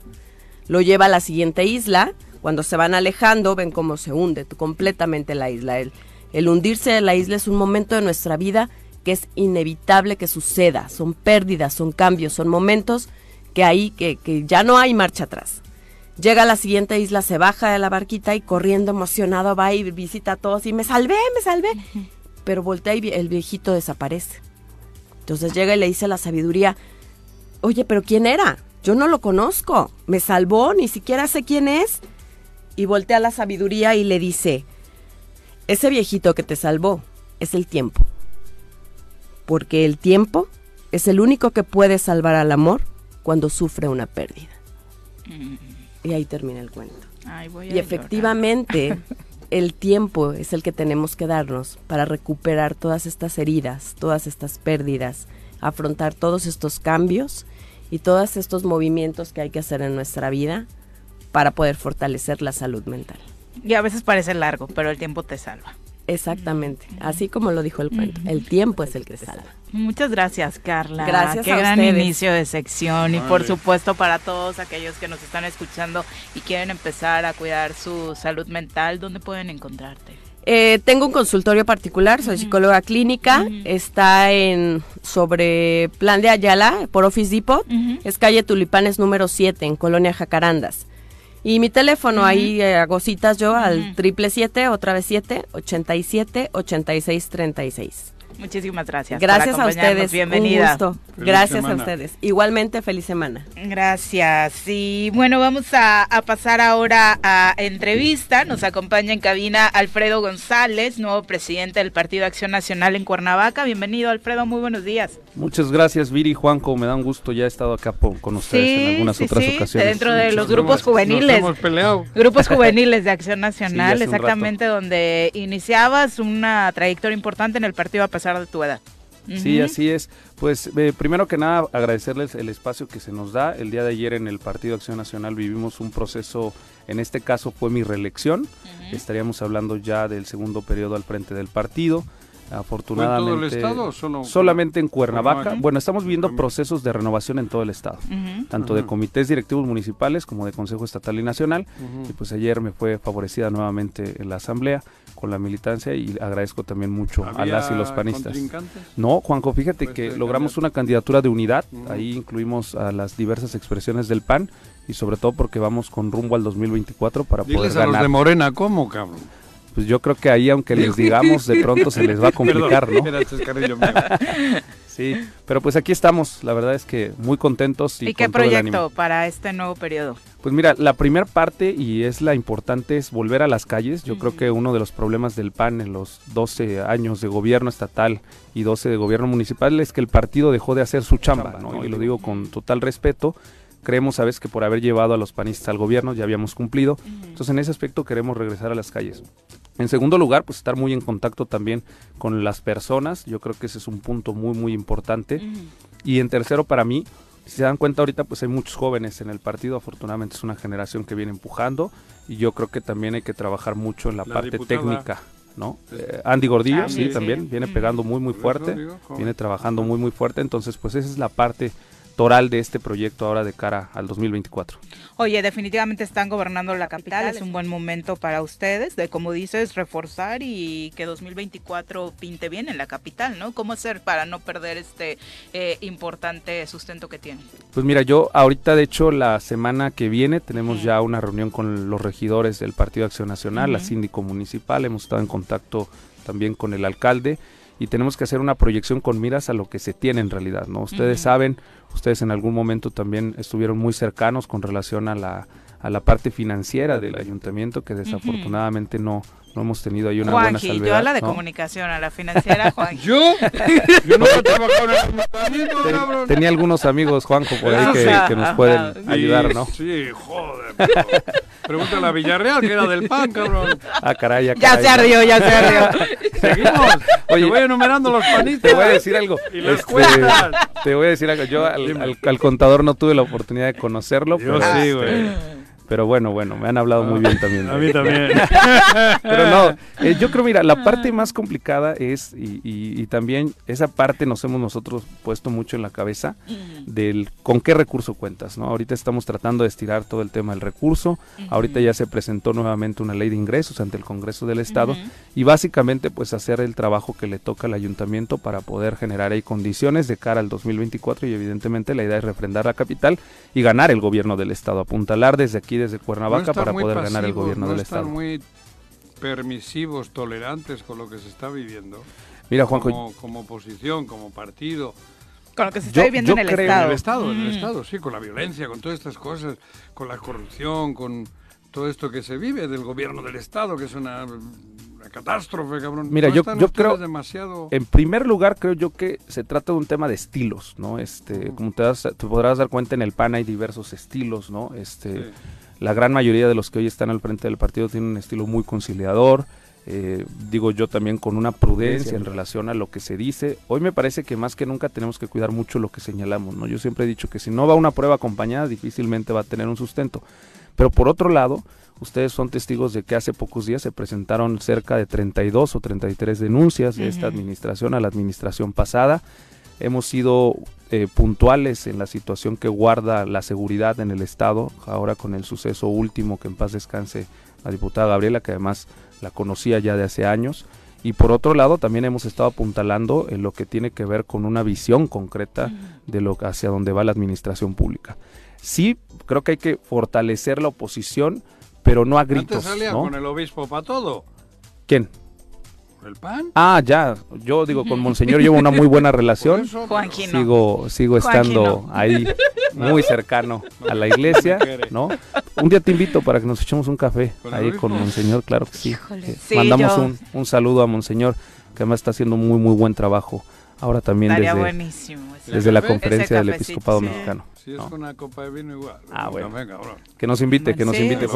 Lo lleva a la siguiente isla, cuando se van alejando ven cómo se hunde completamente la isla. El, el hundirse de la isla es un momento de nuestra vida que es inevitable que suceda, son pérdidas, son cambios, son momentos que ahí, que, que ya no hay marcha atrás. Llega a la siguiente isla, se baja de la barquita y corriendo emocionado va y visita a todos y me salvé, me salvé. Pero voltea y el viejito desaparece. Entonces llega y le dice a la sabiduría, oye, pero ¿quién era? Yo no lo conozco, me salvó, ni siquiera sé quién es. Y voltea a la sabiduría y le dice, ese viejito que te salvó es el tiempo. Porque el tiempo es el único que puede salvar al amor cuando sufre una pérdida. Y ahí termina el cuento. Ay, voy a Y llorar. efectivamente, [laughs] el tiempo es el que tenemos que darnos para recuperar todas estas heridas, todas estas pérdidas, afrontar todos estos cambios y todos estos movimientos que hay que hacer en nuestra vida para poder fortalecer la salud mental. Y a veces parece largo, pero el tiempo te salva. Exactamente, así como lo dijo el cuento, el tiempo es el que salva. Muchas gracias, Carla. Gracias Qué a gran ustedes. inicio de sección. Y por supuesto, para todos aquellos que nos están escuchando y quieren empezar a cuidar su salud mental, ¿dónde pueden encontrarte? Eh, tengo un consultorio particular, soy psicóloga clínica, está en sobre Plan de Ayala, por Office Depot, es calle Tulipanes número 7 en Colonia Jacarandas. Y mi teléfono ahí eh, hago citas yo al triple siete, otra vez 7, 87, 86, 36. Muchísimas gracias. por Gracias a ustedes, Bienvenida. un gusto. Gracias a ustedes. Igualmente, feliz semana. Gracias. Y bueno, vamos a, a pasar ahora a entrevista. Nos acompaña en cabina Alfredo González, nuevo presidente del Partido Acción Nacional en Cuernavaca. Bienvenido, Alfredo. Muy buenos días. Muchas gracias, Viri y Juanco. Me da un gusto. Ya he estado acá po- con ustedes en algunas sí, otras sí, ocasiones. Dentro de los grupos juveniles. Nos hemos peleado. Grupos [laughs] juveniles de Acción Nacional, exactamente donde iniciabas una trayectoria importante en el partido a pesar de tu edad. Sí, Ujú. así es. Pues eh, primero que nada agradecerles el espacio que se nos da. El día de ayer en el Partido Acción Nacional vivimos un proceso, en este caso fue mi reelección. Estaríamos hablando ya del segundo periodo al frente del partido. Afortunadamente, ¿Fue en todo el estado solo- solamente en Cuernavaca. Cuernavaca? Bueno, estamos viviendo procesos de renovación en todo el estado, Ujú. tanto de Ujú. comités directivos municipales como de Consejo Estatal y Nacional. Ujú. Y pues ayer me fue favorecida nuevamente en la asamblea con la militancia y agradezco también mucho a ¿Había las y los panistas. No, Juanco, fíjate Pues, que eh, logramos una candidatura de unidad, ahí incluimos a las diversas expresiones del PAN y sobre todo porque vamos con rumbo al 2024 para Diles poder a los ganar. de Morena, ¿cómo, cabrón? pues yo creo que ahí, aunque les digamos, de pronto se les va a [laughs] complicar, Perdón, ¿no? mío. Sí, pero pues aquí estamos, la verdad es que muy contentos. Y, ¿Y qué proyecto para este nuevo periodo? Pues mira, la primera parte y es la importante es volver a las calles. Yo creo que uno de los problemas del PAN en los 12 años de gobierno estatal y 12 de gobierno municipal es que el partido dejó de hacer su chamba, ¿no? Y lo digo con total respeto. Creemos, sabes, que por haber llevado a los panistas al gobierno ya habíamos cumplido. Entonces, en ese aspecto queremos regresar a las calles. En segundo lugar, pues estar muy en contacto también con las personas. Yo creo que ese es un punto muy, muy importante. Y en tercero, para mí, si se dan cuenta ahorita, pues hay muchos jóvenes en el partido. Afortunadamente es una generación que viene empujando. Y yo creo que también hay que trabajar mucho en la, La parte diputada. técnica. ¿no? Eh, Andy Gordillo, Ah, sí, sí. también viene pegando muy, muy fuerte. Viene trabajando muy, muy fuerte. Entonces, pues esa es la parte toral de este proyecto ahora de cara al 2024. Oye, definitivamente están gobernando la capital, es un buen momento para ustedes de, como dices, reforzar y que 2024 pinte bien en la capital, ¿no? ¿Cómo hacer para no perder este eh, importante sustento que tienen? Pues mira, yo ahorita de hecho la semana que viene tenemos ya una reunión con los regidores del Partido Acción Nacional, la síndico municipal, hemos estado en contacto también con el alcalde y tenemos que hacer una proyección con miras a lo que se tiene en realidad, ¿no? Ustedes saben, ustedes en algún momento también estuvieron muy cercanos con relación a la a la parte financiera del ayuntamiento que desafortunadamente no no hemos tenido ahí una buena Juanji, salvedad. yo a la de ¿no? comunicación, a la financiera, Juanji. ¿Yo? Yo no he trabajado en el ayuntamiento, Ten- cabrón. tenía algunos amigos, Juanjo, por ahí que, que nos pueden Sí, ayudar, ¿no? Sí, joder. pero- Pregúntale a Villarreal, que era del PAN, cabrón. Ah, caray, Ya caray. se ardió, ya se ardió. Seguimos. Oye, Te voy enumerando los panistas. Te voy a decir algo. Y las este, cuentas. te voy a decir algo. Yo al, al- al contador no tuve la oportunidad de conocerlo. Yo pero, sí, este, güey. Pero bueno, bueno, me han hablado muy bien también. A mí también. [laughs] Pero no, eh, yo creo, mira, la parte más complicada es, y, y- y también esa parte nos hemos nosotros puesto mucho en la cabeza, del con qué recurso cuentas, ¿no? Ahorita estamos tratando de estirar todo el tema del recurso, ahorita ya se presentó nuevamente una ley de ingresos ante el Congreso del Estado, y básicamente pues hacer el trabajo que le toca al ayuntamiento para poder generar ahí condiciones de cara al 2024 y evidentemente la idea es refrendar la capital y ganar el gobierno del Estado, apuntalar desde aquí, desde No Cuernavaca, para poder ganar el gobierno no del están Estado. muy permisivos, tolerantes con lo que se está viviendo. Mira, Juanjo, como, como oposición, como partido. Con lo que se está Yo- viviendo yo en el creo- Estado. En el Estado, en el Mm. Estado, sí, con la violencia, con todas estas cosas, con la corrupción, con todo esto que se vive del gobierno del Estado, que es una, una catástrofe, cabrón. Mira, ¿No yo- yo creo- demasiado... En primer lugar, creo yo que se trata de un tema de estilos, ¿no? Este, como te, das- te podrás dar cuenta, en el PAN hay diversos estilos, ¿no? Este, Sí. La gran mayoría de los que hoy están al frente del partido tienen un estilo muy conciliador, eh, digo yo también con una prudencia en relación a lo que se dice. Hoy me parece que más que nunca tenemos que cuidar mucho lo que señalamos, ¿no? Yo siempre he dicho que si no va una prueba acompañada, difícilmente va a tener un sustento. Pero por otro lado, ustedes son testigos de que hace pocos días se presentaron cerca de 32 o 33 denuncias de esta administración a la administración pasada. Hemos sido eh, puntuales en la situación que guarda la seguridad en el Estado, ahora con el suceso último que en paz descanse la diputada Gabriela, que además la conocía ya de hace años. Y por otro lado, también hemos estado apuntalando en lo que tiene que ver con una visión concreta de lo hacia dónde va la administración pública. Sí, creo que hay que fortalecer la oposición, pero no a gritos. Antes salía ¿no? con el obispo para todo. ¿Quién? ¿El PAN? Ah, ya. Yo digo, con Monseñor llevo una muy buena [laughs] relación. Eso. Sigo, sigo estando ahí [laughs] muy cercano a la iglesia. ¿no? Un día te invito para que nos echemos un café ¿Con el ahí con Monseñor, claro que sí. Híjole, Eh, sí, Mandamos yo- un, un saludo a Monseñor, que además está haciendo muy, muy buen trabajo. Ahora también Estaría desde, buenísimo. desde la conferencia del episcopado sí. mexicano. Si es ¿no? con una copa de vino igual. Ah, bueno. cabrón. Que nos invite, que nos Sí, invite.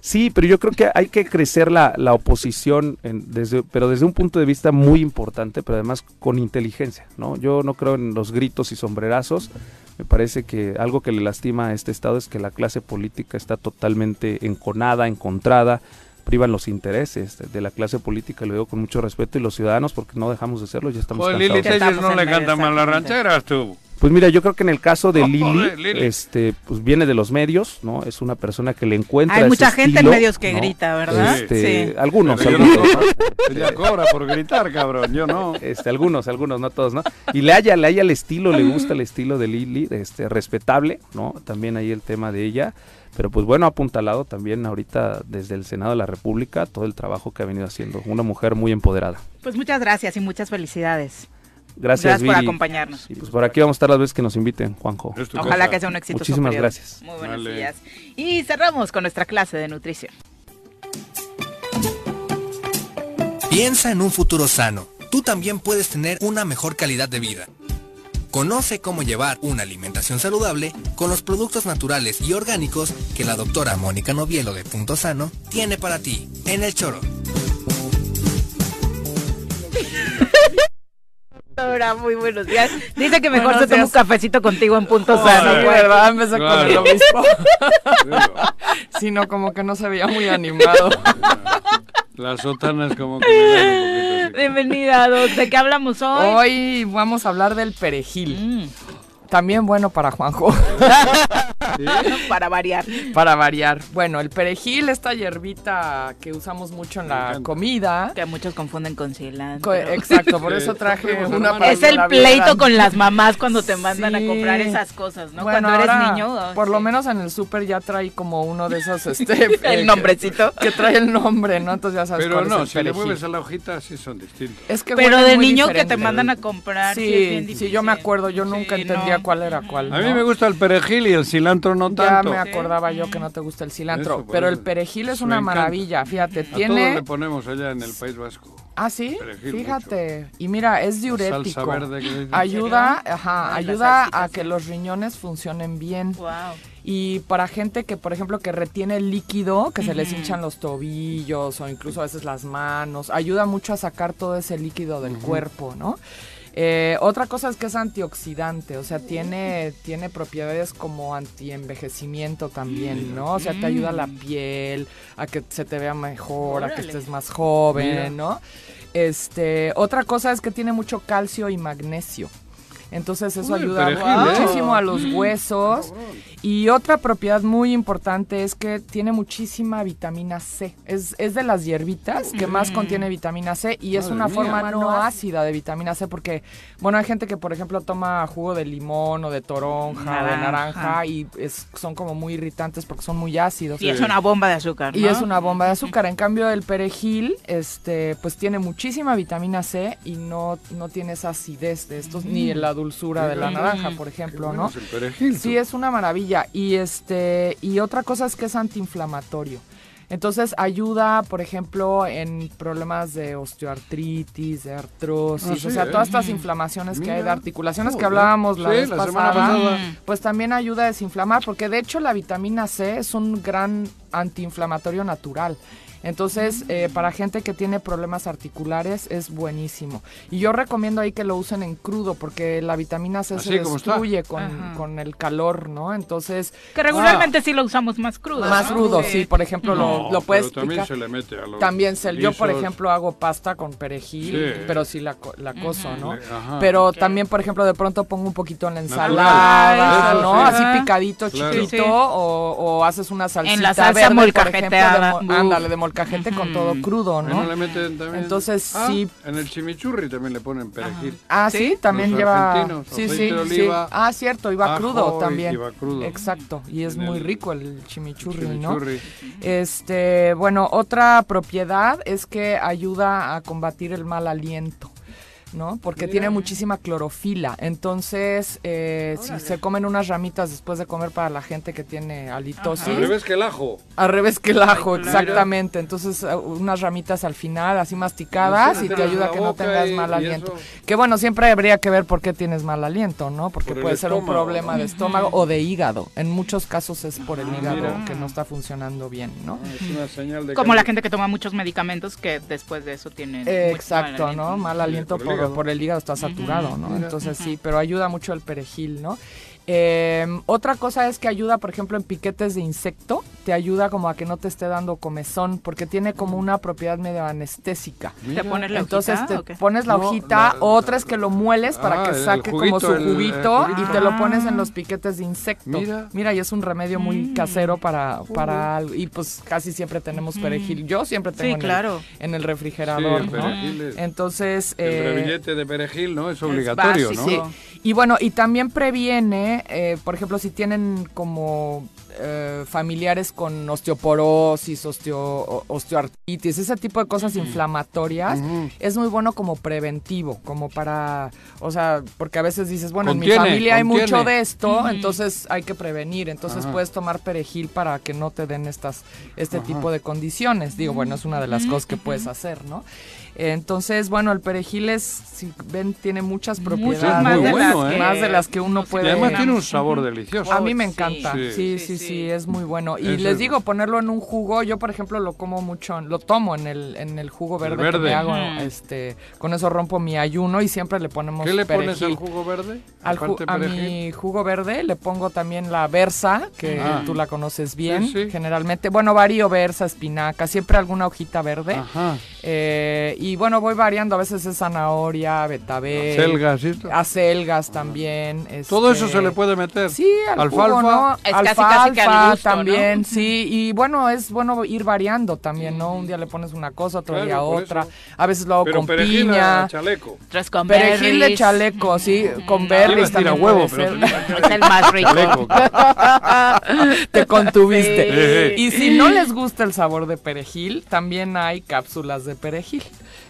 Sí, pero yo creo que hay que crecer la, la oposición, en- desde, pero desde un punto de vista muy importante, pero además con inteligencia, ¿no? Yo no creo en los gritos y sombrerazos. Me parece que algo que le lastima a este estado es que la clase política está totalmente enconada, encontrada, privan los intereses de, de la clase política, lo digo con mucho respeto, y los ciudadanos, porque no dejamos de serlo, ya estamos Joder, Lili cansados. Telles Estamos no en le canta mal las rancheras, tú. Pues mira, yo creo que en el caso de Oh, Lili, este, pues viene de los medios, ¿no? Es una persona que le encuentra Hay ese mucha gente en medios que ¿no? grita, ¿verdad? Este, Sí. Algunos, Pero algunos, no- ¿no? Ella cobra por gritar, cabrón, yo no. Este, algunos, algunos, no todos, ¿no? Y le haya, le haya el estilo, le gusta el estilo de Lili, este, respetable, ¿no? También ahí el tema de ella. Pero pues bueno, ha apuntalado también ahorita desde el Senado de la República todo el trabajo que ha venido haciendo. Una mujer muy empoderada. Pues muchas gracias y muchas felicidades. Gracias, Gracias por Viri. acompañarnos. Y pues por aquí vamos a estar las veces que nos inviten, Juanjo. Ojalá que sea un éxito. Muchísimas gracias. Muy buenos días. Y cerramos con nuestra clase de nutrición. Piensa en un futuro sano. Tú también puedes tener una mejor calidad de vida. Conoce cómo llevar una alimentación saludable con los productos naturales y orgánicos que la doctora Mónica Novielo de Punto Sano tiene para ti en el choro. Ahora, muy buenos días. Dice que mejor Buenos se toma un cafecito contigo en punto Oh, sano. sí. ¿verdad? Empezó con Claro. lo mismo. Sino como que no se veía muy animado. Las sotanas como que me [laughs] dan un poquito así. Bienvenida. ¿De qué hablamos hoy? Mm. Hoy vamos a hablar del perejil. También bueno para Juanjo. [laughs] Para variar. Para variar. Bueno, el perejil, esta hierbita que usamos mucho en la comida. Que muchos confunden con cilantro. Co- exacto, por eso traje [laughs] una para Es que el pleito con las mamás cuando te mandan a Sí. comprar esas cosas, ¿no? Bueno, cuando eres ahora, niño. oh, por lo sí. menos en el súper ya trae como uno de esos, [laughs] este... eh, El que- nombrecito. Que, trae el nombre, ¿no? Entonces ya sabes Pero cuál es no, el si le perejil. mueves a la hojita, sí son distintos. Es que Pero de niño que diferente. te mandan a comprar. Sí, Sí, es bien sí, difícil. yo me acuerdo, yo nunca Sí, entendía cuál era cuál. A mí ¿no? me gusta el perejil y el cilantro no Ya tanto. me acordaba yo que no te gusta el cilantro, Eso, pero el perejil es una encanta. maravilla, fíjate, A todos tiene... le ponemos allá en el País Vasco. Ah, sí, Perejil fíjate, y mira, es diurético. salsa verde que dicen. Ayuda, ¿En ajá, Ay, ayuda a que los riñones funcionen bien. Wow. Y para gente que, por ejemplo, que retiene el líquido, que se les hinchan los tobillos o incluso a veces las manos, ayuda mucho a sacar todo ese líquido del cuerpo, ¿no? Eh, otra cosa es que es antioxidante, o sea, tiene, tiene propiedades como antienvejecimiento también, ¿no? O sea, te ayuda a la piel, a que se te vea mejor, a que estés más joven, Mira. ¿no? Este, otra cosa es que tiene mucho calcio y magnesio. Entonces eso Uy, el ayuda perejil, ¿eh? muchísimo a los huesos. Y otra propiedad muy importante es que tiene muchísima vitamina C. Es, es de las hierbitas que más contiene vitamina C y es Madre una mía. forma no ácida de vitamina C porque, bueno, hay gente que por ejemplo toma jugo de limón o de toronja o de Naranja. y es, son como muy irritantes porque son muy ácidos. Y es una bomba de azúcar, Y ¿no? es una bomba de azúcar. En cambio, el perejil, este, pues tiene muchísima vitamina C y no, no tiene esa acidez de estos, ni la dulzura de la naranja, por ejemplo, bueno ¿no? perejil. Sí, es una maravilla. Y este, y otra cosa es que es antiinflamatorio. Entonces ayuda, por ejemplo, en problemas de osteoartritis, de artrosis, Ah, sí, o sea, ¿eh? todas estas inflamaciones que hay de articulaciones que hablábamos la vez la semana pasada, pasada. pues también ayuda a desinflamar, porque de hecho la vitamina C es un gran antiinflamatorio natural. Entonces, eh, para gente que tiene problemas articulares es buenísimo. Y yo recomiendo ahí que lo usen en crudo porque la vitamina C Así se destruye con, con el calor, ¿no? Entonces... Que regularmente sí lo usamos más crudo. Más ¿no? crudo, sí. Por ejemplo, lo, No, lo puedes pero también picar. se le mete a los También se, yo, por ejemplo, hago pasta con perejil, Sí. pero sí la, co- la coso, ¿no? Ajá. Pero también, por ejemplo, de pronto pongo un poquito en la Natural. ensalada, Eso ¿no? sí. Así picadito, Claro. chiquito, Sí, sí. O, o haces una salsita la salsa verde, por molcajeteada. ejemplo, de mo- Uf. ándale, de molcajete con todo crudo, ¿no? no le meten también. Entonces, Ah, sí. En el chimichurri también le ponen perejil. Ah, sí, también Los lleva. Sí, sí, sí. Ah, cierto, iba ajo crudo y- también. va crudo. Exacto, y es En muy el rico el chimichurri, ¿no? chimichurri. Este, bueno, otra propiedad es que ayuda a combatir el mal aliento. ¿No? Porque tiene muchísima clorofila. Entonces, eh, si se comen unas ramitas después de comer para la gente que tiene halitosis. Al revés que el ajo. Al revés que el ajo, Ay, mira. exactamente. Entonces, uh, unas ramitas al final, así masticadas, y te ayuda a que no tengas y- mal aliento. Que bueno, siempre habría que ver por qué tienes mal aliento, ¿no? Porque Por puede ser un problema ¿no? de estómago o de hígado. En muchos casos es por el Ah, hígado mira. que no está funcionando bien, ¿no? Es una señal de Como que- la gente que toma muchos medicamentos que después de eso tienen. Eh, exacto, mal aliento. ¿no? Mal aliento por por, el hígado está saturado, ¿no? Entonces sí, pero ayuda mucho el perejil, ¿no? Eh, otra cosa es que ayuda, por ejemplo, en piquetes de insecto. te ayuda como a que no te esté dando comezón, porque tiene como una propiedad medio anestésica. ¿Te pones la Entonces hojita te pones la No, hojita, la- otra es que lo mueles para Ah, que el saque como juguito, su el- el juguito y te lo pones en los piquetes de insecto. Mira. Mira, y es un remedio muy Mm. casero para, para algo. Y pues casi siempre tenemos perejil. Yo siempre tengo Sí, en, claro. el, en el refrigerador, Sí, el ¿no? es- Entonces... El eh, revillete de perejil, ¿no? Es obligatorio, básico. ¿no? Sí. Y bueno, y también previene, eh, por ejemplo, si tienen como eh, familiares con osteoporosis, osteo, osteoartritis, ese tipo de cosas inflamatorias, es muy bueno como preventivo, como para, o sea, porque a veces dices, bueno, en mi Contiene, familia hay mucho de esto, entonces hay que prevenir, entonces Ajá. puedes tomar perejil para que no te den estas, este Ajá. tipo de condiciones. Digo, bueno, es una de las cosas que puedes hacer, ¿no? Entonces, bueno, el perejil es, si ven, tiene muchas propiedades. Muchas más muy de bueno, las ¿eh? que Más de las que uno nos Y puede... además tiene un sabor delicioso. A mí me encanta. Sí. Sí, sí, Sí, sí, sí. es muy bueno. Y les es digo, ponerlo en un jugo, yo por ejemplo lo como mucho, lo tomo en el, en el jugo El verde, que verde. me hago, este, con eso rompo mi ayuno y siempre le ponemos ¿Qué le pones al jugo verde? Al ju- a mi jugo verde le pongo también la versa, que Ah. tú la conoces bien, Sí, sí. generalmente. Bueno, varío versa, espinaca, siempre alguna hojita verde. Ajá. Eh, y bueno, voy variando, a veces es zanahoria, betabel. Selgas, ¿sí? Acelgas también. Todo este, eso se le puede meter. Sí, al Alfalfa. jugo, ¿no? Es Alfalfa casi que al gusto, ¿no? también, sí. Y bueno, es bueno ir variando también, ¿no? Un día le pones una cosa, otro Claro, día otra. eso. A veces lo hago Pero con perejil piña. a chaleco. Tres con Perejil de chaleco, sí, con berries también huevo, pero ser. [laughs] Es el más rico. Chaleco. [laughs] Te contuviste. Sí. Y si no les gusta el sabor de perejil, también hay cápsulas de perejil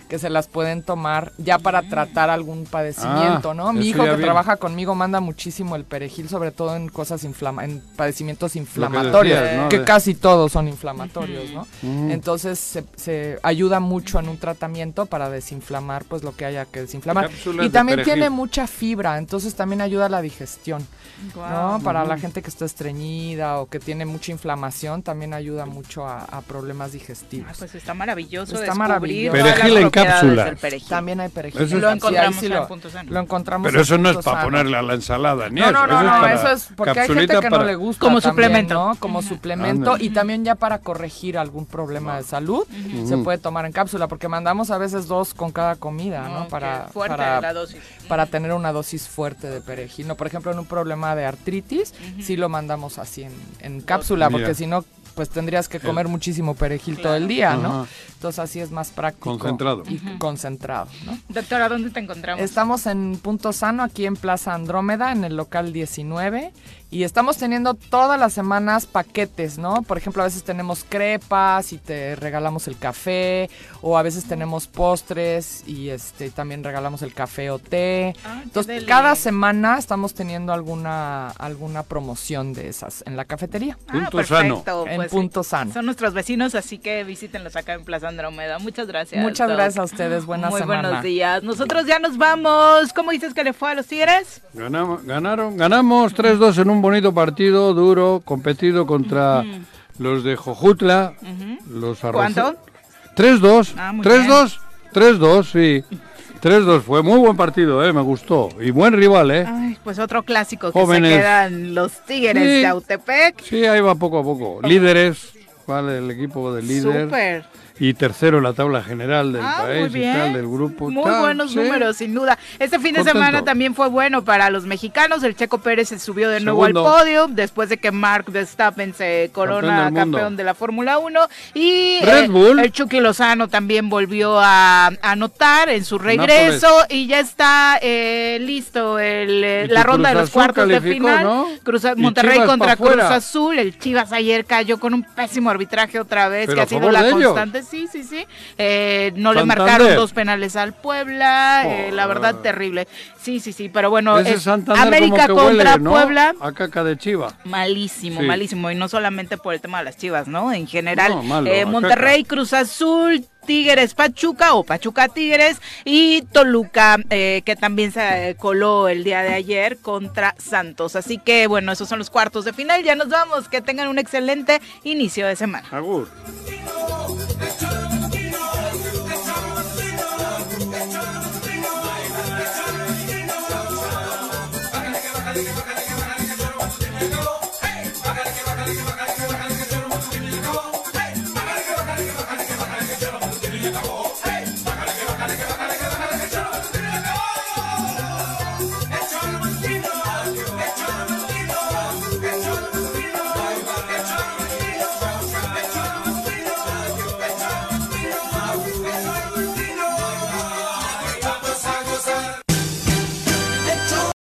que se las pueden tomar ya para tratar algún padecimiento, Ah, ¿no? Mi hijo que trabaja conmigo manda muchísimo el perejil, sobre todo en cosas inflama en padecimientos que inflamatorios, decías, ¿no? que De- casi todos son inflamatorios, ¿no? Entonces se, se ayuda mucho en un tratamiento para desinflamar pues lo que haya que desinflamar. Cápsulas Y también tiene mucha fibra, entonces también ayuda a la digestión. ¿no? Para la gente que está estreñida o que tiene mucha inflamación, también ayuda mucho a, a problemas digestivos. Ah, pues está maravilloso. Está maravilloso. Perejil en cápsula. También hay perejil. Eso es- Lo encontramos sí en lo, Punto Sano. lo encontramos Pero en eso no es para Sano. ponerle a la ensalada, ni No, no, no, eso no, es para eso es porque hay gente que para- no le gusta. Como también, suplemento. ¿no? Como suplemento y también ya para corregir algún problema de salud se puede tomar en cápsula porque mandamos a veces dos con cada comida, ¿no? Para, fuerte para, la dosis. para tener una dosis fuerte de perejil. No, por ejemplo, en un problema de artritis, sí lo mandamos así en, en cápsula, porque si no, pues tendrías que comer muchísimo perejil todo el día, ¿no? Ajá. Entonces así es más práctico. Concentrado. Y concentrado, ¿no? Doctora, ¿dónde te encontramos? Estamos en Punto Sano, aquí en Plaza Andrómeda, en el local 19. Y estamos teniendo todas las semanas paquetes, ¿no? Por ejemplo, a veces tenemos crepas y te regalamos el café. O a veces tenemos postres y este también regalamos el café o té. Ah, Entonces, cada semana estamos teniendo alguna, alguna promoción de esas en la cafetería. Ah, Punto Sano. En pues, Punto Sano. Son nuestros vecinos, así que visítenlos acá en Plaza Andromeda. Muchas gracias. Muchas Doc. gracias a ustedes. Buena Muy semana. buenos días. Nosotros ya nos vamos. ¿Cómo dices que le fue a los Tigres? Ganamos, ganaron, ganamos 3-2 en un bonito partido, duro, competido contra los de Jojutla, los arroz- ¿Cuánto? 3-2, Ah, muy 3-2, 3-2, sí. 3-2, fue muy buen partido, eh, me gustó. Y buen rival, eh. Ay, pues otro clásico que Jóvenes. se quedan los Tigres Sí. de Autepec. Sí, ahí va poco a poco. Líderes, ¿cuál el equipo de líder? Súper. Y tercero en la tabla general del Ah, país y tal, del grupo. Muy Tal, buenos sí. números, sin duda. Este fin de Contento. semana también fue bueno para los mexicanos. El Checo Pérez se subió de nuevo al podio después de que Mark Verstappen se corona Campeón de la Fórmula 1. Y Red eh, Bull. el Chucky Lozano también volvió a anotar en su regreso y ya está eh, listo el, eh, la ronda de los Azul cuartos de final. ¿no? Cruz- Monterrey Chivas contra Cruz. Azul. El Chivas ayer cayó con un pésimo arbitraje otra vez, Pero que ha sido la constante. Sí, sí, sí. Eh, no le marcaron dos penales al Puebla, eh, la verdad Joder. terrible. Sí, sí, sí, pero bueno, Santander América contra huele, ¿no? Puebla. A caca de chiva. Malísimo, Sí. malísimo. Y no solamente por el tema de las chivas, ¿no? En general, No, malo, eh, Monterrey, Cruz Azul, Tigres, Pachuca o Pachuca Tigres y Toluca, eh, que también se coló el día de ayer contra Santos. Así que bueno, esos son los cuartos de final. Ya nos vamos. Que tengan un excelente inicio de semana. Agur.